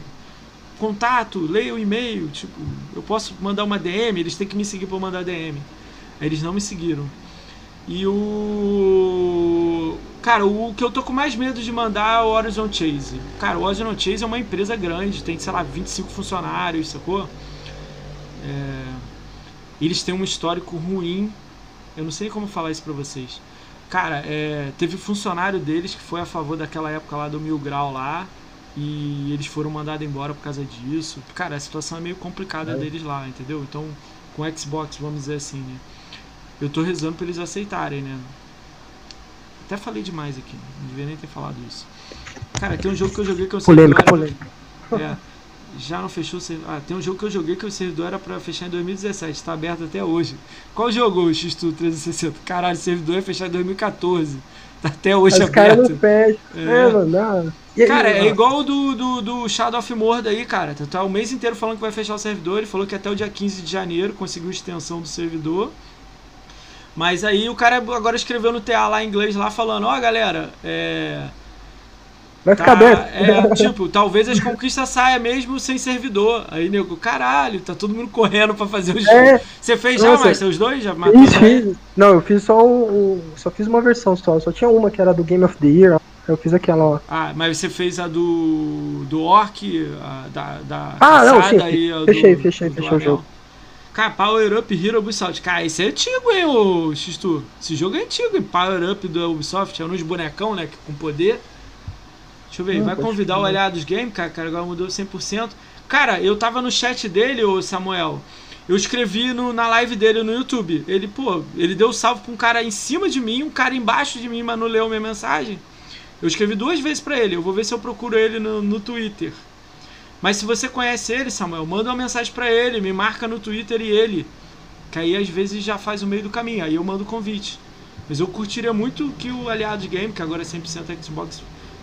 contato, leia o e-mail, tipo, eu posso mandar uma DM, eles têm que me seguir eu mandar DM. Eles não me seguiram. E o. Cara, o que eu tô com mais medo de mandar é o Horizon Chase. Cara, o Horizon Chase é uma empresa grande, tem, sei lá, 25 funcionários, sacou? É... Eles têm um histórico ruim. Eu não sei como falar isso pra vocês. Cara, é, teve funcionário deles que foi a favor daquela época lá do Mil Grau lá. E eles foram mandados embora por causa disso. Cara, a situação é meio complicada É. deles lá, entendeu? Então, com o Xbox, vamos dizer assim, né? Eu tô rezando pra eles aceitarem, né? Até falei demais aqui, não devia nem ter falado isso. Cara, tem um jogo que eu joguei que eu sei Polêmica, que eu era- polêmica. é, já não fechou o servidor. Ah, tem um jogo que eu joguei que o servidor era pra fechar em 2017, tá aberto até hoje. Qual jogo, o X-Tu 360? Caralho, o servidor ia fechar em 2014. Tá até hoje Os aberto. fecham. É. É, mano. Aí, Cara, é igual o do, do, do Shadow of Mordor aí, cara. Tá o mês inteiro falando que vai fechar o servidor. Ele falou que até o dia 15 de janeiro conseguiu extensão do servidor. Mas aí o cara agora escreveu no TA lá em inglês lá falando, ó galera, é. Vai Tá, ficar aberto. é, tipo, talvez as conquistas saia mesmo sem servidor. Aí, nego, caralho, tá todo mundo correndo pra fazer os É. jogos. Você fez já. Master, os dois? Já matou Fiz, fiz. Não, eu fiz só Só fiz uma versão só. Só tinha uma que era do Game of the Year. Eu fiz aquela, ó. Ah, mas você fez a do. do Orc, a da. da Ah, não, sim, e a do- fechei, fechei, do fechei o jogo. Cara, Power Up Hero Ubisoft. Cara, esse é antigo, hein, ô Xistu? Esse jogo é antigo, hein? Power Up do Ubisoft. É uns bonecão, né? Com poder. Deixa eu ver, Não, vai convidar o. Aliados Game, cara, cara, agora mudou 100%. Cara, eu tava no chat dele, ô Samuel. Eu escrevi no- na live dele no YouTube. Ele, pô, ele deu salve pra um cara em cima de mim, um cara embaixo de mim, mas não leu minha mensagem. Eu escrevi duas vezes pra ele. Eu vou ver se eu procuro ele no, no Twitter. Mas se você conhece ele, Samuel, manda uma mensagem pra ele, me marca no Twitter e ele. Que aí às vezes já faz o meio do caminho. Aí eu mando o convite. Mas eu curtiria muito que o Aliados Game, que agora é 100% Xbox,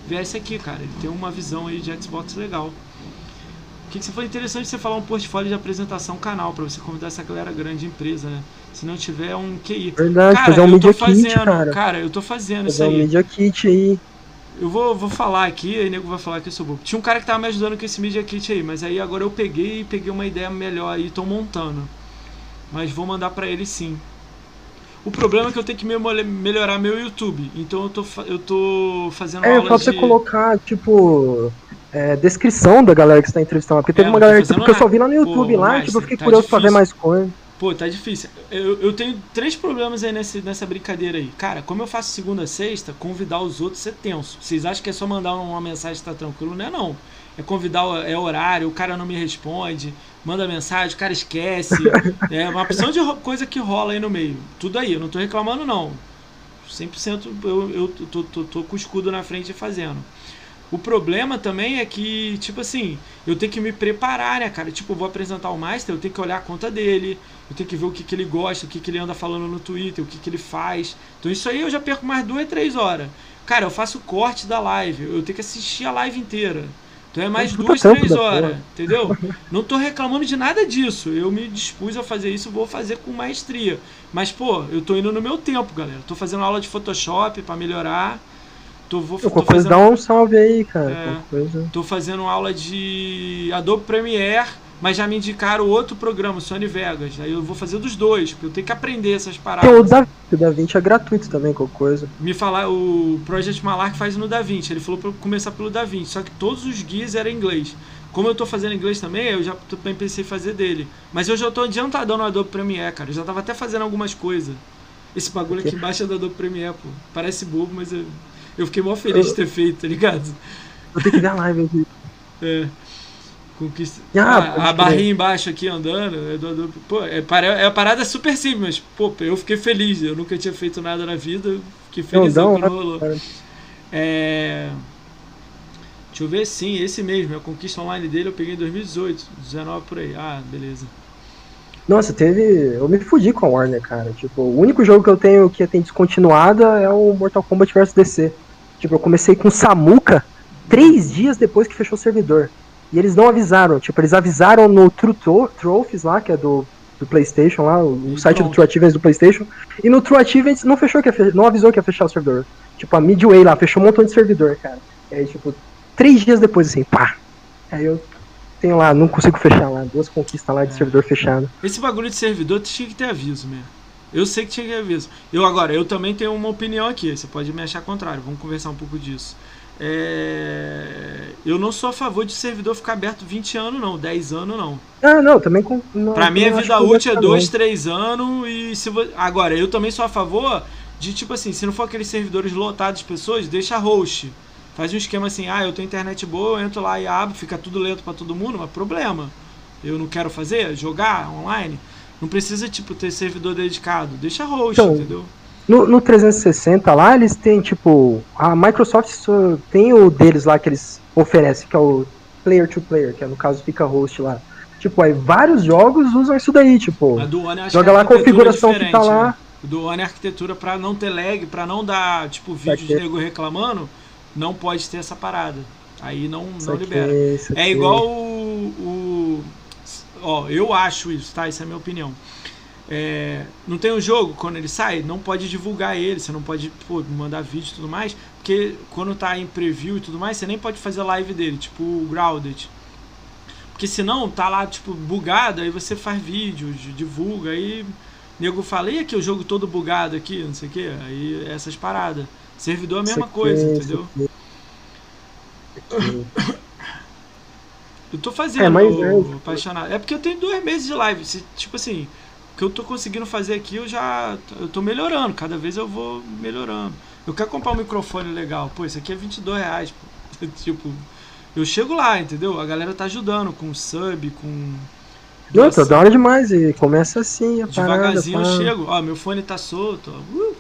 viesse aqui, cara. Ele tem uma visão aí de Xbox legal. O que, que você foi interessante você falar um portfólio de apresentação canal pra você convidar essa galera grande de empresa, né? Se não tiver um QI. Verdade, cara, fazer um eu tô Media fazendo, Kit, cara. eu tô fazendo isso Fazer um aí. Media Kit aí. Eu vou, vou falar aqui, aí o nego vai falar que eu sou bobo. Tinha um cara que tava me ajudando com esse Media Kit aí, mas aí agora eu peguei e peguei uma ideia melhor aí, tô montando. Mas vou mandar pra ele sim. O problema é que eu tenho que melhorar meu YouTube, então eu tô, eu tô fazendo É, aula pra você de... colocar, tipo, é, descrição da galera que você tá entrevistando. Porque teve É, uma galera que, fazendo porque eu só vi lá no Pô, YouTube lá, mas tipo, eu fiquei tá curioso pra ver difícil. mais coisa. Pô, tá difícil. Eu, eu tenho três problemas aí nesse, nessa brincadeira aí. Cara, como eu faço segunda a sexta, convidar os outros é tenso. Vocês acham que é só mandar uma mensagem e tá tranquilo? Não é não. É convidar, é horário, o cara não me responde, manda mensagem, o cara esquece. É uma opção de coisa que rola aí no meio. Tudo aí, eu não tô reclamando não. 100% eu, eu tô, tô, tô com o escudo na frente fazendo. O problema também é que, tipo assim, eu tenho que me preparar, né, cara? Tipo, eu vou apresentar o Master, eu tenho que olhar a conta dele, eu tenho que ver o que, que ele gosta, o que, que ele anda falando no Twitter, o que, que ele faz. Então isso aí eu já perco mais duas, três horas. Cara, eu faço corte da live, eu tenho que assistir a live inteira. Então é mais duas, três horas, entendeu? Não tô reclamando de nada disso. Eu me dispus a fazer isso, vou fazer com maestria. Mas, pô, eu tô indo no meu tempo, galera. Tô fazendo aula de Photoshop pra melhorar. Tô, vou, tô coisa, dá um salve aí, cara. É. Tô fazendo aula de Adobe Premiere, mas já me indicaram outro programa, Sony Vegas. Aí eu vou fazer dos dois, porque eu tenho que aprender essas Tem o paradas. Da, o Da Vinci é gratuito também, qualquer coisa. Me falar, o Project Malark faz no DaVinci. Ele falou pra eu começar pelo DaVinci, só que todos os guias eram em inglês. Como eu tô fazendo inglês também, eu já também pensei em fazer dele. Mas eu já tô adiantadão no Adobe Premiere, cara. Eu já tava até fazendo algumas coisas. Esse bagulho aqui embaixo é do Adobe Premiere, pô. Parece bobo, mas eu, eu fiquei mó feliz de ter feito, tá ligado? Vou ter que a live aqui. É. Conquista. Ah, Ah, a crer. barrinha embaixo aqui andando. É, do, do- pô, é, é a parada super simples, mas, pô, eu fiquei feliz. Eu nunca tinha feito nada na vida. eu Fiquei feliz dá um- quando rolou. É. Deixa eu ver, sim, esse mesmo. A conquista online dele eu peguei em 2018, 19 por aí. Ah, beleza. Nossa, teve. Eu me fudi com a Warner, cara. Tipo, o único jogo que eu tenho que tem descontinuada é o Mortal Kombat vs DC. Tipo, eu comecei com Samuka três dias depois que fechou o servidor. E eles não avisaram. Tipo, eles avisaram no True Tro- Trophies lá, que é do, do PlayStation lá, o, E site do. True Achievements do PlayStation. E no True Achievements não fechou que fe- não avisou que ia fechar o servidor. Tipo, a Midway lá fechou um montão de servidor, cara. E aí, tipo, três dias depois, assim, pá. Aí eu tenho lá, não consigo fechar lá, duas conquistas lá de É. servidor fechado. Esse bagulho de servidor tinha que ter aviso mesmo. Eu sei que tinha que ter aviso. Eu agora, eu também tenho uma opinião aqui. Você pode me achar contrário. Vamos conversar um pouco disso. É, Eu não sou a favor de servidor ficar aberto 20 anos, não. 10 anos, não. Ah, não, também com. Não, Pra mim, a vida útil é ficar 2, bem. 3 anos. E se vo... Agora, eu também sou a favor de tipo assim, se não for aqueles servidores lotados de pessoas, deixa host. Faz um esquema assim, ah, eu tenho internet boa, eu entro lá e abro, fica tudo lento para todo mundo, mas problema. Eu não quero fazer, jogar online. Não precisa, tipo, ter servidor dedicado. Deixa host, então, entendeu? No, no 360 lá, eles têm, tipo, a Microsoft tem o deles lá que eles oferecem, que é o player to player, que é, no caso fica host lá. Tipo, aí vários jogos usam isso daí, tipo. Joga lá a configuração que tá lá. Né? Do One é arquitetura para não ter lag, para não dar, tipo, vídeo de nego reclamando não pode ter essa parada. Aí não, não aqui, libera. É igual o, o, Ó, eu acho isso, tá? Essa é a minha opinião. É, não tem um jogo, quando ele sai, não pode divulgar ele, você não pode pô, mandar vídeo e tudo mais, porque quando tá em preview e tudo mais, você nem pode fazer live dele, tipo o Grounded. Porque senão tá lá, tipo, bugado, aí você faz vídeo, divulga, aí nego fala, e aqui o jogo todo bugado aqui, não sei o que, aí essas paradas. Servidor é a mesma coisa, entendeu? Eu tô fazendo, é, mas é, apaixonado. É porque eu tenho dois meses de live. Tipo assim, o que eu tô conseguindo fazer aqui, eu já. Eu tô melhorando. Cada vez eu vou melhorando. Eu quero comprar um microfone legal. Pô, esse aqui é 22 reais. Pô. tipo, eu chego lá, entendeu? A galera tá ajudando com sub, com. Não, tá da hora demais. E começa assim, a Devagarzinho parada, eu chego. Ó, meu fone tá solto. Ó. Uh!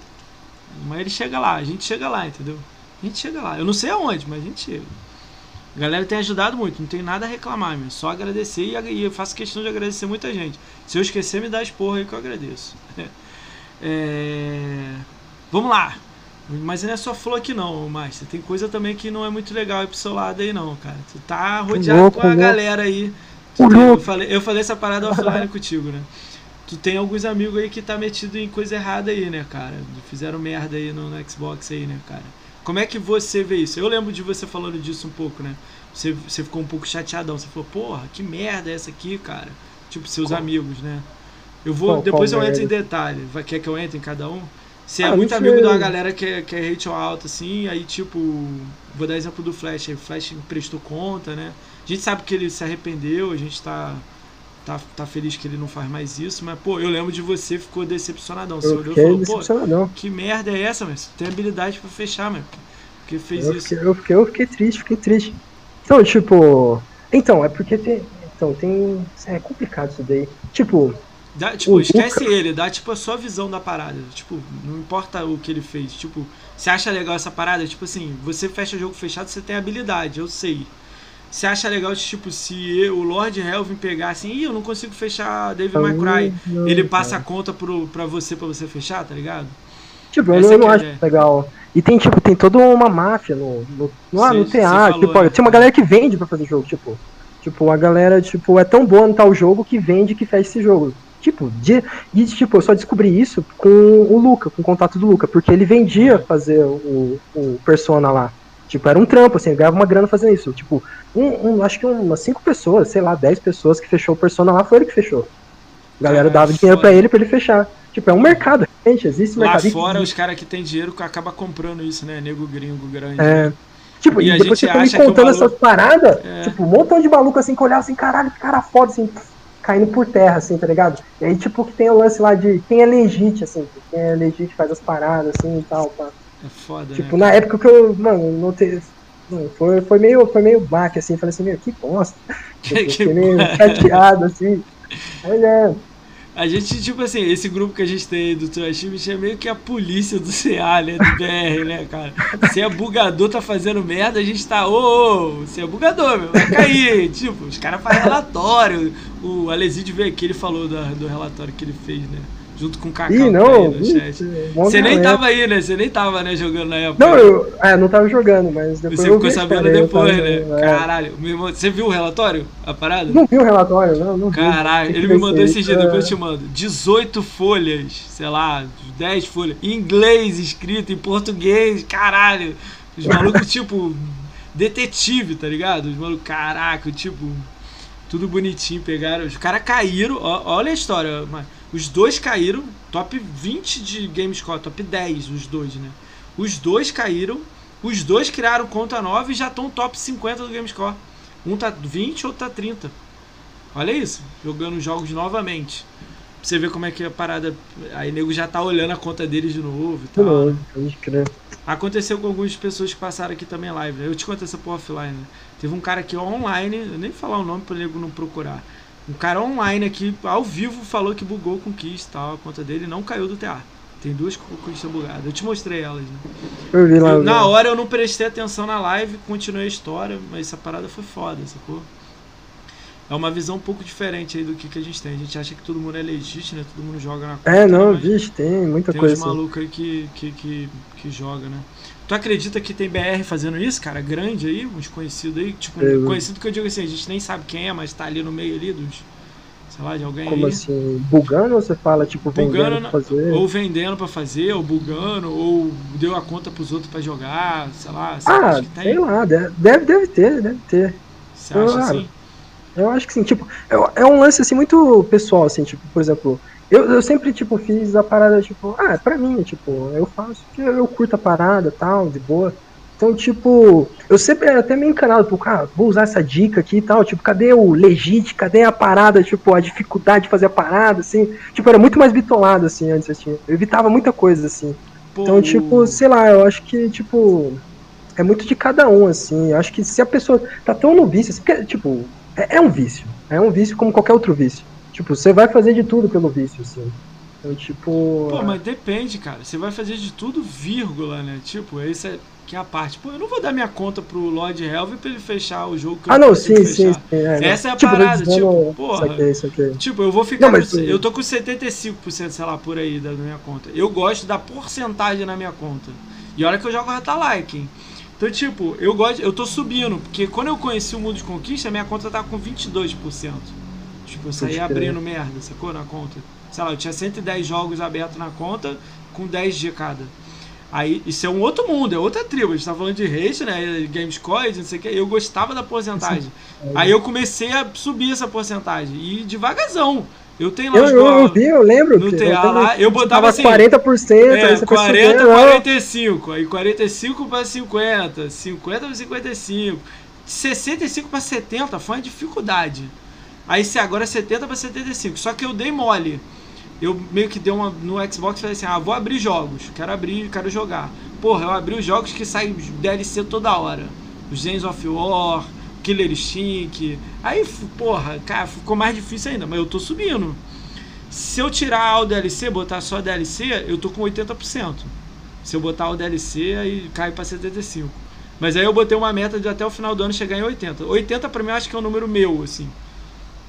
Mas ele chega lá, a gente chega lá, entendeu? A gente chega lá. Eu não sei aonde, mas a gente chega. A galera tem ajudado muito, não tem nada a reclamar, meu. Só agradecer e, eu faço questão de agradecer muita gente. Se eu esquecer, me dá esporra aí que eu agradeço. É... Vamos lá. Mas não é só flor aqui não, Master. Tem coisa também que não é muito legal aí pro seu lado aí não, cara. Tu tá rodeado com a galera aí. Tem... eu, falei, eu falei essa parada offline contigo, né? tu tem alguns amigos aí que tá metido em coisa errada aí, né, cara? Fizeram merda aí no, no, Xbox aí, né, cara? Como é que você vê isso? Eu lembro de você falando disso um pouco, né? Você, você ficou um pouco chateadão. Você falou, porra, que merda é essa aqui, cara? Tipo, seus qual? amigos, né? Eu vou. Qual, depois qual eu entro em detalhe. Vai, quer que eu entre em cada um? Você é ah, muito amigo da galera que é, que é hate alto, assim, aí tipo. Vou dar exemplo do Flash. Aí o Flash prestou conta, né? A gente sabe que ele se arrependeu, a gente tá tá, tá feliz que ele não faz mais isso, mas, pô, eu lembro de você, ficou decepcionadão. Você eu olhou e falou, pô, que merda é essa, mas tem habilidade pra fechar, mano. Porque fez eu isso. Fiquei, eu, fiquei, eu fiquei triste, fiquei triste. Então, tipo. Então, é porque tem. Então, tem. É complicado isso daí. Tipo. Dá, tipo, esquece ele, dá tipo a sua visão da parada. Tipo, não importa o que ele fez. Tipo, você acha legal essa parada? Tipo assim, você fecha jogo fechado, você tem habilidade, eu sei. Você acha legal, tipo, se o Lord Helvin pegar assim, Ih, eu não consigo fechar David My Cry, ele passa a conta pro, pra você, pra você fechar, tá ligado? Tipo, Essa eu não é acho legal. E tem, tipo, tem toda uma máfia no, no, no, no TA, tipo, né? tem uma galera que vende pra fazer jogo, tipo. Tipo, a galera, tipo, é tão boa no tal jogo que vende que fecha esse jogo. Tipo, de, e, tipo, eu só descobri isso com o Luca, com o contato do Luca, porque ele vendia fazer o, o Persona lá. Tipo, era um trampo, assim, ele ganhava uma grana fazendo isso. Tipo, um, um, acho que umas cinco pessoas, sei lá, dez pessoas que fechou o Persona lá, foi ele que fechou. A galera dava dinheiro para ele para ele fechar. Tipo, é um mercado, gente, existe Lá mercado. fora, os caras que tem dinheiro acaba comprando isso, né? Nego gringo grande. É. Tipo, e, e depois você tá me contando essas paradas, é. tipo, um montão de maluco assim que olhava assim, caralho, que cara foda, assim, caindo por terra, assim, tá ligado? E aí, tipo, que tem o lance lá de quem é legítimo, assim, quem é legítimo faz as paradas, assim e tal, pá. É foda, Tipo, né? na época que eu, mano, não te, foi, foi meio, foi meio baque, assim, falei assim, meu, que bosta. que fiquei meio chateado, assim. Mas é. A gente, tipo assim, esse grupo que a gente tem do Trash é meio que a polícia do CA, né? Do BR, né, cara? Se é bugador, tá fazendo merda, a gente tá, ô, oh, você é bugador, meu, vai cair. tipo, os caras fazem relatório. O Alesídio veio aqui, ele falou do, do relatório que ele fez, né? Junto com o Kaká Ih, não, no chat. Você nem tava aí, né? Você nem tava, né, jogando na época. Não, eu é, não tava jogando, mas depois Você eu ficou sabendo depois, né? É. Caralho, irmão, você viu o relatório? A parada? Não vi o relatório, não, não Caralho, vi. ele me mandou esse dia, depois eu te mando. 18 folhas, sei lá, 10 folhas, em inglês escrito, em português, caralho. Os malucos, tipo, detetive, tá ligado? Os malucos, caraca, tipo, tudo bonitinho, pegaram. Os caras caíram, ó, olha a história, mas os dois caíram, top 20 de GameScore, top 10 os dois, né? Os dois caíram, os dois criaram conta nova e já estão top 50 do GameScore. Um tá 20, outro tá 30. Olha isso, jogando jogos novamente. você ver como é que a parada. Aí nego já tá olhando a conta deles de novo e tal. né? Pode crer. Aconteceu com algumas pessoas que passaram aqui também live, né? Eu te conto essa porra offline, né? Teve um cara aqui online, eu nem falar o nome pra nego não procurar. Um cara online aqui, ao vivo, falou que bugou com Kiss e tal, a conta dele não caiu do TA. Tem duas conquistas bugadas. Eu te mostrei elas, né? Eu vi lá. Eu- na hora eu não prestei atenção na live, continuei a história, mas essa parada foi foda, sacou? É uma visão um pouco diferente aí do que, que a gente tem. A gente acha que todo mundo é legítimo, né? Todo mundo joga na conta. É, não, vixe, tem muita Tem coisa assim. malucos aí que, que, que, que joga, né? Tu acredita que tem BR fazendo isso, cara? Grande aí, uns conhecidos aí? Tipo, Eu- conhecido que eu digo assim, a gente nem sabe quem é, mas tá ali no meio ali dos. Sei lá, de alguém Como aí. assim? Bugando ou você fala, tipo, Bugando, vendendo pra fazer? ou vendendo pra fazer, ou bugando, ou deu a conta pros outros pra jogar, sei lá. Ah, sei lá, deve, deve ter, deve ter. Você acha Ah, assim? Eu acho que sim, tipo, é, é um lance assim muito pessoal, assim, tipo, por exemplo, eu, eu sempre, tipo, fiz a parada, tipo, ah, é pra mim, tipo, eu faço porque eu curto a parada tal, de boa. Então, tipo, eu sempre era até meio encanado, tipo, ah, vou usar essa dica aqui e tal, tipo, cadê o legit, cadê a parada, tipo, a dificuldade de fazer a parada, assim, tipo, era muito mais bitolado, assim, antes, assim, eu evitava muita coisa, assim. Pô, Então, tipo, sei lá, eu acho que, tipo, é muito de cada um, assim. Eu acho que se a pessoa tá tão no vício, assim, porque, tipo, é, é um vício. É um vício como qualquer outro vício. Tipo, você vai fazer de tudo pelo vício, assim. Então, tipo. Pô, mas depende, cara. Você vai fazer de tudo, vírgula, né? Tipo, esse é que é a parte. Pô, eu não vou dar minha conta pro Lord Helve pra ele fechar o jogo que Ah, eu não, sim, sim, sim. É. Essa é a Tipo, parada, dizendo- tipo, porra. Isso aqui, isso aqui. Tipo, eu vou ficar. Não, mas tu- Eu tô com 75%, sei lá, por aí da minha conta. Eu gosto da porcentagem na minha conta. E olha que eu jogo Like, hein? Então, tipo, eu gosto. Eu tô subindo, porque quando eu conheci o mundo de conquista, minha conta tava com 22%. Tipo, eu saí crer. abrindo merda, sacou? Na conta. Sei lá, eu tinha 110 jogos abertos na conta com 10 de cada. Aí, isso é um outro mundo, é outra tribo. A gente tá falando de race, né? Gamescore, não sei o que. Eu gostava da porcentagem. Aí eu comecei a subir essa porcentagem. E devagarzão. Eu tenho lá Eu, eu, eu vi, eu lembro. no TA eu lá, eu botava tava assim, 40%, aí É, você foi 40 subindo, não. 45, aí 45 para 50, 50 para 55, 65 para 70 foi uma dificuldade. Aí se agora é 70 para 75, só que eu dei mole. Eu meio que dei uma no Xbox falei assim: "Ah, vou abrir jogos, quero abrir, quero jogar". Porra, eu abri os jogos que saem DLC toda hora. Os Zanes of War, Killer Instinct. Aí, porra, cara, ficou mais difícil ainda, mas eu tô subindo. Se eu tirar o DLC, botar só DLC, eu tô com 80%. Se eu botar o DLC, aí cai pra 75. Mas aí eu botei uma meta de até o final do ano chegar em 80. 80 pra mim eu acho que é um número meu, assim.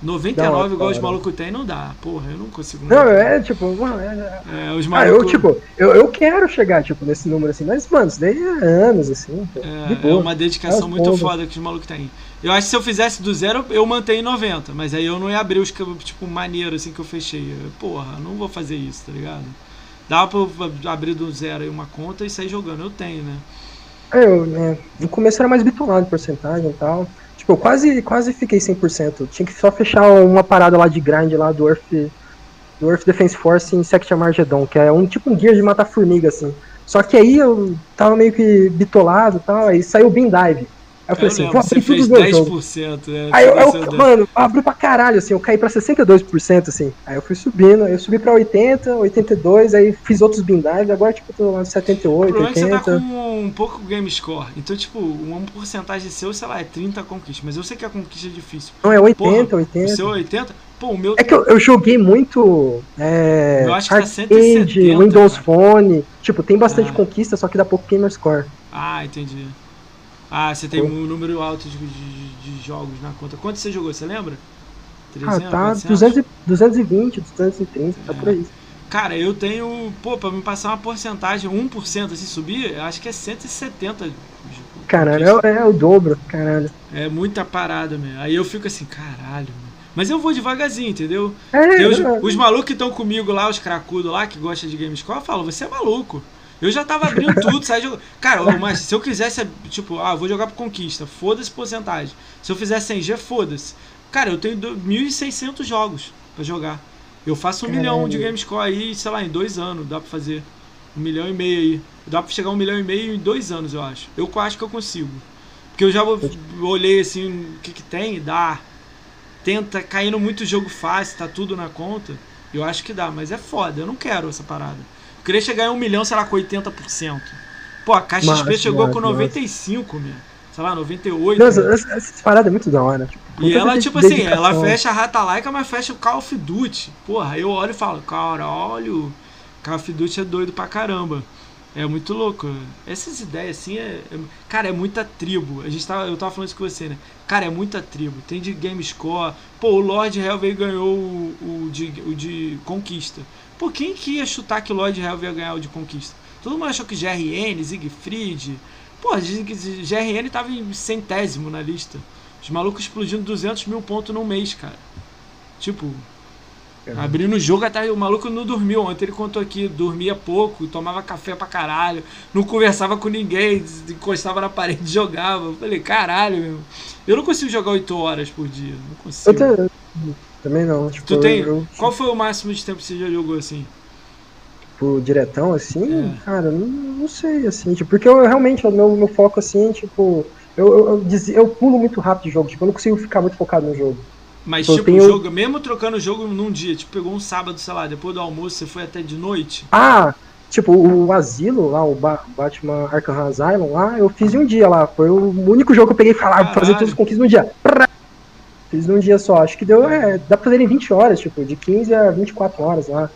99 Da igual os hora. malucos tem, não dá. Porra, eu não consigo. Não, é tipo, mano, é, É, os Ah, eu, malucos. tipo, eu, eu quero chegar, tipo, nesse número assim, mas, mano, isso daí é anos, assim, pô, de É, é uma dedicação É muito foda. foda que os malucos têm. Eu acho que se eu fizesse do zero, eu mantenho em 90. Mas aí eu não ia abrir os tipo, maneiro assim que eu fechei. Eu, Porra, não vou fazer isso, tá ligado? Dá pra eu abrir do zero aí uma conta e sair jogando. Eu tenho, né? É, eu, né, no começo era mais bitolado, porcentagem e tal. Tipo, eu quase, quase fiquei 100%. Tinha que só fechar uma parada lá de grind lá do Earth, do Earth Defense Force em Sector Armageddon, que é um tipo um gear de matar formiga, assim. Só que aí eu tava meio que bitolado e tal, aí saiu o Beam Dive. Aí eu falei eu assim, lembro, vou abrir tudo do jogo. 10%. É, Aí eu, eu- desceu do- mano, abriu pra caralho, assim, eu caí pra 62%, assim. Aí eu fui subindo, aí eu subi pra 80, 82, aí fiz outros dive, agora, tipo, tô lá no O 78, problema é que você tá 80. com um pouco game score. Então, tipo, uma porcentagem seu, sei lá, é 30 conquistas. Mas eu sei que a conquista é difícil. Não, é 80, Porra, 80. O seu é 80? Pô, o meu. É que eu, eu joguei muito é, Eu acho que tá Arcade, 170, Windows cara. Phone. Tipo, tem bastante Ah. conquista, só que dá pouco gamer score. Ah, entendi. Ah, você tem Pô. um número alto de, de- de jogos na conta. Quanto você jogou, você lembra? 300, ah, tá 400? 200, e- 220, 230, tá É. por aí. Cara, eu tenho. Pô, pra me passar uma porcentagem, 1% assim subir, eu acho que é 170. Caralho, é, é o dobro, caralho. É muita parada, meu. Aí eu fico assim, caralho, meu. Mas eu vou devagarzinho, entendeu? É, Tem os, não, os malucos que estão comigo lá, os cracudos lá, que gostam de Gamescore, falam, você é maluco. Eu já tava abrindo tudo, sai jogando. Cara, mas se eu quisesse, tipo, ah, vou jogar por conquista, foda-se porcentagem. Se eu fizer 100G, foda-se. Cara, eu tenho do- 1.600 jogos pra jogar. Eu faço um Caralho. milhão de Gamescore aí, sei lá, em dois anos dá pra fazer. Um milhão e meio aí. Dá pra chegar a um milhão e meio em dois anos, eu acho. Eu acho que eu consigo. Porque eu já olhei assim o que, que tem, dá. Tenta caindo muito jogo fácil, tá tudo na conta. Eu acho que dá, mas é foda, eu não quero essa parada. Queria chegar em um milhão, sei lá, com 80%. Pô, a Caixa Mas, XP chegou mas, com mas. 95, meu. Sei lá, 98. Nossa, meu. essa, essa parada é muito da hora. Tipo, com E ela, tipo assim, dedicação. ela fecha a Rata Laika, mas fecha o Call of Duty. Porra, eu olho e falo, caralho, Call of Duty é doido pra caramba. É muito louco. Essas ideias, assim, é, é- Cara, é muita tribo. A gente tava, eu tava falando isso com você, né? Cara, é muita tribo. Tem de Game Score. Pô, o Lord Helve ganhou o, o, de, o de Conquista. Pô, quem que ia chutar que o Lord Helve ia ganhar o de Conquista? Todo mundo achou que GRN, Siegfried. Pô, GRN tava em centésimo na lista. Os malucos explodindo 200 mil pontos num mês, cara. Tipo, Uhum. abrindo o jogo até o maluco não dormiu. Ontem ele contou aqui, dormia pouco, tomava café pra caralho, não conversava com ninguém, encostava na parede e jogava. Eu falei, caralho, meu. Eu não consigo jogar 8 horas por dia. Não consigo. Eu te- também não. Tipo, Tu tem. eu, Qual foi o máximo de tempo que você já jogou assim? tipo, diretão, assim, É. cara, não, não sei, assim, tipo, porque eu realmente, o meu, meu foco, assim, tipo, eu, eu, eu, diz- eu pulo muito rápido o jogo, tipo, eu não consigo ficar muito focado no jogo. Mas, Eu tipo, tenho- jogo, mesmo trocando o jogo num dia, tipo, pegou um sábado, sei lá, depois do almoço, você foi até de noite. Ah, tipo, o Asilo lá, o Ba- Batman Arkham Asylum lá, eu fiz em um dia lá, foi o único jogo que eu peguei e falei, ah, fazer todos os conquistas num dia. Prá! Fiz num dia só, acho que deu, é, dá pra fazer em 20 horas, tipo, de 15 a 24 horas lá. Aí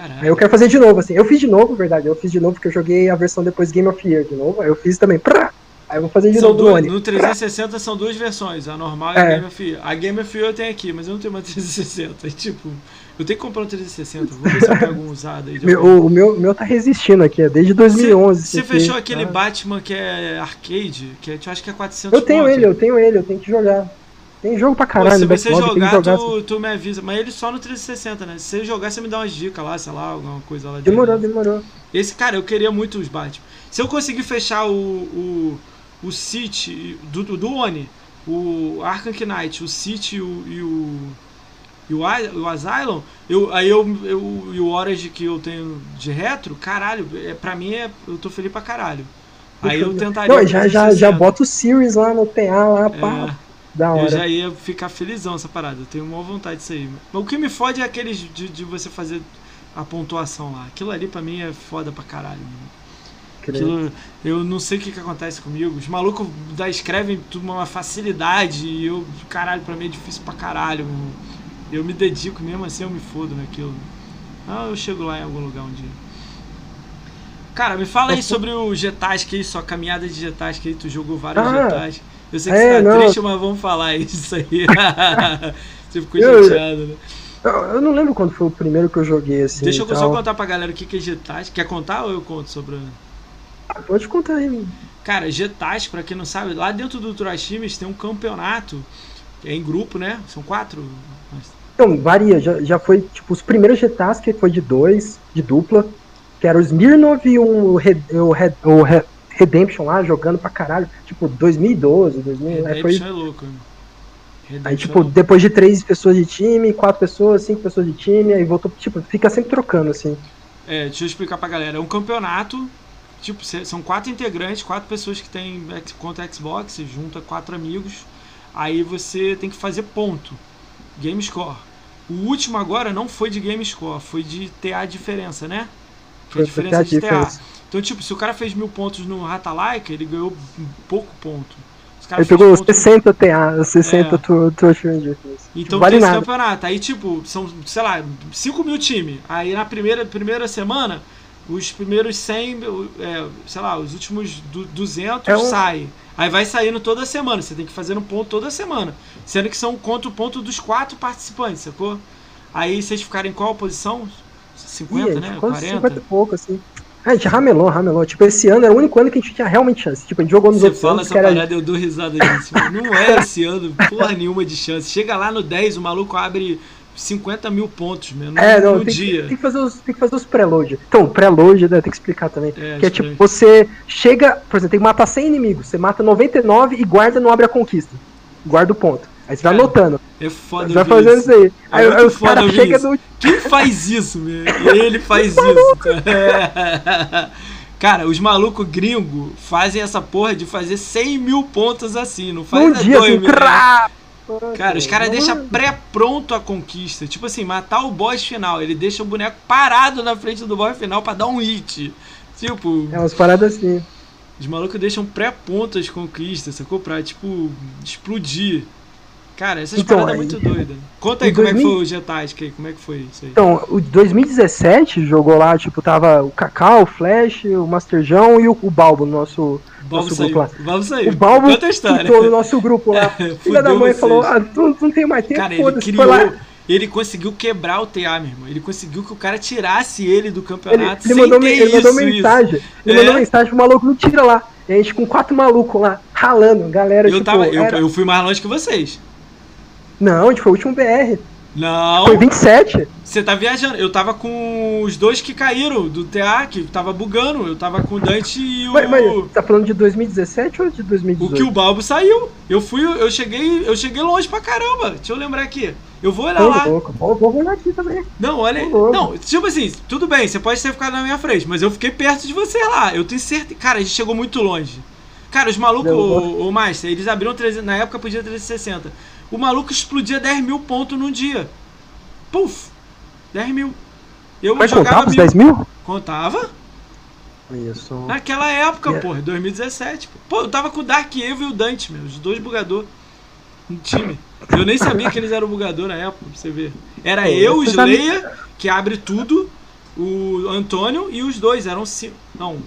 Caralho. eu quero fazer de novo, assim. Eu fiz de novo, verdade. Eu fiz de novo porque eu joguei a versão depois Game of Year de novo. Aí eu fiz também. Prá! Aí eu vou fazer de São novo no duas, no 360 são duas versões, a normal e a É. Game of Year. A Game of Year eu tenho aqui, mas eu não tenho uma 360. Aí, tipo, eu tenho que comprar um 360. Vou ver se eu pego um usado aí. Meu, o, o meu, meu tá resistindo aqui, é desde 2011. Você fechou aquele Ah. Batman que é arcade, que é, eu acho que é 400 Eu tenho ele, eu tenho ele, eu tenho que jogar. Tem jogo pra Pô, caralho se no você tem jogar, jogar. tu, tu me avisa. Mas ele só no 360, né? Se você jogar, você me dá umas dicas lá, sei lá, alguma coisa lá. de- Demorou, demorou. Esse, cara, eu queria muito os Batman. Se eu conseguir fechar o, o, o City do, do, do Oni, o Arkham Knight, o City e o, e o, e o, o Asylum, eu, aí eu, eu, e o Orange que eu tenho de retro, caralho, é, pra mim é, eu tô feliz pra caralho. Aí eu tentaria. Não, já, já, 360. já bota o Series lá no PA lá, pá. É. Da Eu hora. já ia ficar felizão essa parada. Eu tenho uma vontade disso aí. Mas o que me fode é aqueles de, de você fazer a pontuação lá. Aquilo ali pra mim é foda pra caralho. mano. Aquilo, eu não sei o que, que acontece comigo. Os malucos da escrevem tudo uma facilidade e eu, caralho, pra mim é difícil pra caralho. mano. Eu me dedico mesmo assim, eu me fodo naquilo. Ah, eu chego lá em algum lugar um dia. Cara, me fala aí sobre o Getask aí, sua caminhada de Getask aí, tu jogou vários Ah, Getask. Eu sei que é, você tá não. triste, mas vamos falar isso aí. você ficou Eu- chateado, né? Eu, não lembro quando foi o primeiro que eu joguei assim. Deixa eu só contar pra galera o que é Getask. Quer contar ou eu conto sobre... Ah, Pode contar aí. Cara, Getask, pra quem não sabe, lá dentro do Turashimes tem um campeonato, é em grupo, né? São quatro. Então, varia. Já, já foi, tipo, os primeiros que foi de dois, de dupla. Que era o Smirnov e um, Red- o, Red- o Re- Redemption lá, jogando pra caralho. Tipo, 2012, 2000. Aí, foi, Redemption é louco. né? Redemption aí, é tipo, louco. depois de três pessoas de time, quatro pessoas, cinco pessoas de time, aí voltou, tipo, fica sempre trocando, assim. É, deixa eu explicar pra galera. É um campeonato, tipo, são quatro integrantes, quatro pessoas que têm conta Xbox, você junta quatro amigos. Aí você tem que fazer ponto. Game score. O último agora não foi de game score, foi de TA diferença, né? Que é a Foi- foi diferença de TA. Então, tipo, se o cara fez mil pontos no Ratalaika, ele ganhou pouco ponto. Ele pegou ponto- 60 TA, 60 É. tu, então vale tem esse nada. campeonato. Aí, tipo, são, sei lá, 5 mil times. Aí na primeira, primeira semana, os primeiros 100, é, sei lá, os últimos du- 200 É um- saem. Aí vai saindo toda semana. Você tem que fazer um ponto toda semana. Sendo que são contra o ponto dos quatro participantes, sacou? Aí vocês ficaram em qual posição? 50, Ih, né? ficou 40? 50 e pouco, assim. A gente ramelou, ramelou. Tipo, esse ano era o único ano que a gente tinha realmente chance. Tipo, a gente jogou nos Você outros fala anos essa era... parada, eu dou risada disso. Não é esse ano, porra nenhuma de chance. Chega lá no 10, o maluco abre 50 mil pontos, mesmo, É, no, não, no tem, dia. Que, tem que fazer os, tem que fazer os preload. Então, o preload, né, tem que explicar também. É, que é tipo, você chega, por exemplo, tem que matar 100 inimigos. Você mata 99 e guarda, não abre a conquista. Guarda o ponto. Aí você vai anotando. É foda Você vai fazendo isso. isso aí. É aí os caras chegam no. Quem faz isso, meu? Ele faz isso. cara. Cara, os malucos gringos fazem essa porra de fazer 100 mil pontos assim. Não faz Num é dia, dois assim, crá! Cara, os caras deixam pré-pronto a conquista. Tipo assim, matar o boss final. Ele deixa o boneco parado na frente do boss final pra dar um hit. Tipo. É umas paradas assim. Os malucos deixam pré-ponto as conquistas, sacou? Pra, tipo, explodir. Cara, essas então, paradas é muito doidas. Conta aí como 2000... é que foi o G-Tática aí, como é que foi isso aí? Então, o 2017 jogou lá, tipo, tava o Cacau, o Flash, o Masterjão e o, o Balbo no nosso, Balbo nosso saiu. grupo lá. O Balbo saiu. O Balbo ficou no nosso grupo lá. É, Filha da mãe vocês. falou, ah, tu, tu não tem mais tempo, Cara, ele criou... Ele conseguiu quebrar o TA, meu irmão. Ele conseguiu que o cara tirasse ele do campeonato. Ele, ele mandou, ele mandou mensagem. Isso. Ele é? mandou mensagem pro maluco, não tira lá. E a gente com quatro malucos lá, ralando, galera. Eu, tipo, tava, eu, era... eu fui mais longe que vocês. Não, a gente foi o último BR. Não. Foi 27. Você tá viajando. Eu tava com os dois que caíram do TA, que tava bugando. Eu tava com o Dante e o. Mas, mas tá falando de 2017 ou de 2018? O que o Balbo saiu. Eu fui, eu cheguei, eu cheguei longe pra caramba. Deixa eu lembrar aqui. Eu vou olhar lá. Louco. Vou, vou olhar aqui também. Não, olha aí. Não, tipo assim, tudo bem, você pode ter ficado na minha frente, mas eu fiquei perto de você lá. Eu tenho certeza. Cara, a gente chegou muito longe. Cara, os malucos, o, o Master, eles abriram 300, na época podia 360. O maluco explodia 10 mil pontos no dia. Puf! 10 mil. Eu Mas jogava contava os 10 mil? Contava. Isso. Naquela época, yeah. porra, 2017. Pô, eu tava com o Dark Evil e o Dante, meu, os dois bugadores no time. Eu nem sabia que eles eram bugador na época, pra você ver. Era Pô, eu, o Slayer, que abre tudo, o Antônio e os dois, eram cinco. Não,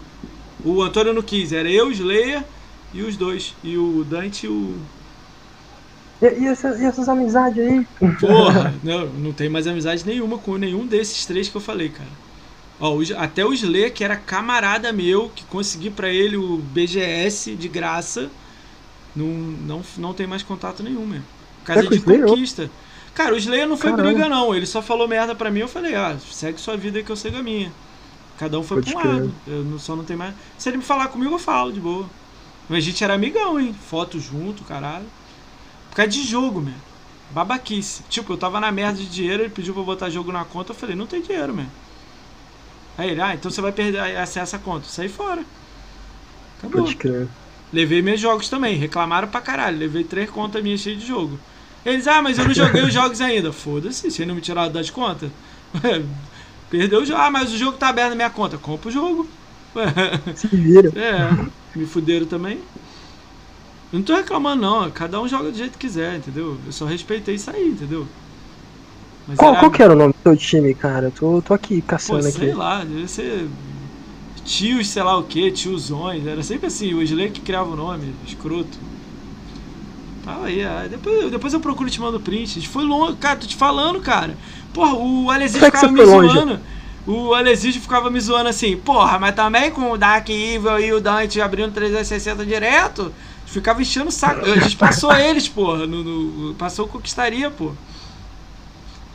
o Antônio não quis, era eu, o Slayer e os dois. E o Dante e o. E, e, essas, e essas amizades aí? Porra, não, não tem mais amizade nenhuma com nenhum desses três que eu falei, cara. Ó, até o Slayer, que era camarada meu, que consegui para ele o BGS de graça, não, não, não tem mais contato nenhum, mesmo. Casa é de conquista. Cara, o Slayer não foi Caramba. briga, não. Ele só falou merda pra mim. Eu falei, ah, segue sua vida que eu sigo a minha. Cada um foi Pode pra um lado. Eu não, só não tem mais. Se ele me falar comigo, eu falo, de boa. Mas a gente era amigão, hein? Foto junto, caralho. Por causa de jogo, mesmo. Babaquice. Tipo, eu tava na merda de dinheiro, ele pediu pra botar jogo na conta, eu falei, não tem dinheiro, mesmo. Aí ele, ah, então você vai perder acesso à conta. Saí fora. Acabou. Pode crer. Levei meus jogos também, reclamaram pra caralho. Levei três contas minhas cheias de jogo. Eles, ah, mas eu não joguei os jogos ainda. Foda-se, você não me tiraram das contas. Perdeu o jogo. Ah, mas o jogo tá aberto na minha conta. Compra o jogo. Se vira. É, me fuderam também. Eu não tô reclamando, não. Cada um joga do jeito que quiser, entendeu? Eu só respeitei isso aí, entendeu? Mas qual, era... qual que era o nome do seu time, cara? Eu tô, tô aqui caçando Pô, sei aqui. Sei lá, deve ser tios, sei lá o que, tiozões. Era sempre assim, o Slayer que criava o nome, escroto. Tava aí, aí, depois, depois eu procuro te mando print. Foi longe, cara, tô te falando, cara. Porra, o Alesídio é ficava me zoando. O Alesídio ficava me zoando assim, porra, mas também com o Dark Evil e o Dante abrindo 360 direto, ficava enchendo o saco. A gente passou eles, porra, no, no, passou o Conquistaria, pô.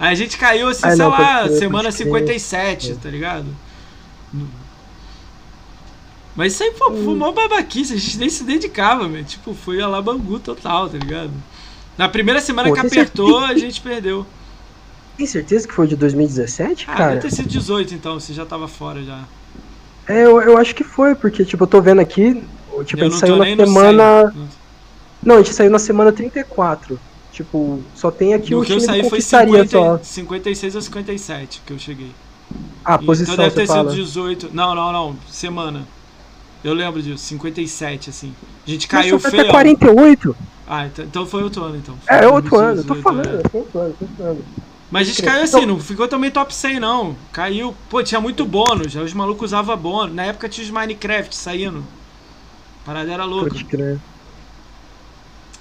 Aí a gente caiu assim, Ai, sei não, lá, semana 57, tá ligado? Mas isso aí foi, foi uma babaquice, a gente nem se dedicava, velho. Tipo, foi a labangu total, tá ligado? Na primeira semana Pô, que apertou, certeza... a gente perdeu. Tem certeza que foi de 2017, ah, cara? deve ter sido 18 então, você já tava fora já. É, eu, eu acho que foi, porque, tipo, eu tô vendo aqui, tipo, eu a gente saiu na semana... Não, a gente saiu na semana 34. Tipo, só tem aqui no o time que eu saí foi 50, só. 56 ou 57 que eu cheguei. Ah, então posição, Então deve ter sido 18... Não, não, não, semana. Eu lembro disso, 57, assim. A gente caiu Nossa, feio. Até 48? Ah, então, então foi outro ano, então. Foi é, outro ano, tô falando, é. outro ano, outro ano. Mas a gente caiu assim, não ficou também top 100 não. Caiu, pô, tinha muito bônus, os malucos usavam bônus. Na época tinha os Minecraft saindo. A parada era louca. Pode crer.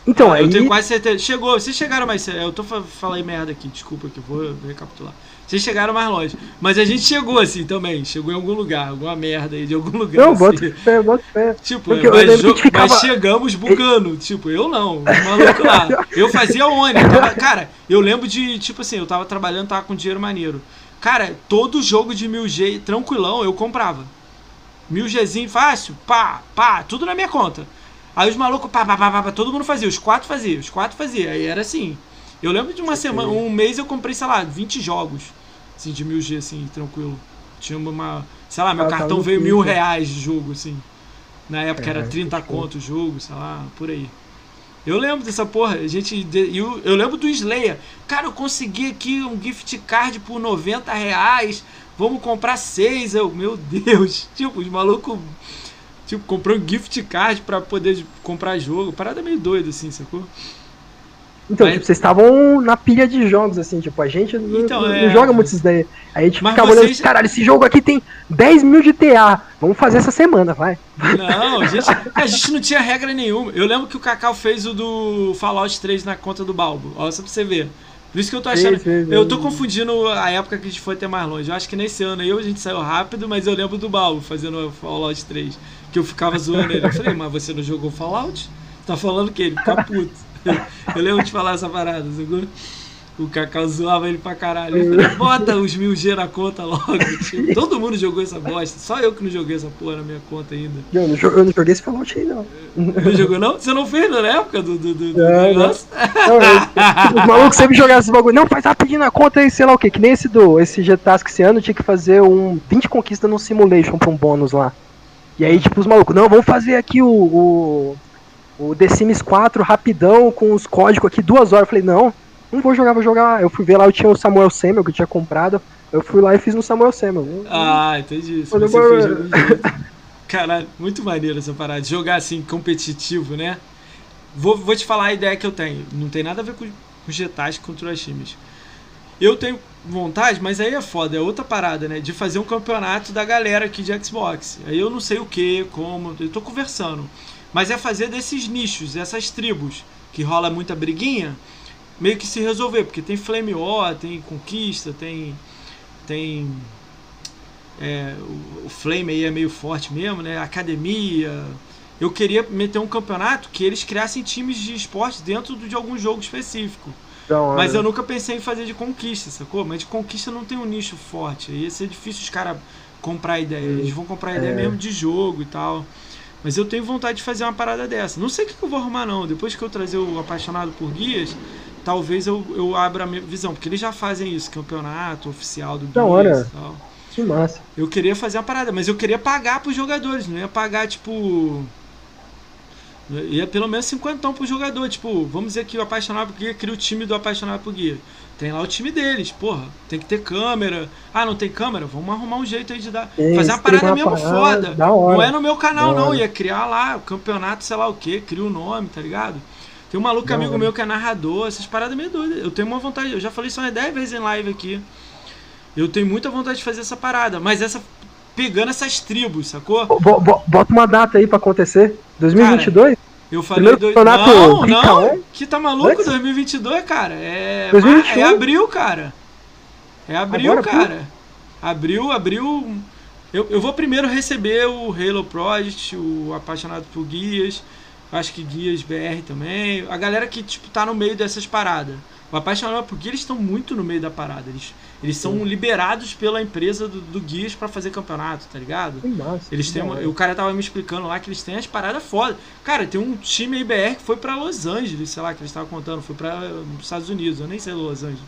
Então, ah, aí... Eu tenho quase certeza. Chegou, vocês chegaram mais. Eu tô falando merda aqui, desculpa que eu vou recapitular. Vocês chegaram mais longe. Mas a gente chegou assim também. Chegou em algum lugar, alguma merda aí de algum lugar. Não, assim. bota fé, bota fé. Tipo, mas, ficava... mas, chegamos bugando. tipo, eu não, o maluco lá. Eu fazia Oni. Tava... Cara, eu lembro de, tipo assim, eu tava trabalhando, tava com dinheiro maneiro. Cara, todo jogo de 1000G tranquilão eu comprava. 1000Gzinho fácil, pá, pá, tudo na minha conta. Aí os malucos, pá, pá, pá, pá, todo mundo fazia, os quatro fazia, os quatro fazia. Aí era assim. Eu lembro de uma semana, um mês eu comprei, sei lá, 20 jogos assim, de 1000G, assim, tranquilo. Tinha uma. Sei lá, meu ah, tá cartão veio mil reais de jogo, assim. Na época é, era 30 conto o jogo, sei lá, por aí. Eu lembro dessa porra. A gente, eu, eu lembro do Slayer. Cara, eu consegui aqui um gift card por 90 reais. Vamos comprar seis. Eu, meu Deus. Tipo, os malucos. Tipo, comprou um gift card pra poder comprar jogo. Parada meio doida, assim, sacou? Então, Mas... tipo, vocês estavam na pilha de jogos, assim, tipo, a gente então, não, é... não, joga muito isso daí. Aí a gente Mas ficava vocês... olhando, caralho, esse jogo aqui tem 10 mil de TA. Vamos fazer essa semana, vai. Não, a gente, a gente não tinha regra nenhuma. Eu lembro que o Cacau fez o do Fallout 3 na conta do Balbo. Olha só pra você ver. Por isso que eu tô achando. Sim, sim, eu tô confundindo a época que a gente foi até mais longe. Eu acho que nesse ano aí a gente saiu rápido, mas eu lembro do Balbo fazendo o Fallout 3. Que eu ficava zoando ele. Eu falei, mas você não jogou Fallout? Tá falando que ele fica puto. Eu lembro de falar essa parada, segura? O Cacau zoava ele pra caralho. Falou, bota os mil G na conta logo. Tipo, todo mundo jogou essa bosta. Só eu que não joguei essa porra na minha conta ainda. Eu não, eu não joguei esse Fallout aí, não. Não jogou, não? Você não fez na época do, do, do, do é, negócio? Não, os malucos sempre jogavam esse bagulho. Não, faz rapidinho na conta aí, sei lá o que. Que nem esse do esse G-Task esse ano tinha que fazer um 20 conquistas no Simulation pra um bônus lá. E aí, tipo, os malucos, não, vamos fazer aqui o, o o The Sims 4 rapidão, com os códigos aqui, duas horas. Eu falei, não, não vou jogar, vou jogar. Eu fui ver lá, eu tinha o Samuel Samuel que eu tinha comprado. Eu fui lá e fiz no Samuel Samuel. Ah, entendi. Você fez Caralho, muito maneiro essa parada. Jogar assim, competitivo, né? Vou, vou te falar a ideia que eu tenho. Não tem nada a ver com, com Getais contra os times. Eu tenho vontade, mas aí é foda, é outra parada, né? De fazer um campeonato da galera aqui de Xbox. Aí eu não sei o que, como, eu tô conversando. Mas é fazer desses nichos, essas tribos, que rola muita briguinha, meio que se resolver, porque tem Flame War, tem Conquista, tem. tem. É, o, o Flame aí é meio forte mesmo, né? Academia. Eu queria meter um campeonato que eles criassem times de esporte dentro de algum jogo específico. Então, Mas eu nunca pensei em fazer de conquista, sacou? Mas de conquista não tem um nicho forte. Aí ia ser difícil os caras comprar ideia. Eles vão comprar ideia é. mesmo de jogo e tal. Mas eu tenho vontade de fazer uma parada dessa. Não sei o que, eu vou arrumar, não. Depois que eu trazer o Apaixonado por Guias, talvez eu, eu abra a minha visão. Porque eles já fazem isso, campeonato oficial do da hora. e tal. Que massa. Eu queria fazer uma parada, mas eu queria pagar pros jogadores, não ia pagar, tipo. Ia pelo menos 50 pro jogador. Tipo, vamos dizer que o Apaixonado por Guia cria o time do Apaixonado por Guia. Tem lá o time deles, porra. Tem que ter câmera. Ah, não tem câmera? Vamos arrumar um jeito aí de dar. fazer uma parada uma mesmo parada, foda. Não é no meu canal, não. Ia criar lá o campeonato, sei lá o que, cria o um nome, tá ligado? Tem um maluco amigo meu que é narrador, essas paradas meio doidas. Eu tenho uma vontade, eu já falei isso umas 10 vezes em live aqui. Eu tenho muita vontade de fazer essa parada, mas essa pegando essas tribos, sacou? Bota uma data aí para acontecer. 2022? Cara, eu falei dois... Não, não. Que tá maluco? Antes? 2022, cara. É, 2021? é abril, cara. É abril, Agora, cara. Abril, abril. Eu, eu vou primeiro receber o Halo Project, o Apaixonado por Guias. Acho que Guias BR também. A galera que, tipo, tá no meio dessas paradas. O Apaixonado por Guias estão muito no meio da parada. Eles eles são Sim. liberados pela empresa do, do Guias para fazer campeonato, tá ligado? Nossa, eles têm uma, o cara tava me explicando lá que eles têm as paradas foda. Cara, tem um time IBR que foi para Los Angeles, sei lá, que eles estavam contando, foi para os Estados Unidos, eu nem sei Los Angeles.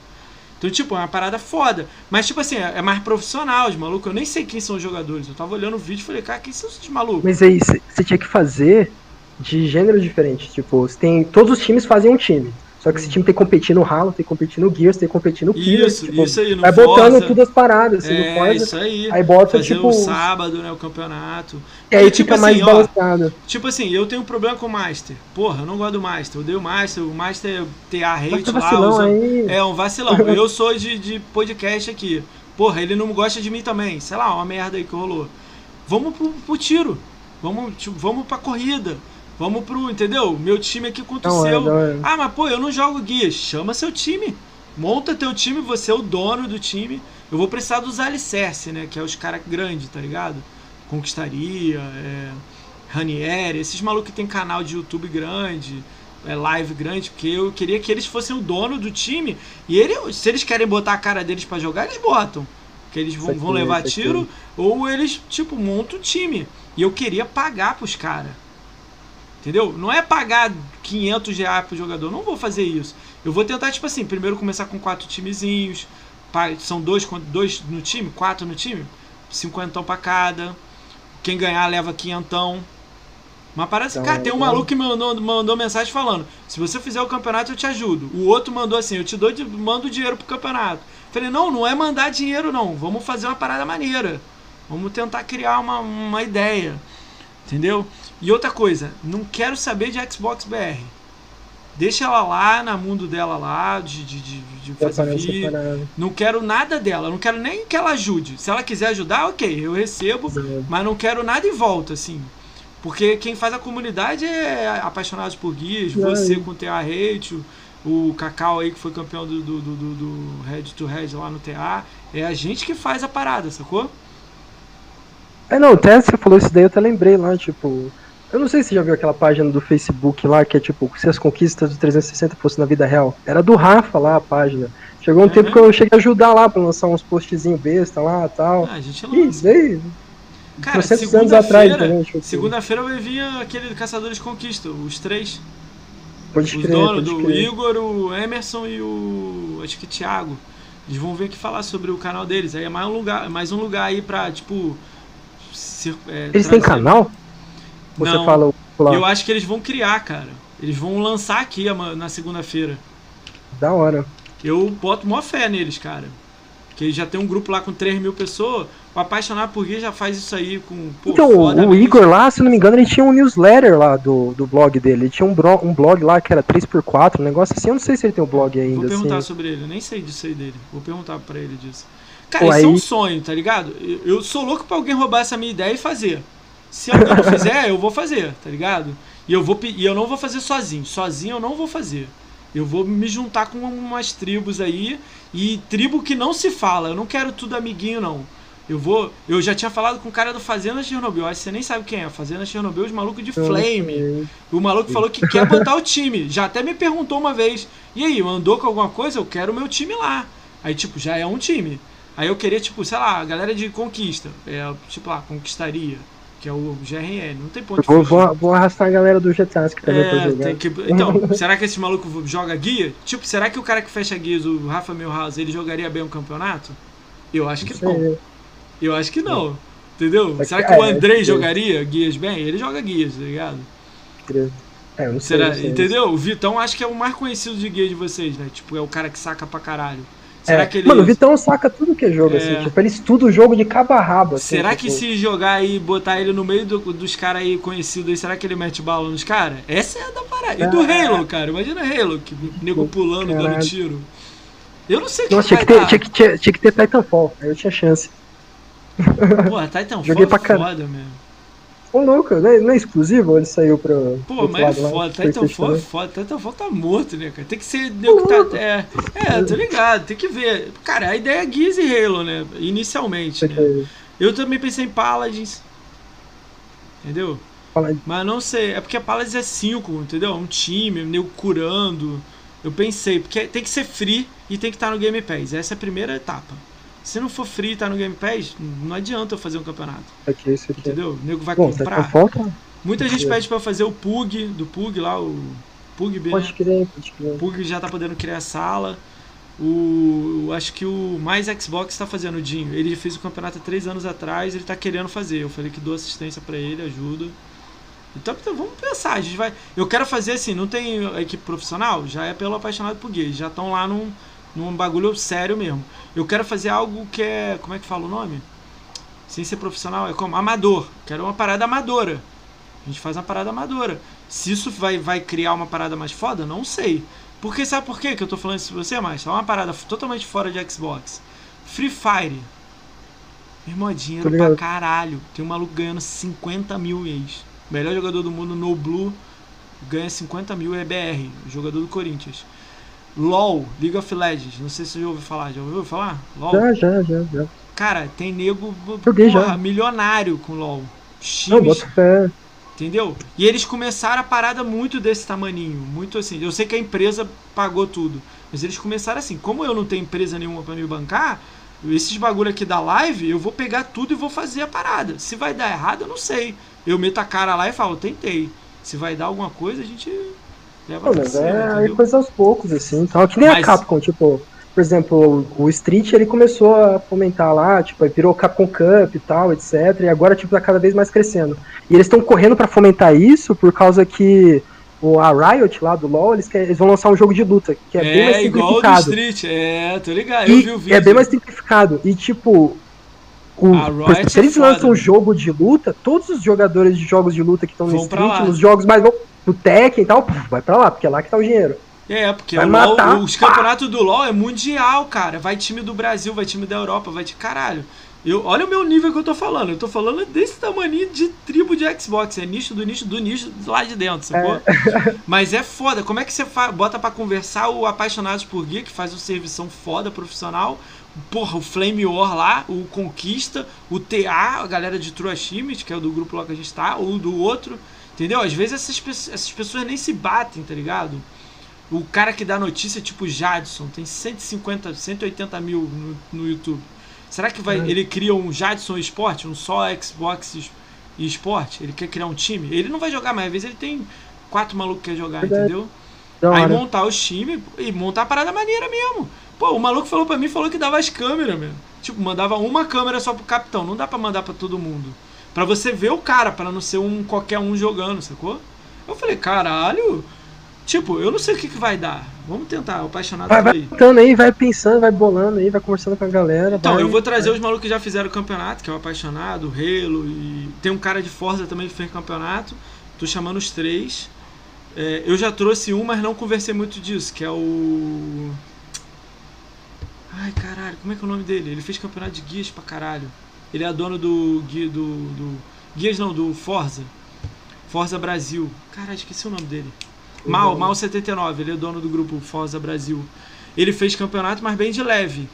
Então, tipo, é uma parada foda. Mas, tipo assim, é, é mais profissional, os malucos. Eu nem sei quem são os jogadores. Eu tava olhando o vídeo e falei, cara, quem são esses malucos? Mas aí, você tinha que fazer de gênero diferente. Tipo, tem, todos os times fazem um time. Só que esse time tem que competir no Halo, tem que competir no Gears, tem que competir no Killers. Isso, tipo, isso aí, no Vai Forza, botando todas as paradas, assim, é, no Forza. isso aí. Aí bota, Fazer tipo... o sábado, né, o campeonato. E aí tipo fica assim, mais balançado. Tipo assim, eu tenho um problema com o Master. Porra, eu não gosto do Master. Eu dei o Master, o Master TA hate lá. Usa... Aí. É, um vacilão. eu sou de, de podcast aqui. Porra, ele não gosta de mim também. Sei lá, uma merda aí que rolou. Vamos pro, pro tiro. Vamos, tipo, vamos pra corrida. Vamos pro, entendeu? Meu time aqui contra o seu. É, ah, mas pô, eu não jogo guia. Chama seu time. Monta teu time, você é o dono do time. Eu vou precisar dos alicerce, né? Que é os caras grandes, tá ligado? Conquistaria, é, Ranieri, esses malucos que tem canal de YouTube grande, é, live grande, porque eu queria que eles fossem o dono do time. E ele, se eles querem botar a cara deles para jogar, eles botam. Que eles vão, aqui, vão levar tiro, ou eles, tipo, montam o time. E eu queria pagar pros caras. Entendeu? Não é pagar 500 reais pro jogador. Não vou fazer isso. Eu vou tentar, tipo assim, primeiro começar com quatro timezinhos. São dois, dois no time, quatro no time. Cinquentão pra cada. Quem ganhar leva quinhentão. Uma parada assim, Então, cara, tem um maluco que mandou, mandou mensagem falando: se você fizer o campeonato, eu te ajudo. O outro mandou assim: eu te dou, de- mando dinheiro pro campeonato. Falei: não, não é mandar dinheiro, não. Vamos fazer uma parada maneira. Vamos tentar criar uma, uma ideia. Entendeu? E outra coisa, não quero saber de Xbox BR. Deixa ela lá, na mundo dela lá, de, de, de, de fazer vídeo. separado. Não quero nada dela, não quero nem que ela ajude. Se ela quiser ajudar, ok, eu recebo, Exato. mas não quero nada em volta, assim. Porque quem faz a comunidade é apaixonados por guias, você com TA Hate, o, o Cacau aí que foi campeão do, do, do, do- do Head to Head lá no TA. É a gente que faz a parada, sacou? É, não, até você falou isso daí, eu até lembrei lá, tipo. Eu não sei se você já viu aquela página do Facebook lá, que é tipo, se as conquistas do 360 fossem na vida real. Era do Rafa lá a página. Chegou um Uhum. tempo que eu cheguei a ajudar lá pra lançar uns postzinhos besta lá e tal. Ah, a gente lança. isso aí. Cara, 300 anos atrás segunda-feira segunda-feira vai vir aquele Caçadores de Conquista, os três. Pode Os crer, donos, do crer. Igor, o Emerson e o. acho que Thiago. Eles vão vir aqui falar sobre o canal deles. Aí é mais um lugar, mais um lugar aí pra, tipo. se- é, Eles têm canal? Você Não. fala o lá. Eu acho que eles vão criar, cara. Eles vão lançar aqui na segunda-feira. Da hora. Eu boto maior fé neles, cara. Porque já tem um grupo lá com 3 mil pessoas. O apaixonado por guia já faz isso aí com. Pô, então, o- o fodamente. Igor lá, se não me engano, ele tinha um newsletter lá do, do blog dele. Ele tinha um, bro- um blog lá que era 3x4, um negócio assim. Eu não sei se ele tem um blog ainda. Vou perguntar assim. sobre ele, eu nem sei disso aí dele. Vou perguntar pra ele disso. Cara, Pô, isso é um aí- sonho, tá ligado? Eu, eu sou louco pra alguém roubar essa minha ideia e fazer. Se alguém não fizer, eu vou fazer, tá ligado? E eu, vou, e eu não vou fazer sozinho. Sozinho eu não vou fazer. Eu vou me juntar com umas tribos aí. E tribo que não se fala. Eu não quero tudo amiguinho, não. Eu vou. Eu já tinha falado com o cara do Fazenda Chernobyl. Acho que você nem sabe quem é. Fazenda Chernobyl, os malucos de Eu não Flame. O maluco falou que quer botar o time. Já até me perguntou uma vez. E aí, andou com alguma coisa? Eu quero o meu time lá. Aí, tipo, já é um time. Aí eu queria, tipo, sei lá, a galera de conquista. É, tipo lá, conquistaria. Que é o GRN. Não tem ponto de Vou, vou, vou arrastar a galera do que também pra É, jogar. tem que... Então, será que esse maluco joga guia? Tipo, será que o cara que fecha guias, o Rafa Milhouse, ele jogaria bem um campeonato? Eu acho que Não não. Eu acho que não. Entendeu? É Será que- que o é, Andrei é. jogaria guias bem? Ele joga guias, tá ligado? É, eu não sei. Será, sei. entendeu? O Vitão acho que é o mais conhecido de guia de vocês, né? Tipo, é o cara que saca pra caralho. Será É, que ele. Mano, o Vitão saca tudo que é jogo, É. assim. Tipo, ele estuda o jogo de cabo a rabo, assim. Será tipo, que se jogar aí, botar ele no meio do- dos caras aí conhecidos aí, será que ele mete bala nos caras? Essa é a da parada. E do É. Halo, cara. Imagina Halo, que nego pulando, dando Caralho. tiro. Eu não sei o que Nossa, tinha que, ter, tinha, que, tinha, tinha que ter Titanfall, aí eu tinha chance. Porra, Titanfall Joguei pra é foda mesmo. Ô, louco, não é, não é exclusivo ele saiu pra. Pô, mas é foda. Titanfall é foda. Titanfall tá morto, né, cara? Tem que ser nego que tá. É, é, tô ligado, tem que ver. Cara, a ideia é Gears e Halo, né? Inicialmente, né? Porque- Eu também pensei em Paladins. Entendeu? Fala- Mas não sei, é porque a Paladins é 5, entendeu? É Um time, nego curando. Eu pensei, porque tem que ser free e tem que estar no Game Pass. Essa é a primeira etapa. Se não for free e tá no Game Pass, não adianta eu fazer um campeonato. Aqui, isso aqui. Entendeu? O nego vai Bom, comprar. Titanfall tá. Muita gente É. pede pra eu fazer o Pug, do Pug lá, o Pugby, né? Pode crer, pode crer. O Pug já tá podendo criar sala. O, acho que o Mais Xbox tá fazendo o Dinho. Ele fez o campeonato há três anos atrás, ele tá querendo fazer. Eu falei que dou assistência pra ele, ajuda. Então, então vamos pensar, a gente vai. Eu quero fazer assim, não tem equipe profissional, já é pelo apaixonado por gay, já estão lá num, num bagulho sério mesmo. Eu quero fazer algo que é. Como é que fala o nome? Sem ser profissional, é como? Amador. Quero uma parada amadora. A gente faz uma parada amadora. Se isso vai, vai criar uma parada mais foda, não sei. Porque sabe por quê que eu tô falando isso pra você, mais? É uma parada totalmente fora de Xbox. Free Fire. Meu irmão, é dinheiro pra caralho. Tem um maluco ganhando 50 mil ex. Melhor jogador do mundo no Blue ganha 50 mil é BR, jogador do Corinthians. LOL, League of Legends, não sei se você já ouviu falar, já ouviu falar? LOL. Já, já, já, já. Cara, tem nego Joguei porra, já. milionário com LOL. Não, Times bota fé. Entendeu? E eles começaram a parada muito desse tamaninho, muito assim. Eu sei que a empresa pagou tudo, mas eles começaram assim. Como eu não tenho empresa nenhuma pra me bancar, esses bagulho aqui da live, eu vou pegar tudo e vou fazer a parada. Se vai dar errado, eu não sei. Eu meto a cara lá e falo, tentei. Se vai dar alguma coisa, a gente Não, pra mas cima, é aí entendeu? coisa aos poucos, assim, tal. Que nem Mas- a Capcom, tipo, por exemplo, o Street ele começou a fomentar lá, tipo, virou Capcom Cup e tal, etc. E agora, tipo, tá cada vez mais crescendo. E eles estão correndo para fomentar isso por causa que o, a Riot lá do LoL, eles, querem, eles vão lançar um jogo de luta, que é, é bem mais simplificado. igual do Street, é, tô ligado, eu vi o vídeo. É bem mais simplificado. E, tipo, o, exemplo, se eles é lançam um jogo de luta, todos os jogadores de jogos de luta que estão no Street, nos jogos mais no Tekken e tal, vai pra lá, porque é lá que tá o dinheiro. É, porque o LOL, os campeonatos do LoL é mundial, cara. Vai time do Brasil, vai time da Europa, vai de caralho. Eu, olha o meu nível que eu tô falando. Eu tô falando desse tamanho de tribo de Xbox. É nicho do nicho do nicho lá de dentro, sacou? É. Mas é foda. Como é que você bota para conversar o Apaixonados por Geek, que faz um serviço foda, profissional? Porra, o Flame War lá, o Conquista, o TA, a galera de True Achievement, que é o do grupo lá que a gente tá, ou do outro. Entendeu? Às vezes essas, essas pessoas nem se batem, tá ligado? O cara que dá notícia, tipo Jadson, tem 150, 180 mil no, no YouTube. Será que vai, é. ele cria um Jadson Esporte, um só Xbox e Esporte? Ele quer criar um time? Ele não vai jogar, mas às vezes ele tem quatro malucos que quer jogar, entendeu? Aí montar os times e montar a parada maneira mesmo. Pô, o maluco falou pra mim, falou que dava as câmeras, mesmo. Tipo, mandava uma câmera só pro capitão. Não dá pra mandar pra todo mundo. Pra você ver o cara, para não ser um qualquer um jogando, sacou? Eu falei, caralho, Tipo, eu não sei o que, que vai dar. Vamos tentar, o apaixonado vai, vai tentando aí, vai pensando, vai bolando aí, vai conversando com a galera. Então, vai, eu vou trazer vai. os malucos que já fizeram o campeonato, que é o apaixonado, o Halo, e tem um cara de Forza também que fez campeonato. Tô chamando os três. É, eu já trouxe um, mas não conversei muito disso, que é o. Ai, caralho, como é que é o nome dele? Ele fez campeonato de guias pra caralho. Ele é dono do guia do, do. Guias não, do Forza. Forza Brasil. Caralho, esqueci o nome dele. Mal, Mal 79, ele é dono do grupo Forza Brasil. Ele fez campeonato, mas bem de leve.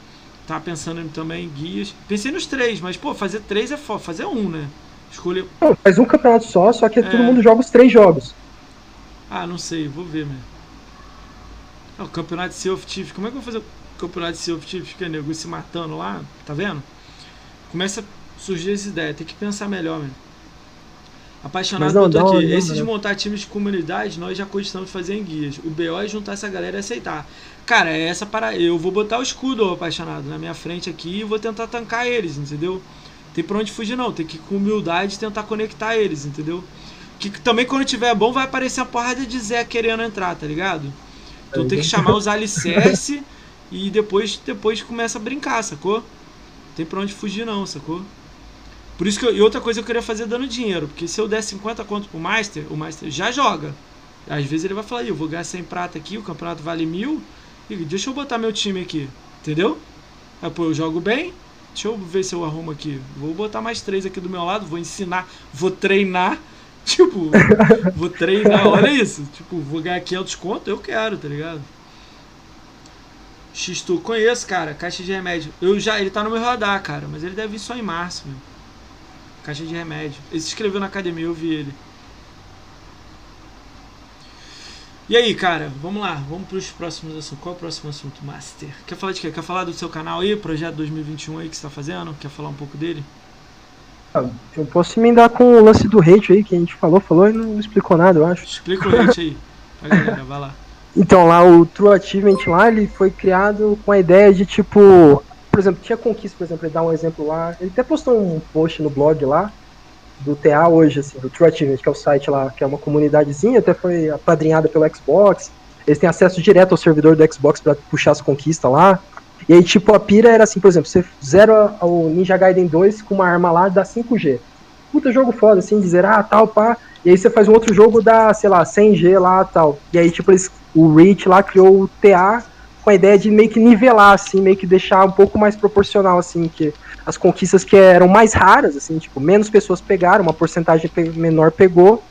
Tá pensando também em guias. Pensei nos três, mas pô, fazer três é foda, fazer um, né? Escolher. Não, faz um campeonato só, só que é. todo mundo joga os três jogos. Ah, não sei, vou ver mesmo. Ah, o campeonato de Sea of como é que eu vou fazer o campeonato de Sea of Thieves? Que é nego se matando lá, tá vendo? Começa a surgir essa ideia, tem que pensar melhor, mesmo. Apaixonado não, por aqui. Esse de montar times de comunidade, nós já cogitamos fazer em guias. O BO é juntar essa galera e aceitar. Cara, é essa para. Eu vou botar o escudo apaixonado na minha frente aqui e vou tentar tancar eles, entendeu? Tem pra onde fugir, não. Tem que com humildade tentar conectar eles, entendeu? Que também quando tiver bom vai aparecer a porrada de Zé querendo entrar, tá ligado? Então tem que chamar os alicerce e depois, depois começa a brincar, sacou? Tem pra onde fugir, não, sacou? Por isso que eu, e outra coisa eu queria fazer dando dinheiro, porque se eu der 50 conto pro Master, o Master já joga. Às vezes ele vai falar, eu vou ganhar 100 prata aqui, o campeonato vale mil, e deixa eu botar meu time aqui, entendeu? Aí, pô, eu jogo bem, deixa eu ver se eu arrumo aqui. Vou botar mais três aqui do meu lado, vou ensinar, vou treinar, tipo, vou treinar, olha isso, tipo, vou ganhar 500 conto, eu quero, tá ligado? X-Tu, conheço, cara, caixa de remédio. Eu já, ele tá no meu radar, cara, mas ele deve vir só em março, meu. Caixa de remédio. Ele se inscreveu na academia, eu vi ele. E aí, cara, vamos lá, vamos para os próximos assuntos. Qual é o próximo assunto, Master? Quer falar de quê? Quer falar do seu canal aí, projeto 2021 aí que você está fazendo? Quer falar um pouco dele? Ah, eu posso emendar com o lance do hate aí, que a gente falou, falou e não explicou nada, eu acho. Explica o hate aí, pra galera, vai lá. Então, lá o True Achievement lá, ele foi criado com a ideia de, tipo, por exemplo, tinha conquista, por exemplo, ele dá um exemplo lá. Ele até postou um post no blog lá, do TA hoje, assim, do True Achievement, que é o site lá, que é uma comunidadezinha, até foi apadrinhada pelo Xbox. Eles têm acesso direto ao servidor do Xbox para puxar as conquistas lá. E aí, tipo, a pira era assim, por exemplo, você zera o Ninja Gaiden 2 com uma arma lá, dá 5G. Puta jogo foda, assim, dizer, ah, tal, pá. E aí você faz um outro jogo, dá, sei lá, 100G lá, tal. E aí, tipo, eles, o Reach lá criou o TA com a ideia de meio que nivelar, assim, meio que deixar um pouco mais proporcional, assim, que as conquistas que eram mais raras, assim, tipo, menos pessoas pegaram, uma porcentagem menor pegou,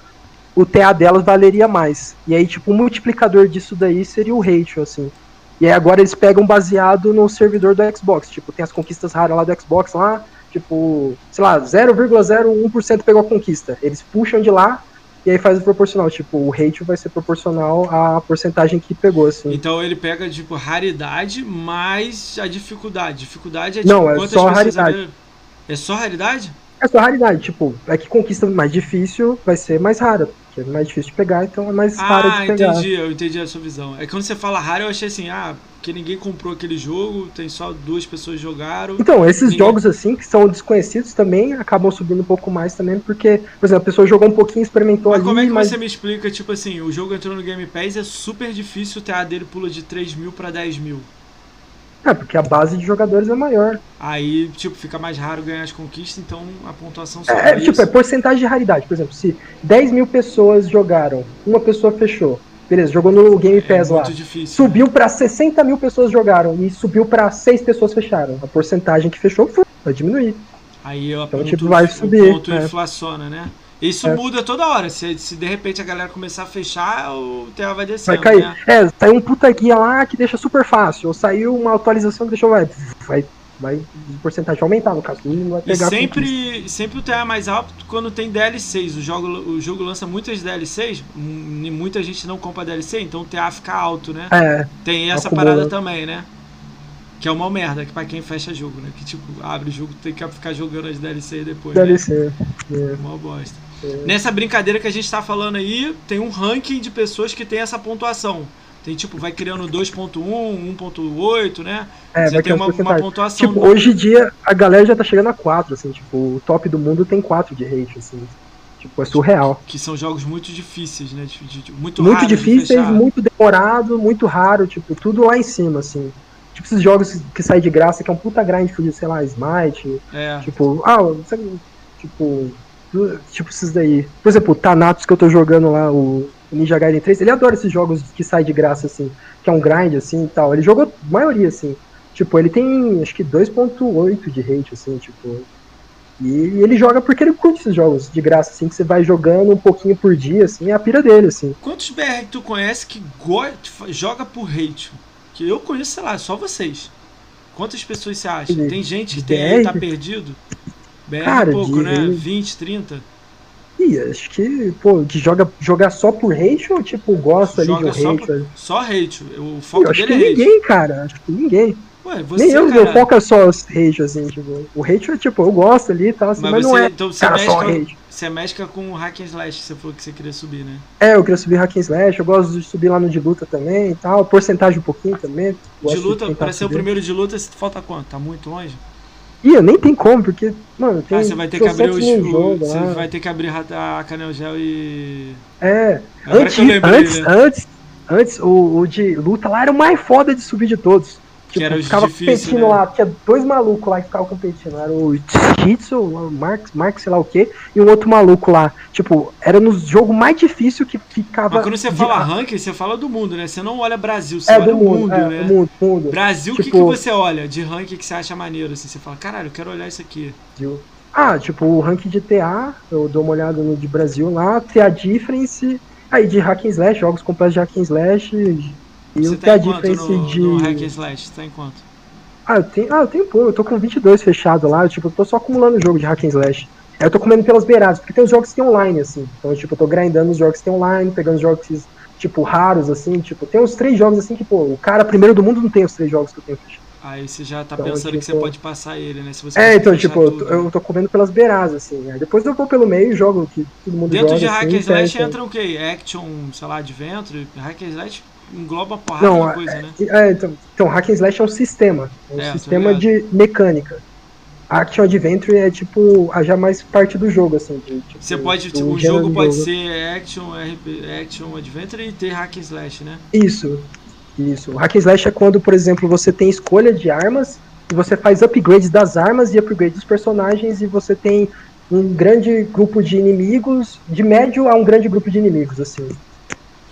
o TA delas valeria mais. E aí, tipo, o multiplicador disso daí seria o ratio, assim. E aí agora eles pegam baseado no servidor do Xbox, tipo, tem as conquistas raras lá do Xbox lá, tipo, sei lá, 0,01% pegou a conquista. Eles puxam de lá e aí faz o proporcional, tipo, o ratio vai ser proporcional à porcentagem que pegou, assim. Então ele pega, tipo, raridade mais a dificuldade. Dificuldade é, tipo, Não, é só raridade. É só raridade? É só raridade, tipo, é que conquista mais difícil vai ser mais rara, porque que é mais difícil de pegar, então é mais raro Ah, de pegar. entendi, eu entendi a sua visão. É que quando você fala raro, eu achei assim, ah, porque ninguém comprou aquele jogo, tem só duas pessoas jogaram. Então, esses Ninguém- jogos assim, que são desconhecidos também, acabam subindo um pouco mais também, porque, por exemplo, a pessoa jogou um pouquinho, experimentou Mas ali, como é que mas você me explica, tipo assim, o jogo entrou no Game Pass é super difícil, o TA dele pula de 3 mil pra 10 mil. É porque a base de jogadores é maior. Aí, tipo, fica mais raro ganhar as conquistas, então a pontuação sobe. É, é, tipo, isso? é porcentagem de raridade. Por exemplo, se 10 mil pessoas jogaram, uma pessoa fechou. Beleza, jogou no Game é Pass lá. muito difícil. Subiu pra 60 mil pessoas jogaram e subiu pra 6 pessoas fecharam. A porcentagem que fechou foi, vai diminuir. Aí eu Então, tipo, vai o subir, ponto é. inflaciona, né? Isso É. muda toda hora. Se, se de repente a galera começar a fechar, o TA vai descendo, Vai cair. né? É, saiu um puta guia lá que deixa super fácil. Ou saiu uma atualização que deixou. Vai, vai, vai a porcentagem aumentar, no caso. Não vai E pegar conquista. sempre, sempre o TA é mais alto quando tem DLCs. O jogo, o jogo lança muitas DLCs, hum, e muita gente não compra DLC, então o TA fica alto, né? É, Tem essa acumula. parada também, né? Que é uma merda, que pra quem fecha jogo, né? Que tipo, abre o jogo, tem que ficar jogando as DLC depois, né? DLC. É. Uma bosta. É. Nessa brincadeira que a gente tá falando aí, tem um ranking de pessoas que tem essa pontuação. Tem tipo, vai criando 2.1, 1.8, né? É, Você vai tem uma, uma pontuação. Tipo, hoje em dia a galera já tá chegando a 4, assim, tipo, o top do mundo tem 4 de rate, assim. Tipo, é surreal. Que são jogos muito difíceis, né? De- de- de- muito Muito de difíceis, fechar. muito demorado, muito raro, tipo, tudo lá em cima, assim. Tipo, esses jogos que saem de graça, que é um puta grind de, sei lá, Smite, É. tipo, ah, sabe, tipo, tipo esses daí. Por exemplo, o Thanatos que eu tô jogando lá, o Ninja Gaiden 3, ele adora esses jogos que saem de graça, assim, que é um grind, assim, e tal. Ele jogou a maioria, assim. Tipo, ele tem, acho que 2.8 de rate, assim, tipo... E ele joga porque ele curte esses jogos de graça, assim, que você vai jogando um pouquinho por dia, assim, é a pira dele, assim. Quantos BR tu conhece que joga por hate? Que eu conheço, sei lá, só vocês. Quantas pessoas você acha? Tem gente que de tem tá BR? perdido? BR Cara, é pouco, de- né? 20, 30? Ih, acho que, pô, de joga, jogar só por hate ou, tipo, gosta ali de um só hate? por-? Só hate. O foco acho que dele é hate. ninguém, cara. Acho que ninguém. Ué, você, Nem eu, cara. meu foco é só os hate, assim, tipo. O hate é tipo, eu gosto ali e tal, assim, Mas, mas, você, não é. então você cara, só hate. você mescla com o hack and slash, você falou que você queria subir, né? É, eu queria subir hack and slash, eu gosto de subir lá no de luta também e tal. Porcentagem um pouquinho também. de luta, para ser o primeiro de luta, falta quanto? Tá muito longe? Ih, nem tem como, porque, mano, tem. ah, você vai ter que abrir os. 300 mil o- jogos você lá. vai ter que abrir a Canel Gel e. É, Agora antes, lembrei, antes, né? antes, antes, o, o de luta lá era o mais foda de subir de todos. Tipo, era os ficava difíceis, competindo né? lá, tinha dois malucos lá que ficavam competindo. Era o Jitsu, o Marx, Marx, sei lá o que, e um outro maluco lá. Tipo, era no jogo mais difícil que ficava. Mas quando você de- fala ranking, você fala do mundo, né? Você não olha Brasil, você é olha do o mundo, mundo, é, né? do mundo, mundo. Brasil, o que, Tipo- que você olha de ranking que você acha maneiro? Assim, você fala, caralho, eu quero olhar isso aqui. Ah, tipo, o ranking de TA, eu dou uma olhada no de Brasil lá, TA Difference, aí de Hack and Slash, jogos completos de Hack and Slash, e você o tá TA em quanto Difference no, de... no hack and slash? Tá em quanto? Ah, eu tenho, ah, eu tenho pouco, eu tô com 22 fechado lá, eu, tipo, eu tô só acumulando jogo de Hack and Slash. Aí eu tô comendo pelas beiradas, porque tem os jogos que tem online, assim. Então, tipo, eu tô grindando os jogos que tem online, pegando os jogos, tipo, raros, assim, tipo, tem uns três jogos, assim, que, pô, o cara primeiro do mundo não tem os três jogos que eu tenho fechado. Aí você já tá Então, pensando que tipo- você pode passar ele, né? Se você É, então, tipo, eu tô, eu tô comendo pelas beiradas, assim. Aí depois eu vou pelo meio e jogo o que todo mundo Dentro joga, de hack assim, slash entra o quê? Action, sei lá, adventure? Hack slash engloba porrada Não, de coisa, né? É, então, então, Hack and Slash é um sistema. É um É, sistema de mecânica. Action Adventure é tipo a já mais parte do jogo, assim. de, tipo, Você pode, tipo, o jogo pode jogo. ser action, RP, action adventure e ter hack and slash, né? Isso. Isso. O Hack and Slash é quando, por exemplo, você tem escolha de armas e você faz upgrades das armas e upgrades dos personagens e você tem um grande grupo de inimigos, de médio a um grande grupo de inimigos, assim.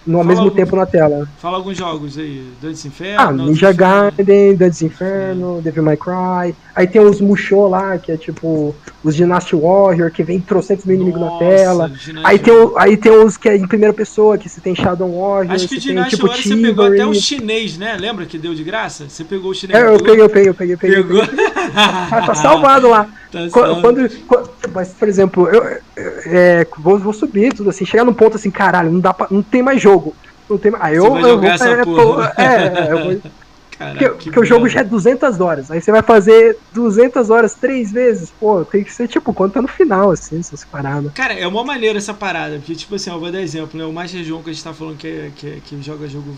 No ao mesmo algum- tempo na tela. Fala alguns jogos aí. Dantes Inferno. Ah, Ninja. Gaiden, Dantes Inferno, Devil May Cry. Aí tem os Musho lá, que é tipo os Dynasty Warrior, que vem trocentos mil inimigos na tela. Dynasty Aí tem, o- aí tem os que é em primeira pessoa, que você tem Shadow Warrior, Acho que o tem Dynasty tipo Warrior você pegou até um Chivalry. chinês, né? Lembra que deu de graça? Você pegou o chinês. É, eu pegou? peguei, eu peguei, eu peguei, eu peguei. Pegou? Ah, tá salvado lá. Tá salvo. Quando, quando- mas, por exemplo, eu, eu- é, vou, vou subir tudo assim, chegar num ponto assim, caralho, não dá pra, não tem mais jogo. Não tem mais. Aí eu, vai eu jogar vou, essa é, porra. pô, é, eu vou, Caraca, porque, porque o jogo já é 200 horas. Aí você vai fazer 200 horas três vezes. Pô, tem que ser tipo conta no final, assim, essas paradas. Cara, é uma maneira essa parada. Porque, tipo assim, eu vou dar exemplo, né? O Master João que a gente tá falando que, é, que, é, que joga jogo.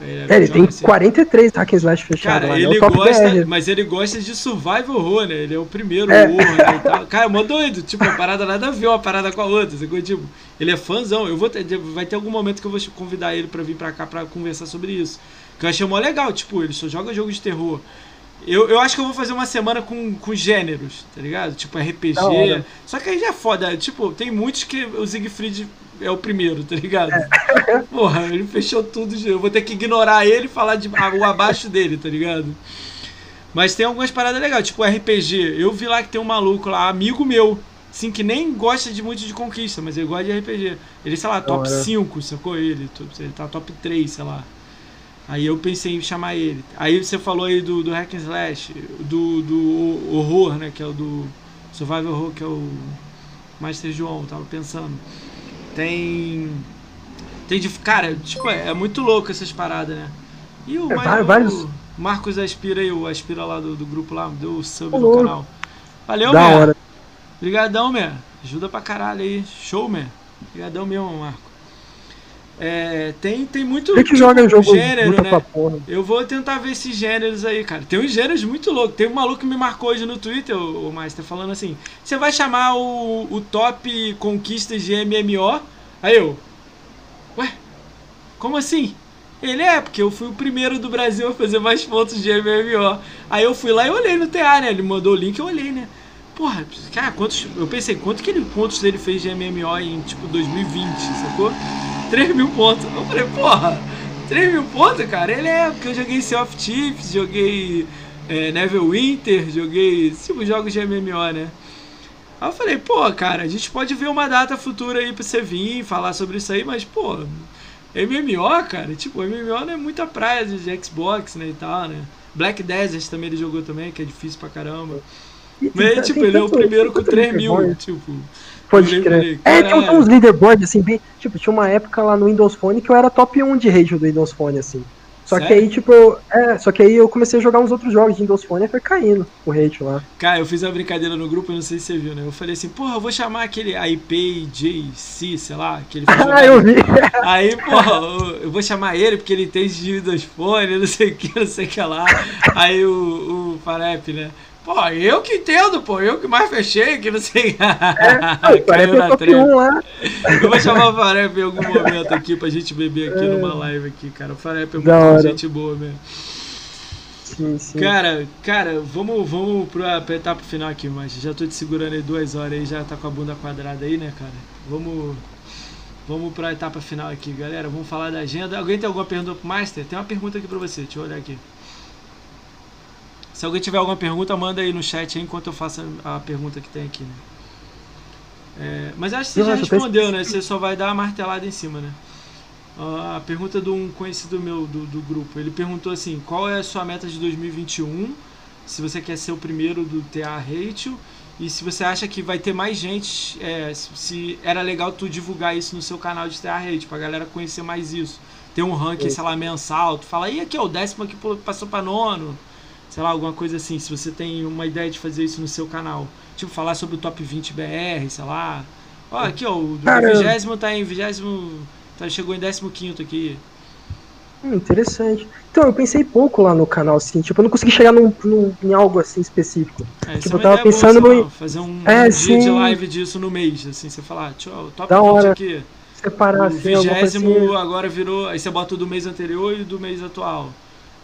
É, é ele tem assim. 43 hack and slash fechado. Cara, lá, ele é gosta, mas ele gosta de survival horror, né? Ele é o primeiro é. horror né. Cara, é mó doido. Tipo, a parada nada a ver uma parada com a outra. Assim, tipo, ele é fãzão. Eu vou ter, vai ter algum momento que eu vou convidar ele pra vir pra cá pra conversar sobre isso. Que eu achei mó legal, tipo, ele só joga jogo de terror. Eu, eu acho que eu vou fazer uma semana com, com gêneros, tá ligado? Tipo RPG. Só que aí já é foda. Tipo, tem muitos que o Siegfried é o primeiro, tá ligado? É. Porra, ele fechou tudo. Eu vou ter que ignorar ele e falar de, o abaixo dele, tá ligado? Mas tem algumas paradas legais, tipo RPG. Eu vi lá que tem um maluco lá, amigo meu, assim, que nem gosta de muito de conquista, mas ele gosta de RPG. Ele, sei lá, top 5, sacou ele? Ele tá top 3, sei lá. Aí eu pensei em chamar ele. Aí você falou aí do, do Hack and Slash, do, do horror, né? Que é o do Survival Horror, que é o Master João, tava pensando. Tem. Tem de. Cara, tipo, é, é muito louco essas paradas, né? E o, é, vários... o Marcos Aspira aí, o Aspira lá do, do grupo lá, deu sub no canal. Valeu, da Hora. Obrigadão, man. Ajuda pra caralho aí. Show, man. Obrigadão mesmo, Marco. É, tem, tem muito que tipo, joga jogo gênero, né? Eu vou tentar ver esses gêneros aí, cara. Tem uns gêneros muito loucos. Tem um maluco que me marcou hoje no Twitter, o, o Master, falando assim: você vai chamar o, o top conquistas de MMO? Aí eu, ué, como assim? Ele é, porque eu fui o primeiro do Brasil a fazer mais pontos de MMO. Aí eu fui lá e olhei no TA, né? Ele mandou o link, eu olhei, né? Porra, cara, quantos. Eu pensei, quanto que ele, pontos ele fez de MMO em tipo 2020, sacou? 3 mil pontos. Eu falei, porra, 3 mil pontos, cara? Ele é, porque eu joguei Sea of Chiefs, joguei é, Neverwinter, joguei tipo jogos de MMO, né? Aí eu falei, pô, cara, a gente pode ver uma data futura aí pra você vir falar sobre isso aí, mas, pô, MMO, cara, tipo, MMO não é muita praia de, Xbox, né, e tal, né? Black Desert também ele jogou também, que é difícil pra caramba. Mas, tipo, ele é o primeiro com 3 mil, tipo... Pode crer. É, tinha uns leaderboards, assim, bem. Tipo, tinha uma época lá no Windows Phone que eu era top 1 de rate do Windows Phone, assim. Só Sério? que aí, tipo, eu, é, só que aí eu comecei a jogar uns outros jogos de Windows Phone e foi caindo o rate lá. Cara, eu fiz uma brincadeira no grupo, eu não sei se você viu, né? Eu falei assim, porra, eu vou chamar aquele IPJC, sei lá, aquele Ah, eu vi. Aí, porra, eu vou chamar ele porque ele tem de Windows Phone, não sei o que, não sei o que lá. Aí o, o Farep, né? Pô, eu que entendo, pô, eu que mais fechei, que não sei. É, Caiu na um lá. Eu vou chamar o Farep em algum momento aqui pra gente beber aqui é. numa live aqui, cara. O Farep é muito gente boa mesmo. Sim, sim. Cara, cara, vamos, vamos pra, pra etapa final aqui, mas já tô te segurando aí duas horas aí, já tá com a bunda quadrada aí, né, cara? Vamos. Vamos pra etapa final aqui, galera. Vamos falar da agenda. Alguém tem alguma pergunta pro Master? Tem uma pergunta aqui pra você, deixa eu olhar aqui. Se alguém tiver alguma pergunta, manda aí no chat aí enquanto eu faço a pergunta que tem aqui, né? É, mas acho que você já respondeu, né? Você só vai dar a martelada em cima, né? Uh, a pergunta de um conhecido meu do, do grupo. Ele perguntou assim: qual é a sua meta de 2021? Se você quer ser o primeiro do TA Ratio e se você acha que vai ter mais gente, é, se era legal tu divulgar isso no seu canal de TA Ratio, pra galera conhecer mais isso. Ter um ranking, sei lá, mensal. Tu fala, e aqui é o décimo que passou pra nono sei lá, alguma coisa assim, se você tem uma ideia de fazer isso no seu canal. Tipo, falar sobre o top 20 BR, sei lá. Ó, aqui, ó, o vigésimo tá em vigésimo. Tá, chegou em 15 aqui. Hum, interessante. Então, eu pensei pouco lá no canal, assim, tipo, eu não consegui chegar num, num em algo assim específico. É, tipo, é eu tava pensando boa, no. Fazer um, é, um dia de live disso no mês, assim, você falar, tchau, top da 20 hora. aqui. Separar, o assim, vigésimo assim. agora virou. Aí você bota o do mês anterior e do mês atual.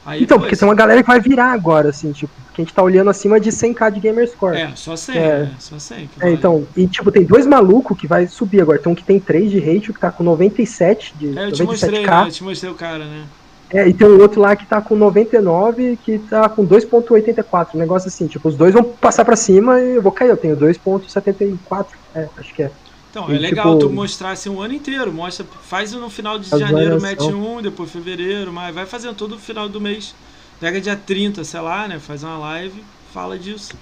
Aí então, porque tem uma galera que vai virar agora, assim, tipo, que a gente tá olhando acima de 100k de Gamerscore. É, só 100, é, né? só 100. É, então, e tipo, tem dois malucos que vai subir agora. Tem um que tem 3 de hate, que tá com 97 de É, eu te mostrei, né? Eu te mostrei o cara, né? É, e tem um outro lá que tá com 99 que tá com 2.84, um negócio assim, tipo, os dois vão passar pra cima e eu vou cair, eu tenho 2.74, é, acho que é. Então, e, é legal tipo, tu mostrar assim um ano inteiro. Mostra, faz no final de janeiro, mete um, depois fevereiro, mas vai fazendo todo o final do mês. Pega dia 30, sei lá, né? Faz uma live, fala disso.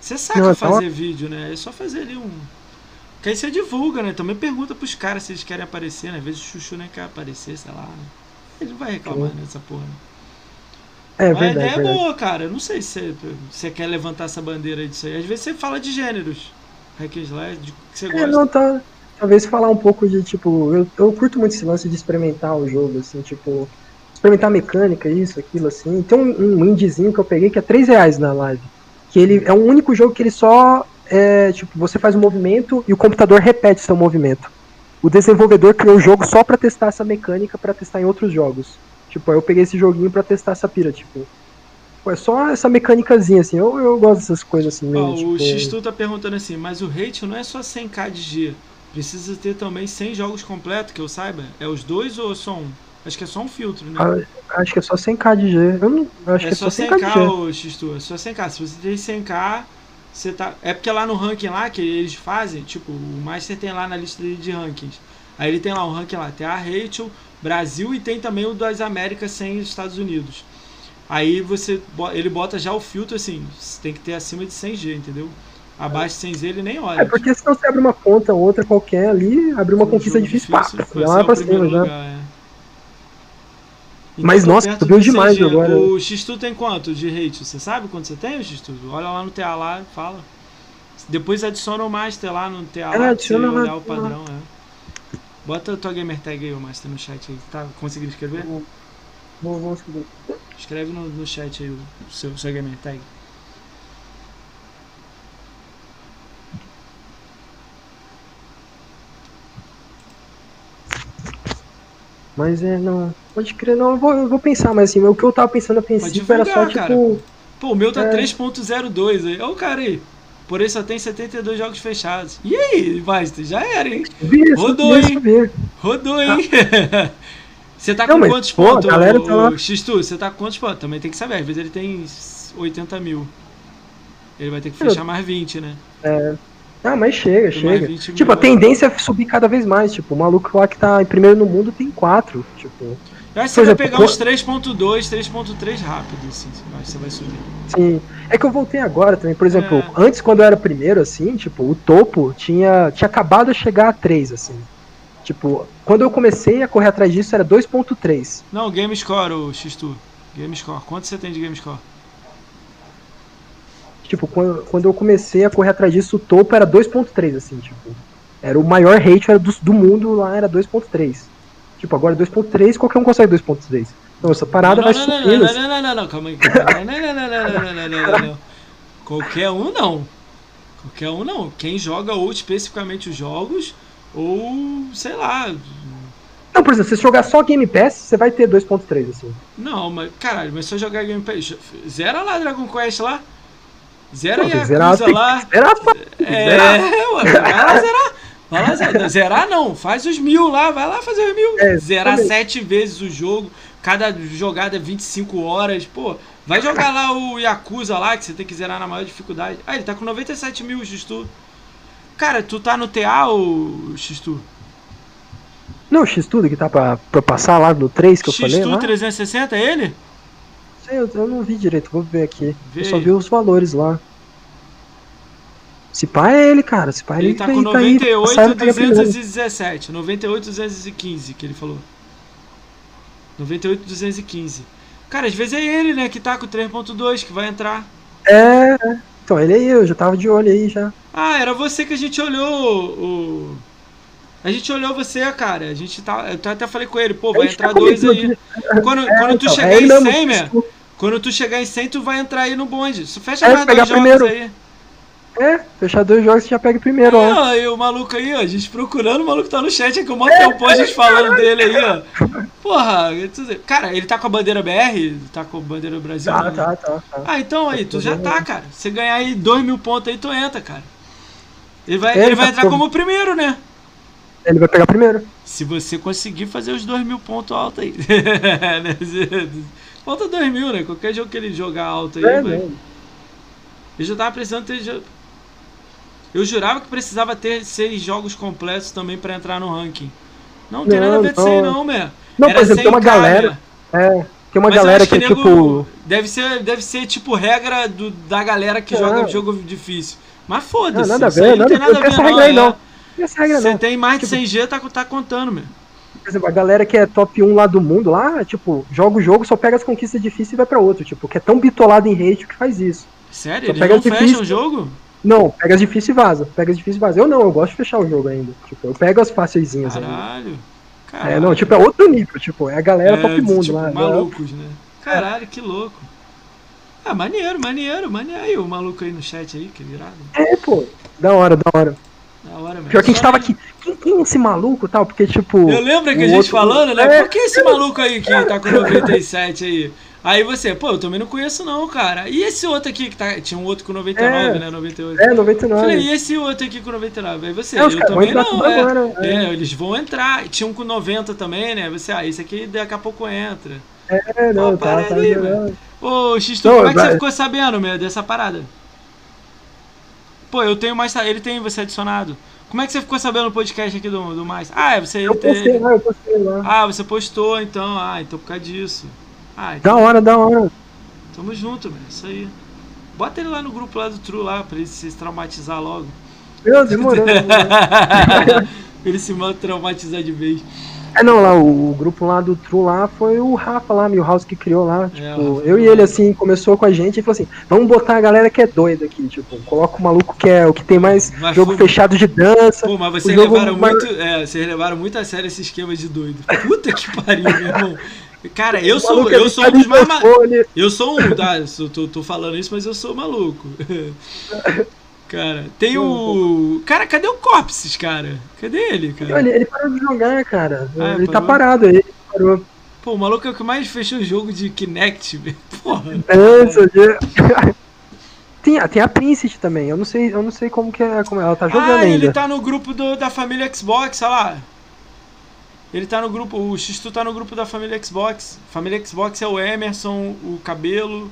Você sabe Não, fazer vídeo, né? É só fazer ali um. Que aí você divulga, né? Também pergunta pros caras se eles querem aparecer, né? Às vezes o Chuchu nem quer aparecer, sei lá, né? Ele não vai reclamar nessa porra, né? É Mas a verdade. ideia é verdade. boa, cara. Eu não sei se você, você quer levantar essa bandeira disso aí. Às vezes você fala de gêneros. Hack and slash, de que você É, gosta. não, tá. Talvez falar um pouco de, tipo, eu, eu curto muito esse lance de experimentar o jogo, assim, tipo, experimentar a mecânica, isso, aquilo, assim. Tem um, um indiezinho que eu peguei que é 3 reais na live. Que ele é o único jogo que ele só. É, tipo, você faz um movimento e o computador repete seu movimento. O desenvolvedor criou o jogo só pra testar essa mecânica, pra testar em outros jogos. Tipo, aí eu peguei esse joguinho pra testar essa pira, tipo. Pô, é só essa mecânicazinha, assim. Eu, eu gosto dessas coisas assim mesmo. o tipo, X-Tu tá perguntando assim, mas o rate não é só 100k de G. Precisa ter também 100 jogos completos, que eu saiba. É os dois ou só um? Acho que é só um filtro, né? Ah, Acho que é só 100k de G. Eu não. eu acho é que é só só 100k de 100k, G. ô X-Tu. É só 100k. Se você tem 100k, você tá. É porque lá no ranking lá que eles fazem, tipo, o Master tem lá na lista de rankings. Aí ele tem lá um ranking lá, tem a Rachel, Brasil e tem também o das Américas sem os Estados Unidos. Aí você ele bota já o filtro assim, tem que ter acima de 100G, entendeu? Abaixo de 100G ele nem olha. É porque senão você abre uma conta ou outra qualquer ali, abre uma Um conquista difícil, pá, já lá pra cima já. lugar, é. Mas, tô nossa, subiu demais 100G. agora. O X-Tu tem quanto de rate? Você sabe quanto você tem, o X-Tu? Olha lá no TA lá, fala. Depois adiciona o Master lá no TA É, lá, pra você adiciona lá, olhar o padrão, é. Bota a tua gamer tag aí, o Master, no chat aí. Tá conseguindo escrever? Vou, vou escrever. Escreve no, no chat aí o seu, seu gamer tag. Mas é, não. Pode crer, não. Eu vou, eu vou pensar, mas assim, o que eu tava pensando a princípio era só, tipo. Pô, o meu tá É. 3.02 aí. Olha o cara aí. Por isso só tem 72 jogos fechados. E aí, Master? Já era, hein? Subir, Rodou, subir, hein? Rodou, hein? Você tá Não, com quantos pô, a pontos, galera tá lá. X-Tu? Você tá com quantos pontos? Também tem que saber. Às vezes ele tem 80 mil. Ele vai ter que fechar mais 20, né? Ah, mas chega, Tem chega. 20 Tipo, a mil. tendência é subir cada vez mais. Tipo, o maluco lá que tá em primeiro no mundo tem quatro. Tipo, Eu acho que você vai pegar uns 3.2, 3.3 rápido, assim. Eu acho que você vai subir. sim. É que eu voltei agora também. Por exemplo, É. antes, quando eu era primeiro, assim, tipo, o topo tinha, tinha acabado de chegar a 3, assim. Tipo, quando eu comecei a correr atrás disso era 2.3. Não, Game Score, o X2. Game Score. Quanto você tem de Game Score? Tipo, quando, quando eu comecei a correr atrás disso, o topo era 2.3, assim, tipo. Era o maior hate era do, do mundo lá, era 2.3. Tipo, agora é 2.3, qualquer um consegue 2.3. Então essa parada não, não, vai não, não, assim. não, não, não, não, calma aí. Não, não, não, não, não, não, não, Qualquer um não. Qualquer um não. Quem joga ou especificamente os jogos ou sei lá. Não, por exemplo, se você jogar só Game Pass, você vai ter 2.3, assim. Não, mas caralho, mas se eu jogar Game Pass. Zera lá Dragon Quest lá. Zera zerar, que lá. zerar, pô. É, zerar. ué, vai lá zerar. Vai lá zerar. Zerar não, faz os mil lá, vai lá fazer os mil. É, zerar também. sete vezes o jogo, cada jogada é 25 horas. Pô, vai jogar lá o Yakuza lá, que você tem que zerar na maior dificuldade. Ah, ele tá com 97 mil, X-Tu. Cara, tu tá no TA ou X-Tu? Não, o X-Tudo que tá pra, pra passar lá no 3 que eu falei X-Tu lá. 360 é ele? Sei, eu, eu não vi direito, vou ver aqui. Vê eu só vi os valores lá. Se pá é ele, cara. Se pá Ele ele tá com tá aí, 98, passaram, pega primeiro. 217. 98, 215 que ele falou. 98, 215. Cara, às vezes é ele, né, que tá com 3.2 que vai entrar. É, é. Então ele aí, eu já tava de olho aí já. Ah, era você que a gente olhou o. A gente olhou você, cara. A gente tá. Eu até falei com ele, pô, vai entrar dois aí. Quando, É, quando tu então, chegar é em mesmo, 100, meu, X-Tudo. quando tu chegar em 100, tu vai entrar aí no bonde. Só fecha É, mais dois jogos primeiro. aí. É, fechar dois jogos você já pega primeiro, ó. Ah, e o maluco aí, ó, a gente procurando, o maluco tá no chat aqui, um monte de tempo a gente falando dele aí, ó. Porra, cara, ele tá com a bandeira BR? Tá com a bandeira Brasil? Tá, né? tá, tá, tá. Ah, então aí, tu já tá, cara. Você ganhar aí 2 mil pontos aí, tu entra, cara. Ele vai, É, ele vai tá entrar com- como primeiro, né? Ele vai pegar primeiro. Se você conseguir fazer os 2 mil pontos alto aí. Falta 2 mil, né? Qualquer jogo que ele jogar alto aí, É, vai. né? Eu já tava precisando ter. Eu jurava que precisava ter seis jogos completos também pra entrar no ranking. Não, tem Não, nada a ver com isso aí, não. não, man. Não, Era por exemplo, tem uma 100K, galera. É, tem uma Mas galera acho que, nego- tipo. Deve ser, deve ser tipo regra do, da galera que Não. joga jogo difícil. Mas Não, foda-se. nada a ver, não tem nada Não a tem ver, essa regra aí, é. não. Tem essa regra Você não. tem mais de Tipo- 100G, tá, tá contando, meu. por exemplo, a galera que é top 1 lá do mundo, lá, tipo, joga o jogo, só pega as conquistas difíceis e vai pra outro, tipo, que é tão bitolado em hate que faz isso. Sério? Só Eles pega não fecham o jogo? Não, pega as difíceis e vaza. Pega as difíceis e vaza. Eu não, eu gosto de fechar o jogo ainda. Tipo, eu pego as facilzinhas ainda. Caralho. Caralho. É, não, tipo, é outro nível, tipo, é a galera É, top mundo tipo, lá. né? malucos, né? Caralho, que louco. Ah, maneiro, maneiro, maneiro. Aí, o maluco aí no chat aí, que virado. É, pô, da hora, da hora. Da hora mesmo. Pior que a gente tava aqui. Quem, quem é esse maluco e tal? Porque, tipo. Eu lembro que a gente outro- falando, né? É, Por que esse maluco aí que tá com 97 aí? Aí você, pô, eu também não conheço não, cara. E esse outro aqui que tá. Tinha um outro com 99, É. né? 98. É, 99. Falei, e esse outro aqui com 99? Aí você, É, eu também não, é. agora, É, é. eles vão entrar. Tinha um com 90 também, né? Você, ah, esse aqui daqui a pouco entra. É, não, Pô, tá, tá aí, jogando. Ô, Xistu, Não, como é que você vai- ficou sabendo, meu, dessa parada? Pô, eu tenho mais. Ele tem você adicionado. Como é que você ficou sabendo do podcast aqui do, do mais? Ah, é, você. Eu postei lá, eu postei lá. Ah, você postou então. Ah, então por causa disso. Ah, então Da hora, da hora. tamo junto, velho. Isso aí. Bota ele lá no grupo lá do True lá, pra ele se traumatizar logo. Meu, demorou. demorou. ele se traumatizar de vez. É, não, lá, o, o grupo lá do True lá foi o Rafa lá, Milhouse, que criou lá. Tipo, É, o Rafa eu e ele, assim, começou com a gente e falou assim: vamos botar a galera que é doida aqui, tipo, coloca o maluco que é o que tem mais Mas jogo foi- fechado de dança. Pô, mas vocês levaram mais- muito. É, vocês levaram muito a sério esse esquema de doido. Puta que pariu, meu irmão. Cara, eu sou, maluco, eu ele sou tá um dos mais. ma- telefone. Eu sou um, tá? Tô, tô falando isso, mas eu sou maluco. Cara, tem o. Cara, cadê o Corpses, cara? Cadê ele, cara? Ele, ele parou de jogar, cara. Ah, ele tá parou? parado aí. Parou. Pô, o maluco é o que mais fechou o jogo de Kinect, velho. Porra. De... tem, tem a Princess também. Eu não sei, eu não sei como que é, como ela tá jogando Ah, ele ainda. tá no grupo do- da família Xbox, olha lá. Ele tá no grupo, o Xistu tá no grupo da família Xbox. Família Xbox é o Emerson, o Cabelo,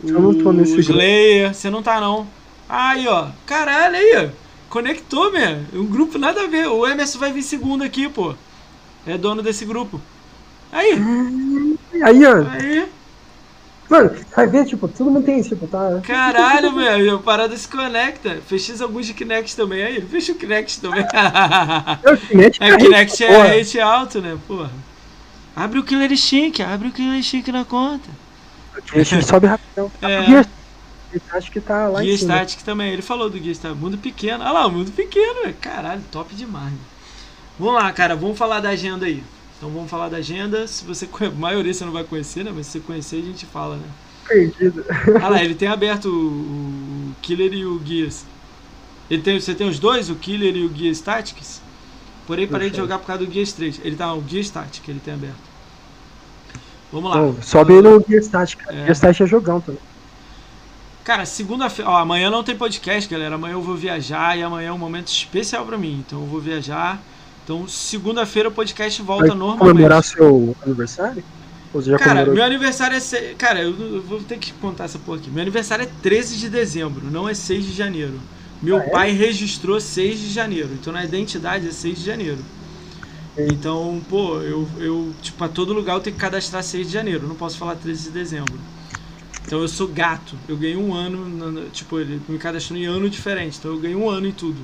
o Eu não tô nesse grupo. Slayer. Você não tá, não. Aí, ó. Caralho, aí, ó. Conectou, man. Um grupo nada a ver. O Emerson vai vir segundo aqui, pô. É dono desse grupo. Aí, Aí, ó. aí. Mano, vai ver, tipo, todo mundo tem, tipo, tá. Caralho, velho. A parada se conecta. Fechei alguns de Kinect também. Aí, fecha o Kinect também. É o Kinect, É, Kinect é porra. rate alto, né, porra. Abre o Killer Instinct, abre o Killer Instinct na conta. O Kinect sobe rapidão. É. O Gear, acho que tá lá Guia em cima. Static também, ele falou do Guia Static. Mundo pequeno, olha lá, o mundo pequeno, velho. Caralho, top demais. Vamos lá, cara, vamos falar da agenda aí. Então vamos falar da agenda. Se você. A maioria você não vai conhecer, né? Mas se você conhecer, a gente fala, né? Perdido. Ah lá, ele tem aberto o, o Killer e o Guias. Ele tem, você tem os dois, o Killer e o Guia Statics? Porém, parei de jogar por causa do Guia 3. Ele tá, o Guia Static, ele tem aberto. Vamos lá. Pô, sobe aí no Gear Static, cara. É. Gear Static é jogão também. Cara, segunda-feira. Amanhã não tem podcast, galera. Amanhã eu vou viajar e amanhã é um momento especial pra mim. Então eu vou viajar. Então, segunda-feira o podcast volta Vai normalmente. comemorar seu aniversário? Ou você já Cara, meu aniversário é. Se... Cara, eu, vou ter que contar essa porra aqui. Meu aniversário é 13 de dezembro, não é 6 de janeiro. Meu Ah, é? pai registrou 6 de janeiro, então na identidade é 6 de janeiro. Então, pô, eu, eu, tipo, a todo lugar eu tenho que cadastrar 6 de janeiro, não posso falar 13 de dezembro. Então eu sou gato, eu ganhei um ano, tipo, ele me cadastrou em ano diferente, então eu ganhei um ano em tudo.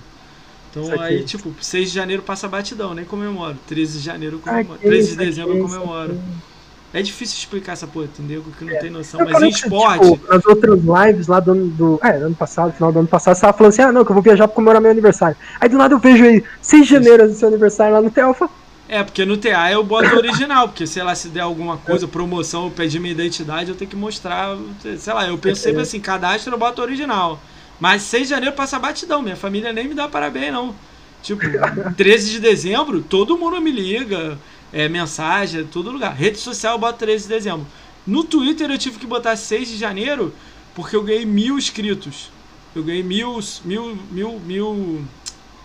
Então aqui. aí, tipo, 6 de janeiro passa batidão, nem comemoro. 13 de janeiro eu Ah, comemoro. que 13 de dezembro eu isso, comemoro. É difícil explicar essa porra, entendeu? Que não tem noção. Eu Mas em que, esporte. Tipo, nas outras lives lá do ano do. É, ano passado, final do ano passado, você tava falando assim, ah não, que eu vou viajar pra comemorar meu aniversário. Aí do nada eu vejo aí, 6 de janeiro do seu aniversário lá no Telfa. É, porque no TA eu boto o original, porque sei lá, se der alguma coisa, promoção, eu pedir minha identidade, eu tenho que mostrar. Sei lá, eu penso sempre assim, cadastro eu boto o original. Mas 6 de janeiro passa batidão, minha família nem me dá parabéns, não. Tipo, 13 de dezembro, todo mundo me liga, é, mensagem, todo lugar. Rede social eu boto 13 de dezembro. No Twitter eu tive que botar 6 de janeiro, porque eu ganhei mil inscritos. Eu ganhei mil. mil. mil. mil.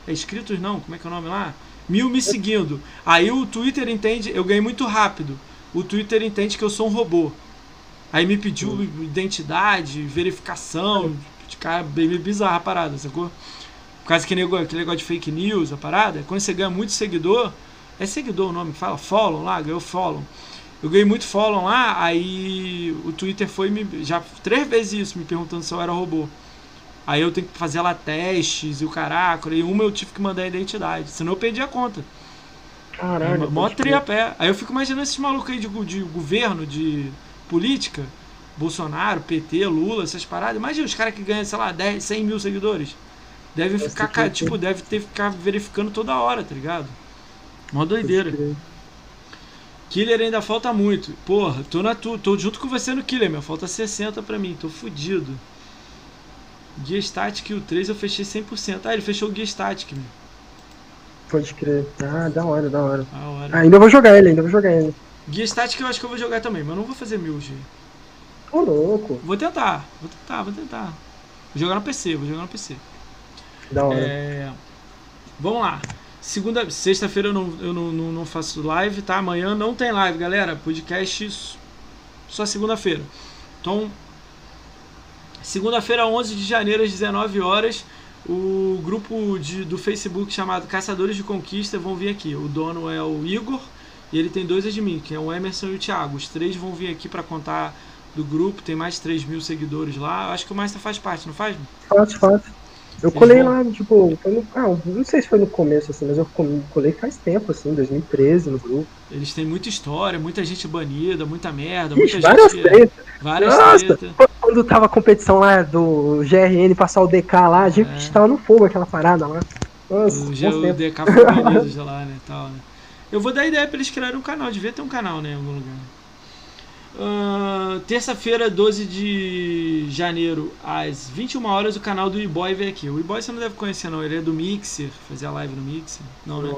É inscritos não? Como é que é o nome lá? Mil me seguindo. Aí o Twitter entende, eu ganhei muito rápido. O Twitter entende que eu sou um robô. Aí me pediu identidade, verificação. De cara, bem bizarra a parada, sacou? Por causa que nego- aquele negócio de fake news, a parada. Quando você ganha muito seguidor, é seguidor o nome que fala? Follow lá, ganhou follow. Eu ganhei muito follow lá, aí o Twitter foi me. Já três vezes isso, me perguntando se eu era robô. Aí eu tenho que fazer lá testes e o caraca. E uma eu tive que mandar a identidade, senão eu perdi a conta. Caralho. Mó pode crer. trepa, é. Aí eu fico imaginando esses malucos aí de, de governo, de política, Bolsonaro, PT, Lula, essas paradas. Imagina os caras que ganham, sei lá, 10, 100 mil seguidores. Devem Nossa, ficar, loucura. tipo, deve ter que ficar verificando toda hora, tá ligado? Mó doideira. Killer ainda falta muito. Porra, tô, na tu, tô junto com você no Killer, meu. Falta 60 pra mim, tô fudido. Guia Static e o 3 eu fechei 100%. Ah, ele fechou o Guia Static, meu. Pode crer. Ah, da hora, da hora. A hora. Ah, ainda vou jogar ele, ainda vou jogar ele. Guia Static eu acho que eu vou jogar também, mas eu não vou fazer mil, G. Ô, louco. Vou tentar, vou tentar, vou tentar. Vou jogar no PC, vou jogar no PC. Da hora. É, Vamos lá. Segunda, sexta-feira eu, não, eu não, não, não faço live, tá? Amanhã não tem live, galera. Podcast só segunda-feira. Então, segunda-feira, 11 de janeiro, às 19 horas, o grupo de, do Facebook chamado Caçadores de Conquista vão vir aqui. O dono é o Igor e ele tem dois admin, que é o Emerson e o Thiago. Os três vão vir aqui para contar do grupo. Tem mais de 3 mil seguidores lá. Acho que o Master faz parte, não faz? Fácil, fácil. Eu colei vão- lá, tipo, no, ah, não sei se foi no começo, assim, mas eu co- colei faz tempo, assim, 2013 no grupo. Eles têm muita história, muita gente banida, muita merda, Ixi, muita várias gente. tretas. Várias Nossa, tretas. quando tava a competição lá do GRN passar o DK lá, a gente É. tava no fogo aquela parada lá. Nossa, O, G- o. DK foi banido de lá, né? Tal, né? Eu vou dar ideia pra eles criarem um canal, devia ter um canal, né? Em algum lugar. Ah, Terça-feira, 12 de janeiro, às 21 horas, o canal do E-Boy vem aqui. O E-Boy você não deve conhecer, não. Ele é do Mixer, fazia live no Mixer. Não, né?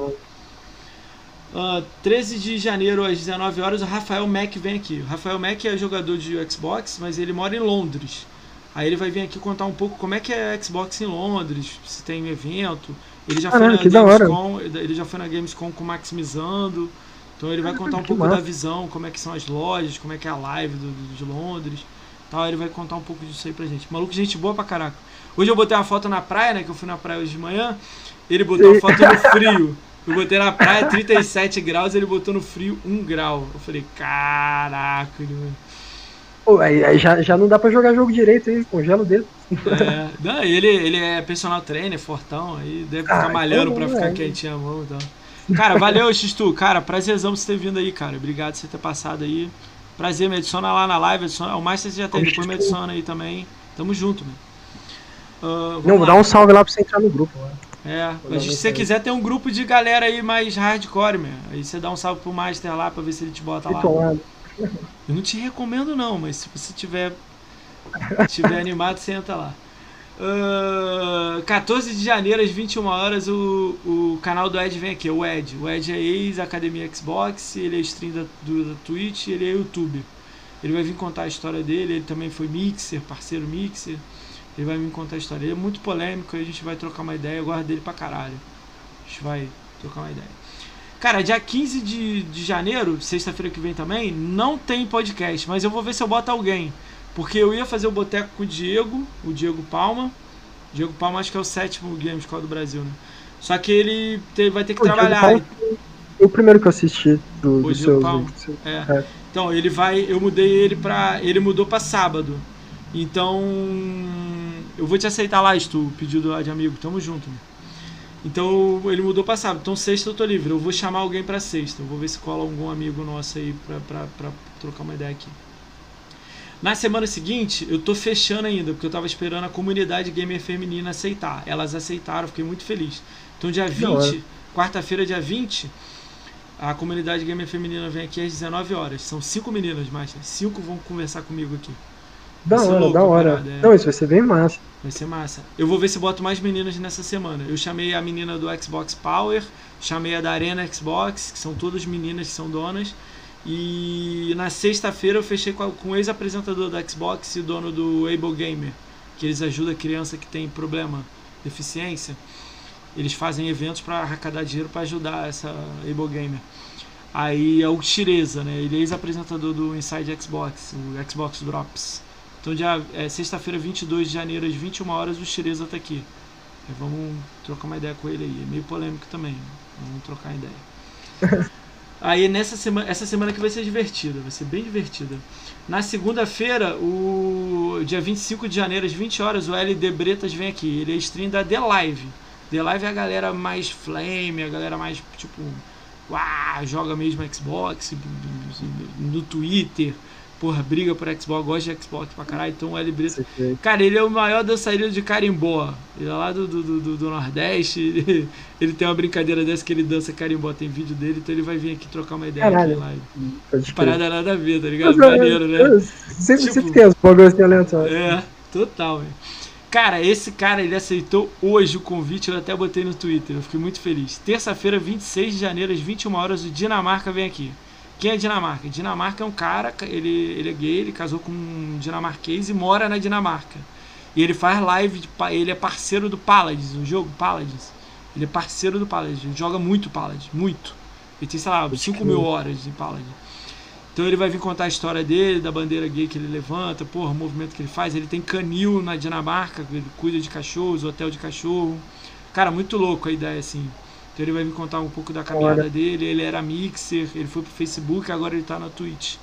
Ah, 13 de janeiro às 19 horas o Rafael Mack vem aqui. O Rafael Mack é jogador de Xbox, mas ele mora em Londres. Aí ele vai vir aqui contar um pouco como é que é Xbox em Londres, se tem evento. Ele já Caralho, foi na. Gamescom, ele já foi na Gamescom com o Maximizando. Então ele vai contar um pouco da visão, como é que são as lojas, como é que é a live do, do- de Londres. Tal, ele vai contar um pouco disso aí pra gente. Maluco, gente boa pra caraca. Hoje eu botei uma foto na praia, né? Que eu fui na praia hoje de manhã. Ele botou a Sim. foto no frio. Eu botei na praia 37 graus, ele botou no frio 1 grau. Eu falei, caraca, mano. Pô, aí, aí já, já não dá pra jogar jogo direito aí, congela o dedo. É, não, ele, ele é personal trainer, fortão, aí deve ficar Ah, malhando então pra ficar é. quentinho a mão e tal. Cara, valeu, Xistu. Cara, prazerzão você ter vindo aí, cara. Obrigado por você ter passado aí. Prazer, me adiciona lá na live. Adiciona, o Master você já tem, depois me adiciona aí também. Tamo junto, mano. Vamos Não, vou lá. dar um salve lá pra você entrar no grupo. Lá. É, mas se você quiser, tem um grupo de galera aí mais hardcore, meu. Aí você dá um salve pro Master lá pra ver se ele te bota lá. Eu não te recomendo não, mas se você tiver, tiver animado, você entra lá. Ah, 14 de janeiro, às 21 horas, o, o canal do Ed vem aqui, o Ed. O Ed é ex-Academia Xbox, ele é stream da, do, da Twitch, ele é YouTube. Ele vai vir contar a história dele, ele também foi Mixer, parceiro Mixer. Ele vai vir contar a história. Ele é muito polêmico, a gente vai trocar uma ideia, eu gosto dele pra caralho. A gente vai trocar uma ideia. Cara, dia 15 de, de janeiro, sexta-feira que vem também, não tem podcast, mas eu vou ver se eu boto alguém. Porque eu ia fazer o boteco com o Diego, o Diego Palma. Diego Palma acho que é o sétimo Gamescore do Brasil, né? Só que ele te- vai ter que Diego trabalhar. Foi o primeiro que eu assisti do, O do seu- É. É. Então, ele vai. Eu mudei ele pra. Ele mudou pra sábado. Então. Eu vou te aceitar lá, Stu, o pedido lá de amigo. Tamo junto. né? Então ele mudou pra sábado. Então sexta eu tô livre. Eu vou chamar alguém pra sexta. Eu vou ver se cola algum amigo nosso aí pra, pra, pra trocar uma ideia aqui. Na semana seguinte, eu tô fechando ainda, porque eu tava esperando a comunidade gamer feminina aceitar. Elas aceitaram, fiquei muito feliz. Então dia da hora. 20, quarta-feira, dia 20, a comunidade gamer feminina vem aqui às 19 horas. São cinco meninas, mais cinco vão conversar comigo aqui. Da hora, louco da hora. é. Não, isso vai ser bem massa. Vai ser massa. Eu vou ver se boto mais meninas nessa semana. Eu chamei a menina do Xbox Power, chamei a da Arena Xbox, que são todas meninas que são donas. E na sexta-feira eu fechei com, com o ex-apresentador da Xbox e dono do Able Gamer, que eles ajudam a criança que tem problema, deficiência. Eles fazem eventos para arrecadar dinheiro para ajudar essa Able Gamer. Aí é o Tireza, né? Ele é ex-apresentador do Inside Xbox, o Xbox Drops. Então, dia, é, sexta-feira, 22 de janeiro, às 21 horas, o Tireza tá aqui. Aí vamos trocar uma ideia com ele aí. É meio polêmico também. Vamos trocar ideia. Aí nessa semana, essa semana que vai ser divertida, vai ser bem divertida. Na segunda-feira, o dia 25 de janeiro, às 20 horas, o LD Bretas vem aqui. Ele é stream da The Live. The Live é a galera mais flame, a galera mais, tipo, uau, joga mesmo Xbox, no Twitter, porra, briga por Xbox, gosta de Xbox pra caralho, então o L Brito. Cara, ele é o maior dançarino de carimbó. Ele é lá do, do, do, do Nordeste. Ele, ele, tem uma brincadeira dessa que ele dança carimbó, tem vídeo dele, então ele vai vir aqui trocar uma ideia Caralho. aqui live. Parada nada a ver, tá ligado? Mas, Maneiro, né? Sempre, Tipo- sempre tem as bagulhos assim aleatórios. É, total, velho. Cara, esse cara, ele aceitou hoje o convite, eu até botei no Twitter, eu fiquei muito feliz. Terça-feira, 26 de janeiro, às 21 horas, o Dinamarca vem aqui. Quem é Dinamarca? Dinamarca é um cara, ele, ele é gay, ele casou com um dinamarquês e mora na Dinamarca. E ele faz live, de ele é parceiro do Paladins, o jogo Paladins. Ele é parceiro do Paladins, ele joga muito Paladins, muito. Ele tem, sei lá, 5 mil horas de Paladins. Então ele vai vir contar a história dele, da bandeira gay que ele levanta, porra, o movimento que ele faz. Ele tem canil na Dinamarca, ele cuida de cachorros, hotel de cachorro. Cara, muito louco a ideia, assim. Então ele vai vir contar um pouco da caminhada Olha. dele. Ele era mixer, ele foi pro Facebook, agora ele tá na Twitch.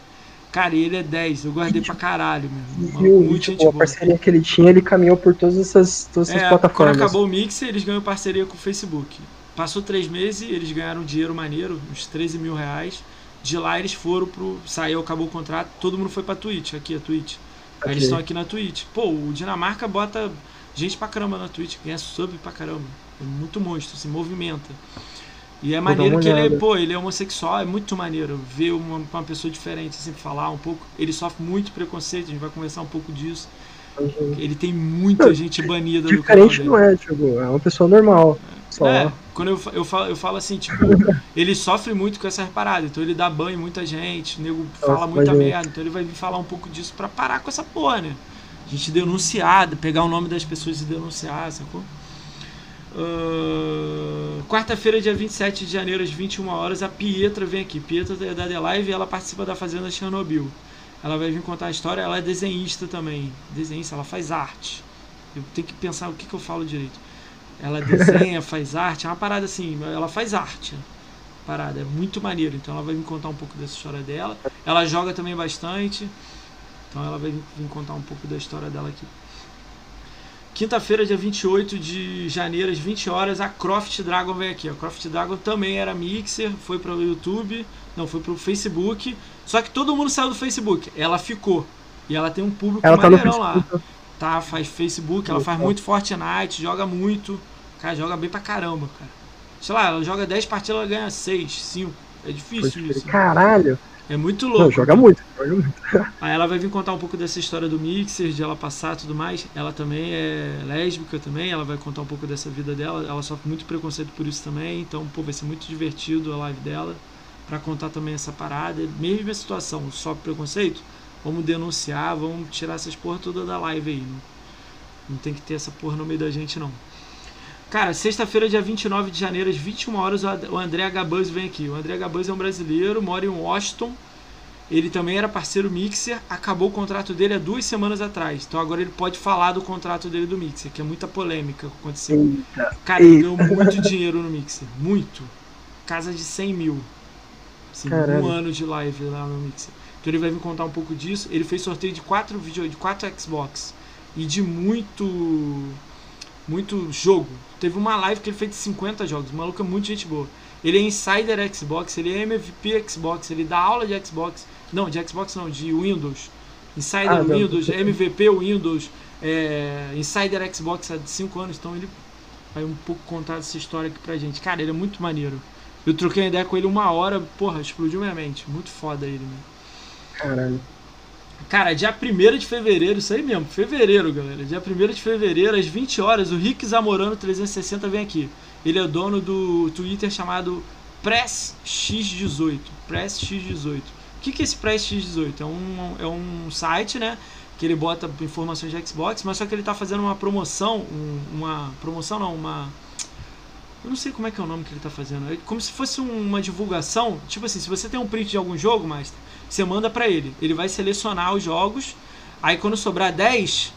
Cara, ele é 10, eu guardei pra caralho, meu. E, irmão. o- Muito tipo, gente a boa. parceria que ele tinha, ele caminhou por todas essas, todas essas É, plataformas. Quando acabou o Mixer, eles ganham parceria com o Facebook. Passou três meses, eles ganharam um dinheiro maneiro, uns 13 mil reais. De lá eles foram pro. Saiu, acabou o contrato, todo mundo foi pra Twitch, aqui a Twitch. Aí Ok. eles estão aqui na Twitch. Pô, o Dinamarca bota gente pra caramba na Twitch, ganha sub pra caramba. É muito monstro, se movimenta. E é maneiro que ele é, pô, ele é homossexual, é muito maneiro ver uma, uma pessoa diferente assim falar um pouco. Ele sofre muito preconceito, a gente vai conversar um pouco disso. Ele tem muita Não, gente banida do Diferente não é, tipo, é uma pessoa normal. Só. É, quando eu, eu, falo, eu falo assim, tipo, ele sofre muito com essas paradas, então ele dá banho em muita gente, o nego fala Nossa, muita imagina. merda, então ele vai vir falar um pouco disso pra parar com essa porra, né? A gente denunciar, pegar o nome das pessoas e denunciar, sacou? Quarta-feira, dia 27 de janeiro, às 21 horas, a Pietra vem aqui. Pietra é da The Live e ela participa da Fazenda Chernobyl. Ela vai vir contar a história, ela é desenhista também. Desenhista, ela faz arte. Eu tenho que pensar o que, que eu falo direito. Ela desenha, faz arte, é uma parada assim, ela faz arte. Parada, é muito maneiro. Então ela vai me contar um pouco dessa história dela. Ela joga também bastante. Então ela vai vir contar um pouco da história dela aqui. Quinta-feira, dia 28 de janeiro, às 20 horas, a Croft Dragon vem aqui. A Croft Dragon também era mixer, foi para o YouTube, não, foi para o Facebook. Só que todo mundo saiu do Facebook. Ela ficou. E ela tem um público Ela tá lá tá? Faz Facebook, ela faz muito Fortnite, joga muito. Cara, joga bem pra caramba, cara. Sei lá, ela joga 10 partidas, ela ganha 6, 5. É difícil isso. crer. Caralho. É muito Não, louco. joga muito, joga muito. Aí ela vai vir contar um pouco dessa história do Mixer, de ela passar e tudo mais. Ela também é lésbica também, ela vai contar um pouco dessa vida dela. Ela sofre muito preconceito por isso também, então, pô, vai ser muito divertido a live dela pra contar também essa parada. Mesma situação, sofre preconceito, vamos denunciar, vamos tirar essas porra toda da live aí. Não, não tem que ter essa porra no meio da gente, não. Cara, sexta-feira, dia 29 de janeiro, às 21 horas, o André Gabuz vem aqui. O André Gabuz é um brasileiro, mora em Washington. Ele também era parceiro Mixer, acabou o contrato dele há duas semanas atrás. Então agora ele pode falar do contrato dele do Mixer, que é muita polêmica que aconteceu. Eita. Cara, ele Eita. ganhou muito dinheiro no Mixer. Muito. Casa de 100 mil. Assim, um ano de live lá no Mixer. Então ele vai vir contar um pouco disso. Ele fez sorteio de quatro vídeo, de quatro Xbox e de muito muito jogo. Teve uma live que ele fez de 50 jogos. O maluco é muito gente boa. Ele é insider Xbox, ele é MVP Xbox, ele dá aula de Xbox. Não, de Xbox não, de Windows. Insider Ah, não. Windows, MVP Windows, é, Insider Xbox há 5 anos, então ele vai um pouco contar essa história aqui pra gente. Cara, ele é muito maneiro. Eu troquei ideia com ele uma hora, porra, explodiu minha mente. Muito foda ele, né? Caralho. Cara, dia 1 de fevereiro, isso aí mesmo, fevereiro, galera. Dia 1 de fevereiro, às 20 horas, o Rick Zamorano 360 vem aqui. Ele é dono do Twitter chamado Press X18. Press X18. O que, que é esse Press X18? É um, é um site, né? Que ele bota informações de Xbox, mas só que ele tá fazendo uma promoção, um- uma promoção não, uma eu não sei como é que é o nome que ele tá fazendo. É como se fosse um- uma divulgação. Tipo assim, se você tem um print de algum jogo, Master, você manda pra ele. Ele vai selecionar os jogos. Aí quando sobrar 10,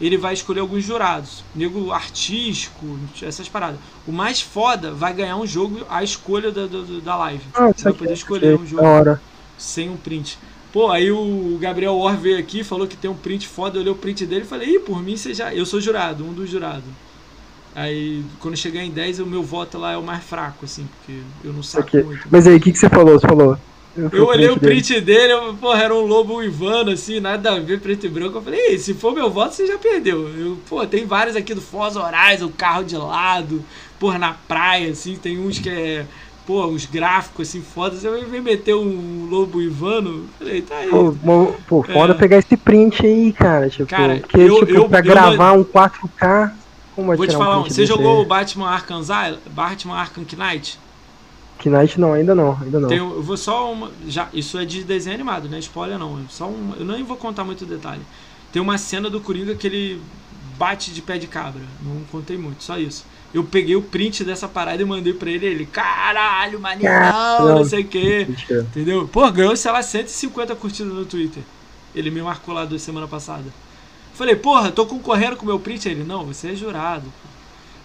ele vai escolher alguns jurados. Nego artístico, essas paradas. O mais foda vai ganhar um jogo à escolha da, da, da live. Ah, Você vai poder escolher um jogo hora. sem um print. Pô, aí o Gabriel Or veio aqui, falou que tem um print foda, eu olhei o print dele e falei, ih, por mim você já. Eu sou jurado, um dos jurados. Aí, quando chegar em 10, o meu voto lá é o mais fraco, assim, porque eu não saco muito. Mas aí, o que, que você falou? Você falou. Eu olhei o print dele, eu, porra, era um lobo uivando, assim, nada a ver, preto e branco. Eu falei, Ei, se for meu voto, você já perdeu. Eu, pô, tem vários aqui do Foz Horais, o carro de lado, porra, na praia, assim, tem uns que é, pô, uns gráficos, assim, foda. Você vai meter um lobo uivando? Eu Falei, tá aí. Pô, pô, foda É. pegar esse print aí, cara. Tipo, Cara, porque, eu- tipo, eu- pra eu gravar um 4K. Como Vou te falar, um, você jogou o Batman Arkham? Batman Arkham Knight? Knight não, ainda não, ainda não. Tem, eu vou só uma. Já, isso é de desenho animado, né? Spoiler não. Só um, eu nem vou contar muito detalhe. Tem uma cena do Coringa que ele bate de pé de cabra. Não contei muito, só isso. Eu peguei o print dessa parada e mandei pra ele. Ele, caralho, maneirão, não Caralho. sei o quê. Entendeu? Pô, ganhou, sei lá, 150 curtidas no Twitter. Ele me marcou lá da semana passada. Falei, porra, tô concorrendo com o meu print. Ele, não, você é jurado.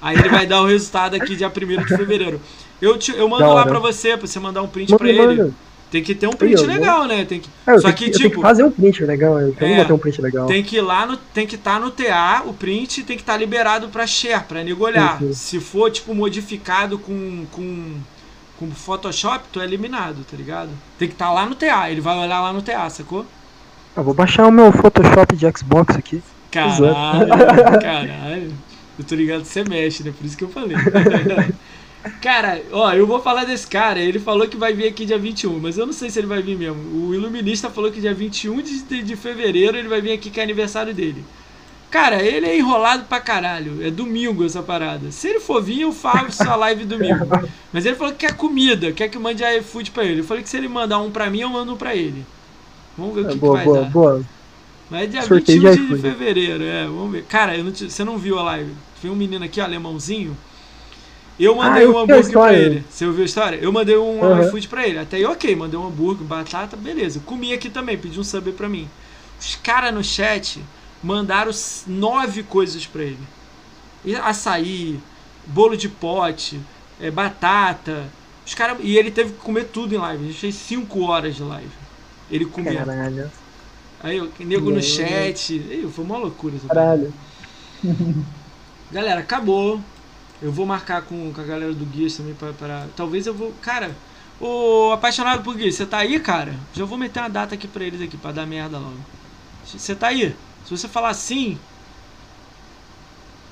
Aí ele vai dar o resultado aqui dia 1 de fevereiro. Eu, te, eu mando lá pra você, pra você mandar um print Manda, pra ele. manda. Tem que ter um print eu vou- legal, né? Tem que... É, eu Só que, eu tipo, fazer um print legal, eu quero É. bater um print legal. tem que ir lá no. Tem que estar no TA, o print tem que estar liberado pra share, pra nego olhar. Sim, sim. Se for, tipo, modificado com. com. com Photoshop, tu é eliminado, tá ligado? Tem que estar lá no TA, ele vai olhar lá no TA, sacou? Ah, vou baixar o meu Photoshop de Xbox aqui. Caralho, caralho. Eu tô ligado que você mexe, né? Por isso que eu falei. Cara, ó, eu vou falar desse cara. Ele falou que vai vir aqui dia 21, mas eu não sei se ele vai vir mesmo. O Iluminista falou que dia 21 de, de, fevereiro ele vai vir aqui que é aniversário dele. Cara, ele é enrolado pra caralho. É domingo essa parada. Se ele for vir, eu faço a live domingo. Mas ele falou que quer comida, quer que eu mande iFood pra ele. Eu falei que se ele mandar um pra mim, eu mando um pra ele. Vamos ver o que, É, que boa, vai boa, dar. boa. Mas é dia Sorteio 21 de de, fevereiro, é, vamos ver. Cara, eu não te- você não viu a live? Tem um menino aqui, ó, alemãozinho. Eu mandei Ah, um hambúrguer pra ele. Você ouviu a história? Eu mandei um Aham. iFood pra ele. Até aí, ok, mandei um hambúrguer, batata, beleza. Comi aqui também, pedi um sub pra mim. Os caras no chat mandaram nove coisas pra ele: açaí, bolo de pote, é, batata. Os cara, e ele teve que comer tudo em live. A gente fez cinco horas de live. Ele comia. Caralho. Aí, o nego no chat. Ih, foi uma loucura essa. Caralho. Galera, acabou. Eu vou marcar com, com a galera do Guias também pra, pra- Talvez eu vou. Cara, ô apaixonado por Guias, você tá aí, cara? Já vou meter uma data aqui pra eles aqui, pra dar merda logo. Você tá aí? Se você falar sim,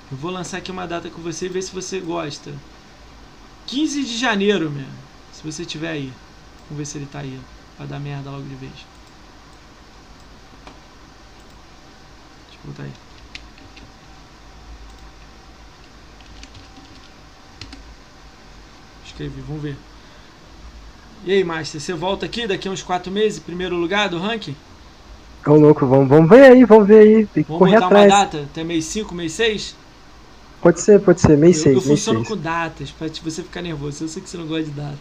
eu vou lançar aqui uma data com você e ver se você gosta. 15 de janeiro, meu. Se você tiver aí. Vamos ver se ele tá aí, pra dar merda logo de vez. Deixa eu botar aí. Escrevi, vamos ver. E aí, Master, você volta aqui daqui a uns 4 meses, primeiro lugar do ranking? Ô louco, vamos, vamos ver aí, vamos ver aí. Tem que Vamos correr atrás. uma data? Até mês 5, mês 6? Pode ser, pode ser, mês eu, 6, eu mês funciono 6. com datas, pra você ficar nervoso. Eu sei que você não gosta de data.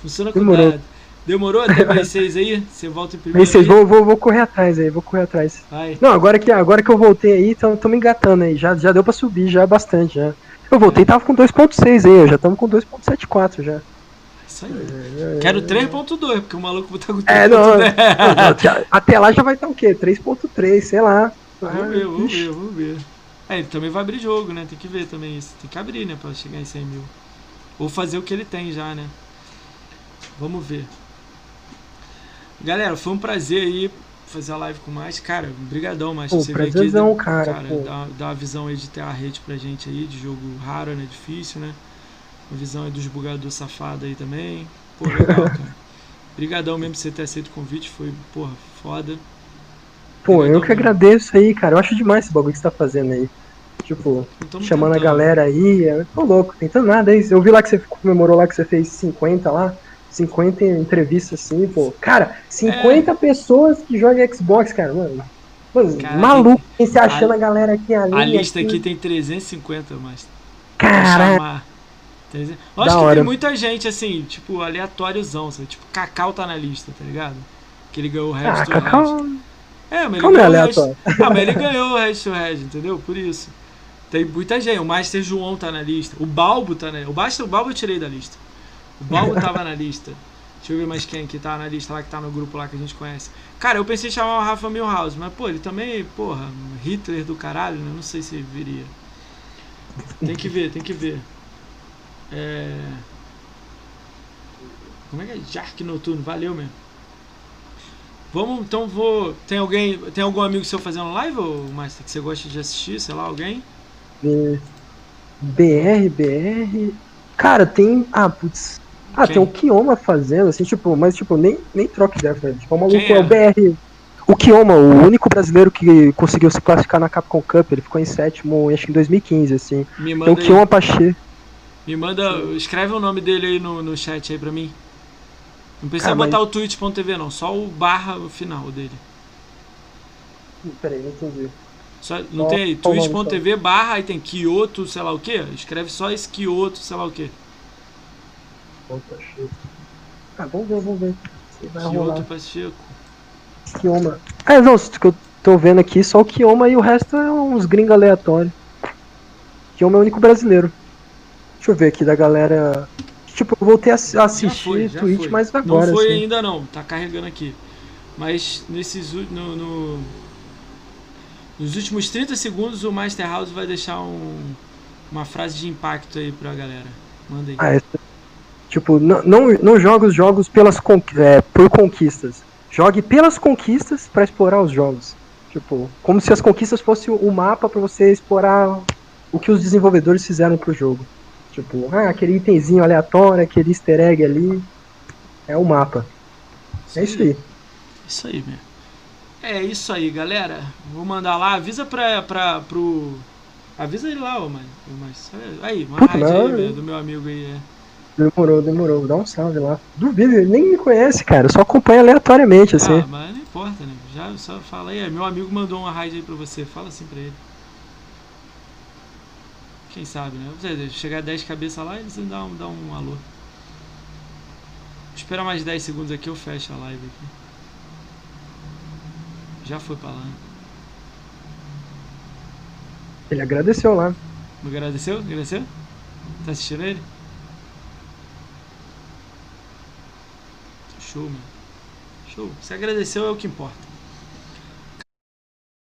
Funciona com Demorou. data. Demorou até mês 6 aí? Você volta em primeiro Mês 6, aí? vou, vou, vou correr atrás aí, vou correr atrás. Vai. Não, agora que, agora que eu voltei aí, tamo, tamo engatando aí, já, já deu pra subir, já bastante, já. Eu voltei tava com 2.6 aí, já estamos com 2.74 já. Isso aí. Quero 3.2, porque o maluco tá com 3.2. É, não, não, até lá já vai estar o quê? 3.3, sei lá. Vamos ver, vamos ver, vamos ver. É, ele também vai abrir jogo, né? Tem que ver também isso. Tem que abrir, né? Pra chegar em 100 mil. Ou fazer o que ele tem já, né? Vamos ver. Galera, foi um prazer aí fazer a live com Márcio. Cara, brigadão. Pô, Você veio aqui dá- cara, pô. dá, dá uma visão aí de ter a rede pra gente aí, de jogo raro, né? Difícil, né? Uma visão aí dos bugadores safados aí também. Pô, legal, cara. Brigadão mesmo por você ter aceito o convite. Foi, porra, foda. Pô, eu Obrigadão que agradeço aí, cara. Eu acho demais esse bagulho que você tá fazendo aí. Tipo, Tamo chamando a tentando. galera aí. Eu tô louco, tentando nada. Eu vi lá que você comemorou lá que você fez 50 lá. 50 entrevistas assim, pô. Cara, 50 pessoas que jogam Xbox, cara, mano. Mano, Cara, maluco, quem se achando a, galera aqui ali. A lista assim. aqui tem 350, mas. Entendeu? Eu acho Da que hora. tem muita gente, assim, tipo, aleatóriozão, sabe? Tipo, Cacau tá na lista, tá ligado? Que ele ganhou o Ah, resto do Cacau. É, mas ele Como é ganhou o resto. Ah, mas ele ganhou o resto do Red, entendeu? Por isso. Tem muita gente. O Master João tá na lista. O Balbo tá na O Master, o Balbo eu tirei da lista. O Balbo tava na lista. Deixa eu ver mais quem que tá na lista lá, que tá no grupo lá que a gente conhece. Cara, eu pensei em chamar o Rafa Milhouse, mas, pô, ele também, porra, Hitler do caralho, né? Não sei se viria. Tem que ver, tem que ver. É... Como é que é? Jark Noturno, valeu mesmo. Vamos, então vou. Tem alguém. Tem algum amigo seu fazendo live ou mais que você gosta de assistir, sei lá, alguém? É, BR, BR. Cara, tem. Ah, putz. Ah, Quem? tem o Kioma fazendo, assim, tipo, mas tipo, nem, nem troca ideia, velho. Tipo, o maluco é o BR. O Kioma, o único brasileiro que conseguiu se classificar na Capcom Cup, ele ficou em sétimo, acho que em 2015, assim. Me Tem o manda aí, Kioma Pache. me manda, escreve o nome dele aí no, no chat aí pra mim. Não precisa Cara, mas- botar o twitch.tv não, só o barra no final dele. Peraí, não entendi. Só, não Ó, tem aí, o nome, twitch.tv barra, aí tem Kyoto, sei lá o que. Escreve só esse Kyoto, sei lá o que. Kioma Pache. Ah, vamos ver, vamos ver. Se vai Kyoto rolar. Pacheco. Kioma. É, não, que eu tô vendo aqui, só o Kioma e o resto é uns gringos aleatórios. Kioma é o único brasileiro. Deixa eu ver aqui da galera. Tipo, eu voltei a Já assistir foi, já Twitch, foi. mas agora. Não foi assim. ainda não, tá carregando aqui. Mas nesses no, no- nos últimos 30 segundos o Master House vai deixar um- uma frase de impacto aí pra galera. Manda aí. Ah, essa- Tipo, não, não, não joga os jogos pelas é, por conquistas. Jogue pelas conquistas pra explorar os jogos. Tipo, como se as conquistas fossem o mapa pra você explorar o que os desenvolvedores fizeram pro jogo. Tipo, ah, aquele itemzinho aleatório, aquele easter egg ali. É o mapa. É isso aí. Isso aí, mesmo. É isso aí, galera. Vou mandar lá, avisa pra, pra, pro. Avisa ele lá, ô, mano. Aí, uma Puta, raid aí, velho, do meu amigo aí. É. Demorou, demorou. Dá um salve lá. Duvido, ele nem me conhece, cara. Só acompanha aleatoriamente, assim. Ah, mas não importa, né? Já só fala aí, meu amigo mandou uma raid aí pra você. Fala assim pra ele. Quem sabe, né? Você chegar a 10 cabeças lá, eles dá um, dá um alô. Vou esperar mais 10 segundos aqui, eu fecho a live aqui. Já foi pra lá. né? Ele agradeceu lá. Não agradeceu? Agradeceu? Tá assistindo ele? Show, mano. Show. Se agradeceu é o que importa.